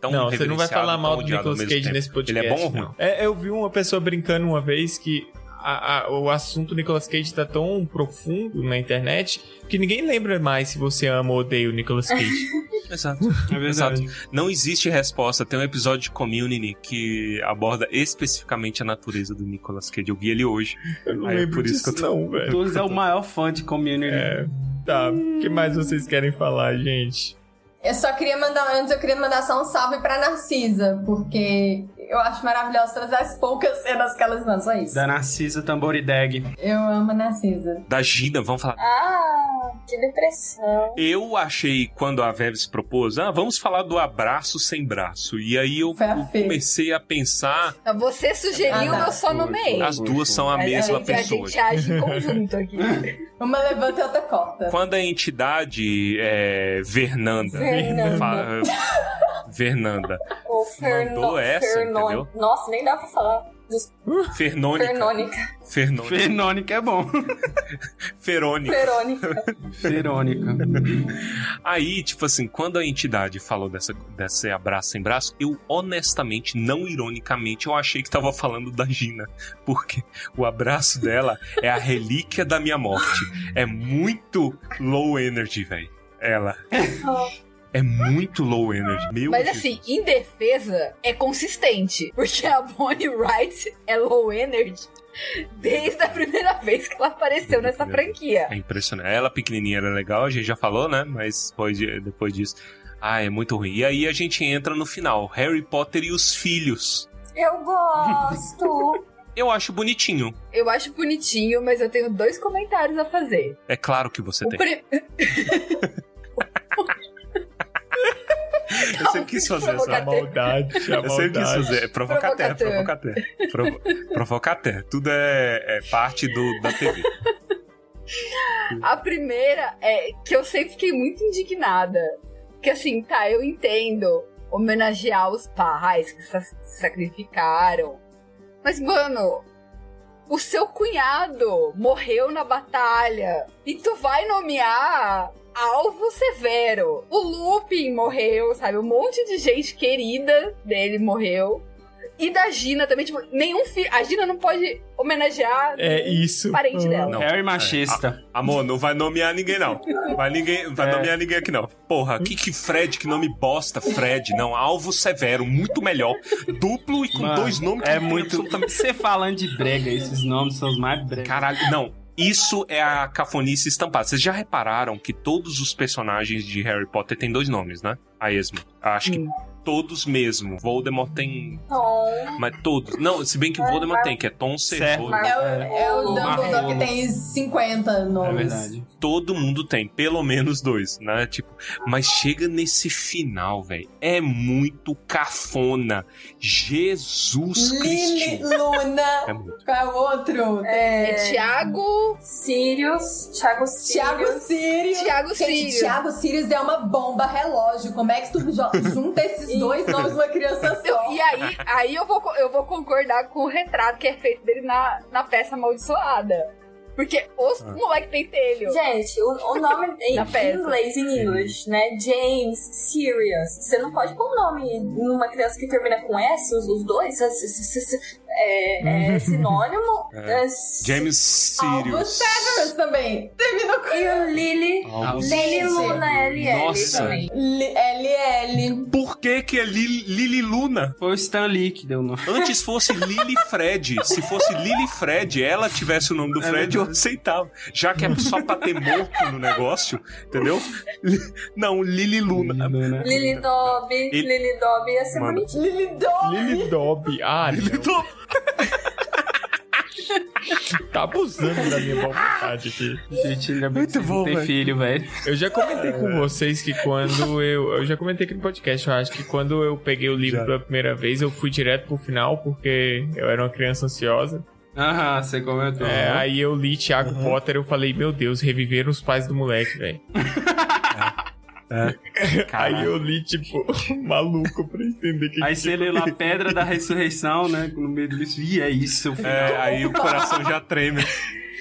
tão não, você não vai falar mal do Nicolas Cage tempo? nesse podcast. Ele é bom ou ruim? não. É, eu vi uma pessoa brincando uma vez que a- a- o assunto Nicolas Cage tá tão profundo na internet que ninguém lembra mais se você ama ou odeia o Nicolas Cage. Exato. É verdade. Exato. Não existe resposta. Tem um episódio de Community que aborda especificamente a natureza do Nicolas Cage. Eu vi ele hoje. Eu não Aí é lembro por isso disso que eu tô- não, velho. Douglas é o maior fã de community. É, tá. O que mais vocês querem falar, gente? Eu só queria mandar, antes eu queria mandar só um salve pra Narcisa, porque eu acho maravilhoso todas as poucas cenas que elas lançam, só isso. Da Narcisa Tamborideg. Eu amo a Narcisa. Da Gina, vamos falar. Ah, que depressão. Eu achei, quando a Veves propôs, ah, vamos falar do abraço sem braço. E aí eu, a comecei a pensar, Então, Você sugeriu, Ah, tá. eu só nomeei. as duas são a mesma a, pessoa. A gente age em conjunto aqui. Uma levanta e outra corta. Quando a entidade é, Vernanda, Fernanda. fa- Vernanda, O Ferno... Mandou essa, Ferno- entendeu? Nossa, nem dá pra falar. Des- Fernônica, Fernônica. Fernônica, Fenônica é bom. Ferônica. Ferônica. Verônica. Aí, tipo assim, quando a entidade falou dessa, desse abraço sem braço, eu honestamente, não ironicamente, eu achei que tava falando da Gina. Porque o abraço dela é a relíquia da minha morte. É muito low energy, velho. Ela. É muito low energy. Meu Mas Deus. assim, em defesa, é consistente. Porque a Bonnie Wright é low energy desde a primeira vez que ela apareceu nessa franquia. É impressionante. Ela pequenininha era legal, a gente já falou, né? Mas depois, de- depois disso. Ah, é muito ruim. E aí a gente entra no final: Harry Potter e os filhos. Eu gosto. Eu acho bonitinho. Eu acho bonitinho, mas eu tenho dois comentários a fazer. É claro que você O tem. Eu sempre quis fazer essa. Maldade, a Eu sempre quis fazer. É provocateur, Provocateur. provocateur. Provo provocateur. Tudo é, é parte do, da TV. A primeira é que eu sempre fiquei muito indignada. Que assim, tá, eu entendo homenagear os pais que se sacrificaram. Mas, mano, o seu cunhado morreu na batalha. E tu vai nomear alvo severo. O Lupin morreu, sabe? Um monte de gente querida dele morreu. E da Gina também, tipo, nenhum filho. A Gina não pode homenagear É isso. parente dela. Não. Harry machista. Amor, não vai nomear ninguém, não. Vai, ninguém, vai É. nomear ninguém aqui, não. Porra, que, que Fred, que nome bosta, Fred. Não, Alvo Severo, muito melhor. Duplo e com Mano, dois nomes que É não tem muito. Você falando de brega, esses nomes são os mais brega. Caralho, não. Isso é a cafonice estampada. Vocês já repararam que todos os personagens de Harry Potter têm dois nomes, né? A esmo. Acho que todos mesmo. Voldemort tem. Tom. Mas todos. Não, se bem que o Voldemort tem, que é Tom. Cervo. É o, é o Dumbledore que tem 50 É nomes. verdade. Todo mundo tem, pelo menos dois, né? Tipo, mas chega nesse final, velho. É muito cafona. Jesus Lily Cristo. É Luna. muito. Qual é o outro? É Thiago. Sirius. Thiago Sirius. Thiago Sirius. Thiago Gente, Sirius. Thiago Sirius é uma bomba relógio. Como é que tu junta esses dois nomes numa criança só? E aí, aí eu, vou, eu vou concordar com o retrato que é feito dele na, na peça amaldiçoada. Porque os Ah. moleque tem telho. Gente, o, o nome em inglês, em English, né? James Sirius. Você não pode pôr o nome numa criança que termina com S, os, os dois. É, é- sinônimo. É. É, James Sirius. Severus também. Terminou com E o Lily. Lily. Luna LL Nossa. também. L- LL. Por que que é Lili, Lili Luna? Foi o Stan Lee que deu o nome. Antes fosse Lily Fred. Se fosse Lily Fred, ela tivesse o nome do É Fred, eu aceitava. Já que é só pra ter morto no negócio, entendeu? Não, Lily Luna. Lily Dobby. Lily Dobby ia ser bonitinho. Lily Dog. Lily Dobby. Ah, não. Tá abusando da minha boa vontade aqui. Gente, ainda bem que Muito bom, tem velho. filho, velho. Eu já comentei com vocês que quando eu. Eu já comentei aqui no podcast, eu acho que quando eu peguei o livro Já. pela primeira vez, eu fui direto pro final, porque eu era uma criança ansiosa. Aham, você comentou. É, aí eu li Thiago Potter eu falei, meu Deus, reviveram os pais do moleque, velho. Aí eu li, tipo, maluco pra entender que Aí você lê lá a Pedra da Ressurreição, né? No meio do isso. Ih, é isso. o final. É, aí o coração já treme.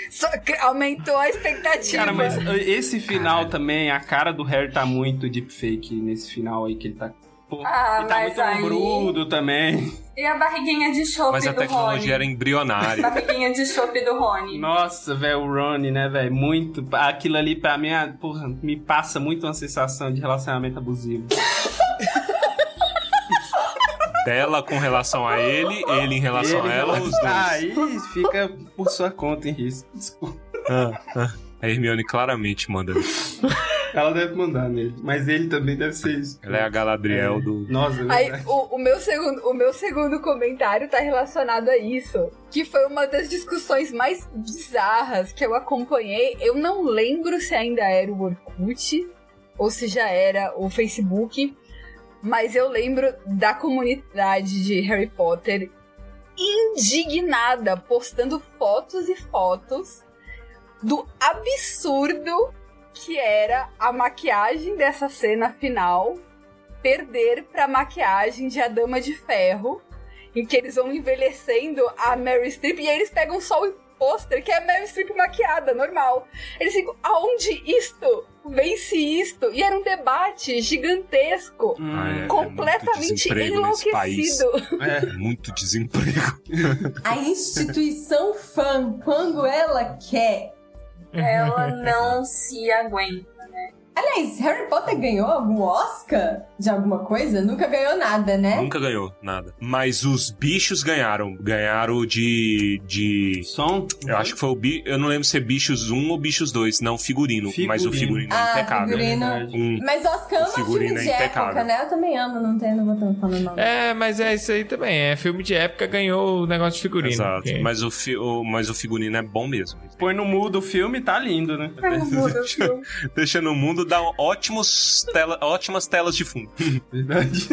Só que aumentou a expectativa. Cara, mas esse final também, a cara do Harry tá muito deepfake nesse final aí que ele tá. Pô, Ah, ele tá mas muito aí- também. E a barriguinha de chope Mas a do tecnologia Rony. era embrionária. Barriguinha de chope do Rony. Nossa, velho, o Ronnie, né, velho? Muito. Aquilo ali pra mim, ah, porra, me passa muito uma sensação de relacionamento abusivo. Dela com relação a ele, ele em relação Ele- a ela, os dois. Aí fica por sua conta em risco. Desculpa. Ah, ah. A Hermione claramente manda. Ela deve mandar nele. Mas ele também deve ser isso. Ela é a Galadriel do. Nossa, é Aí, o, o meu segundo, o meu segundo comentário tá relacionado a isso. Que foi uma das discussões mais bizarras que eu acompanhei. Eu não lembro se ainda era o Orkut ou se já era o Facebook. Mas eu lembro da comunidade de Harry Potter indignada, postando fotos e fotos do absurdo que era a maquiagem dessa cena final perder pra maquiagem de A Dama de Ferro, em que eles vão envelhecendo a Mary Streep e aí eles pegam só o pôster que é a Mary Streep maquiada, normal. Eles ficam, aonde isto vence isto? E era um debate gigantesco, Ah, é, é completamente país. enlouquecido. É. Muito desemprego. A instituição fã, quando ela quer. Ela não se aguenta. Aliás, Harry Potter ganhou algum Oscar de alguma coisa? Nunca ganhou nada, né? Nunca ganhou nada. Mas os bichos ganharam. Ganharam de. de. Som? Eu acho que foi o bi... Eu não lembro se é bichos 1 ou bichos 2. Não, figurino. Mas o figurino é Ah, impecável. figurino. Um- Mas Oscar ama O figurino filme de é impecável. época, né? Eu também amo, não tenho, não vou tanto falando não. É, mas é isso aí também. É filme de época ganhou o negócio de figurino. Exato. porque- Mas, o fi... o- Mas o figurino é bom mesmo. Põe no mudo o filme, tá lindo, né? Deixa no mundo, dá ótimos tela... ótimas telas de fundo. Verdade.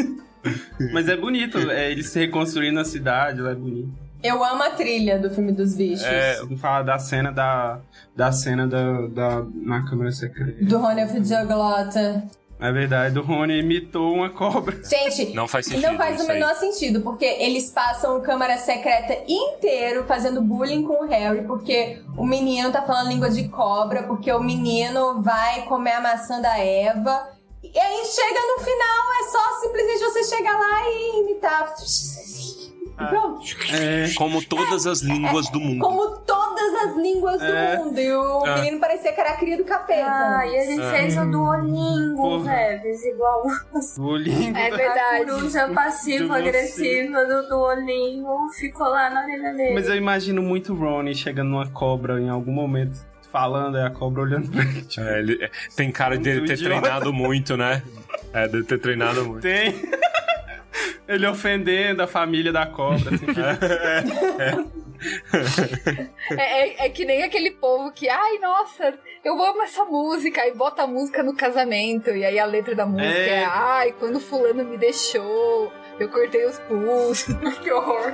Mas é bonito, é, eles se reconstruindo a cidade, lá é bonito. Eu amo a trilha do filme dos bichos. É, fala da cena da. Da cena da. da na câmera secreta. Do Rony Diaglota. É verdade, o Rony imitou uma cobra. Gente, Não faz sentido. não faz o isso aí. menor sentido, porque eles passam o Câmara Secreta inteiro fazendo bullying com o Harry, porque o menino tá falando língua de cobra, porque o menino vai comer a maçã da Eva. E aí chega no final, é só simplesmente você chegar lá e imitar. Pronto. É. Como todas as línguas do mundo. Como todas as línguas É. do mundo. E o É. menino parecia que era a cria do capeta. Ah, e a gente É. fez o Duolingo, Porra. Veves, igual Duolingo. É a verdade. coruja passiva-agressiva do Duolingo ficou lá na orelha dele. Mas eu imagino muito o Rony chegando numa cobra em algum momento, falando, é a cobra olhando pra ele. tipo, É, ele- tem cara dele Muito ter idiota. treinado muito, né? É, dele ter treinado muito. Tem. Ele ofendendo a família da cobra. Assim, É, é- é que nem aquele povo que, ai, nossa, eu amo essa música, e bota a música no casamento, e aí a letra da música é, É. ai, quando fulano me deixou, eu cortei os pulsos. que horror.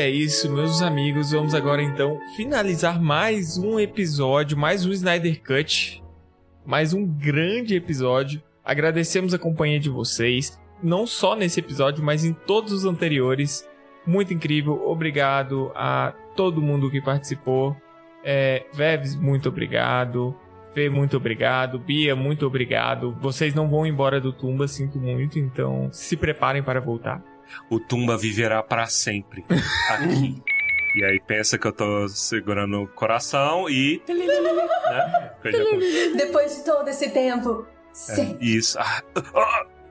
É isso, meus amigos. Vamos agora então finalizar mais um episódio, mais um Snyder Cut. Mais um grande episódio. Agradecemos a companhia de vocês, não só nesse episódio, mas em todos os anteriores. Muito incrível. Obrigado a todo mundo que participou. É, Veves, muito obrigado. Fê, muito obrigado. Bia, muito obrigado. Vocês não vão embora do Tumba, sinto muito, então se preparem para voltar. O Tumba viverá pra sempre aqui. E aí pensa que eu tô segurando o coração e. Né? Depois de todo esse tempo. É, isso. Ah,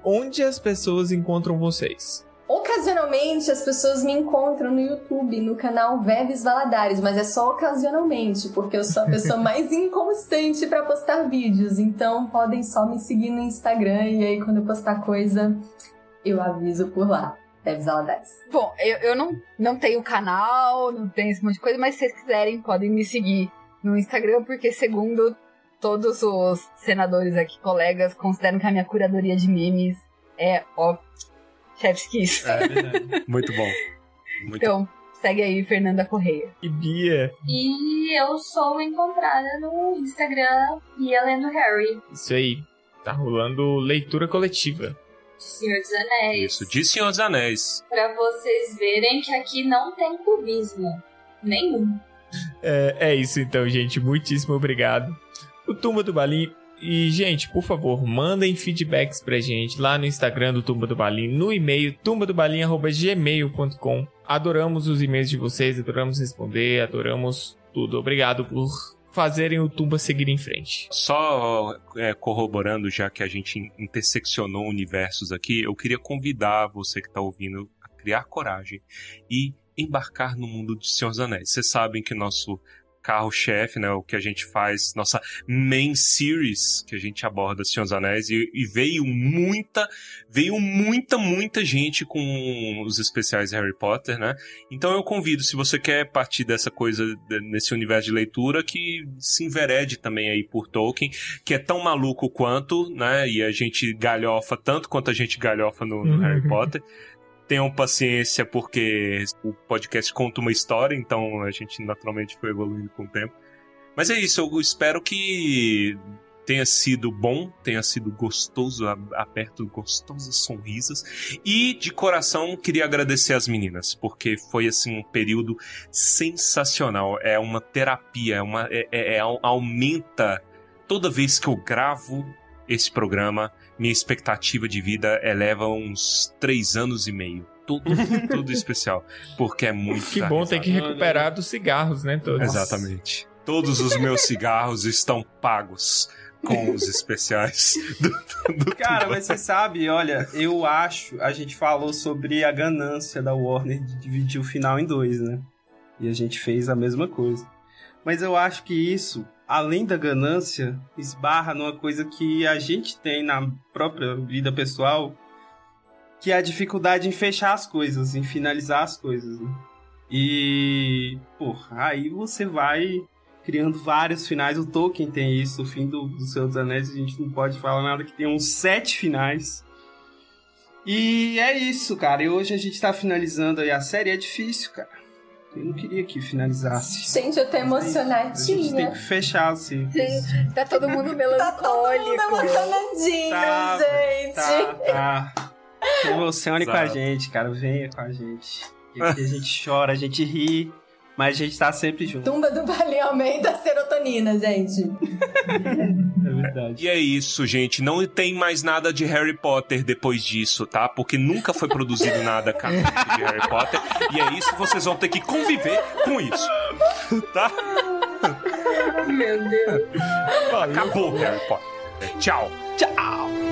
Onde as pessoas encontram vocês? Ocasionalmente as pessoas me encontram no YouTube, no canal Veves Valadares, mas é só ocasionalmente, porque eu sou a pessoa mais inconstante pra postar vídeos. Então podem só me seguir no Instagram e aí quando eu postar coisa, eu aviso por lá. Bom, eu, eu não, não tenho canal, não tenho esse monte de coisa, mas se vocês quiserem, podem me seguir no Instagram, porque segundo todos os senadores aqui, colegas, consideram que a minha curadoria de memes é, ó, chef's kiss. É, muito bom. Muito então, segue aí, Fernanda Correia. E Bia. E eu sou encontrada no Instagram Bia Lendo Harry. Isso aí. Tá rolando leitura coletiva. De Senhor dos Anéis. Isso, de Senhor dos Anéis. Pra vocês verem que aqui não tem clubismo. Nenhum. É, é isso então, gente. Muitíssimo obrigado. O Tumba do Balim. E, gente, por favor, mandem feedbacks pra gente lá no Instagram do Tumba do Balim, no e-mail tumbadobalim.gmail.com. Adoramos os e-mails de vocês, adoramos responder, adoramos tudo. Obrigado por fazerem o Tumba seguir em frente. Só é, corroborando, já que a gente interseccionou universos aqui, eu queria convidar você que está ouvindo a criar coragem e embarcar no mundo de Senhor dos Anéis. Vocês sabem que nosso carro-chefe, né? O que a gente faz, nossa main series que a gente aborda Senhor dos Anéis e, e, veio muita, veio muita, muita gente com os especiais Harry Potter, né? Então eu convido, se você quer partir dessa coisa, nesse universo de leitura, que se enverede também aí por Tolkien, que é tão maluco quanto, né? E a gente galhofa tanto quanto a gente galhofa no, no Harry Potter tenham paciência porque o podcast conta uma história, então a gente naturalmente foi evoluindo com o tempo. Mas é isso, eu espero que tenha sido bom, tenha sido gostoso, aberto gostosas sonrisas. E de coração queria agradecer as meninas, porque foi assim um período sensacional. É uma terapia, é uma, é, é, é aumenta toda vez que eu gravo esse programa, minha expectativa de vida eleva uns três anos e meio. Tudo, tudo especial. Porque é muito. Que bom ter que recuperar dos cigarros, né? Todos. Exatamente. Todos os meus cigarros estão pagos com os especiais do, do Cara, mas você sabe, olha, eu acho, a gente falou sobre a ganância da Warner de dividir o final em dois, né? E a gente fez a mesma coisa. Mas eu acho que isso além da ganância, esbarra numa coisa que a gente tem na própria vida pessoal, que é a dificuldade em fechar as coisas, em finalizar as coisas. Né? E, porra, aí você vai criando vários finais. O Tolkien tem isso, o fim do, do Senhor dos Anéis, a gente não pode falar nada que tem uns sete finais. E é isso, cara. E hoje a gente tá finalizando aí a série. É difícil, cara. Eu não queria que finalizasse. Gente, eu tô emocionadinha. A gente tem que fechar, assim. Gente, tá todo mundo melancólico. tá todo mundo emocionadinho, tá, gente. Tá, tá. Se emocione Exato. com a gente, cara. Venha com a gente. E aqui a gente chora, a gente ri. Mas a gente tá sempre junto. Tumba do Balim aumenta a serotonina, gente. é verdade. E é isso, gente. Não tem mais nada de Harry Potter depois disso, tá? Porque nunca foi produzido nada canônico de Harry Potter. E é isso, vocês vão ter que conviver com isso. Tá? Meu Deus. Acabou Harry Potter. Tchau. Tchau.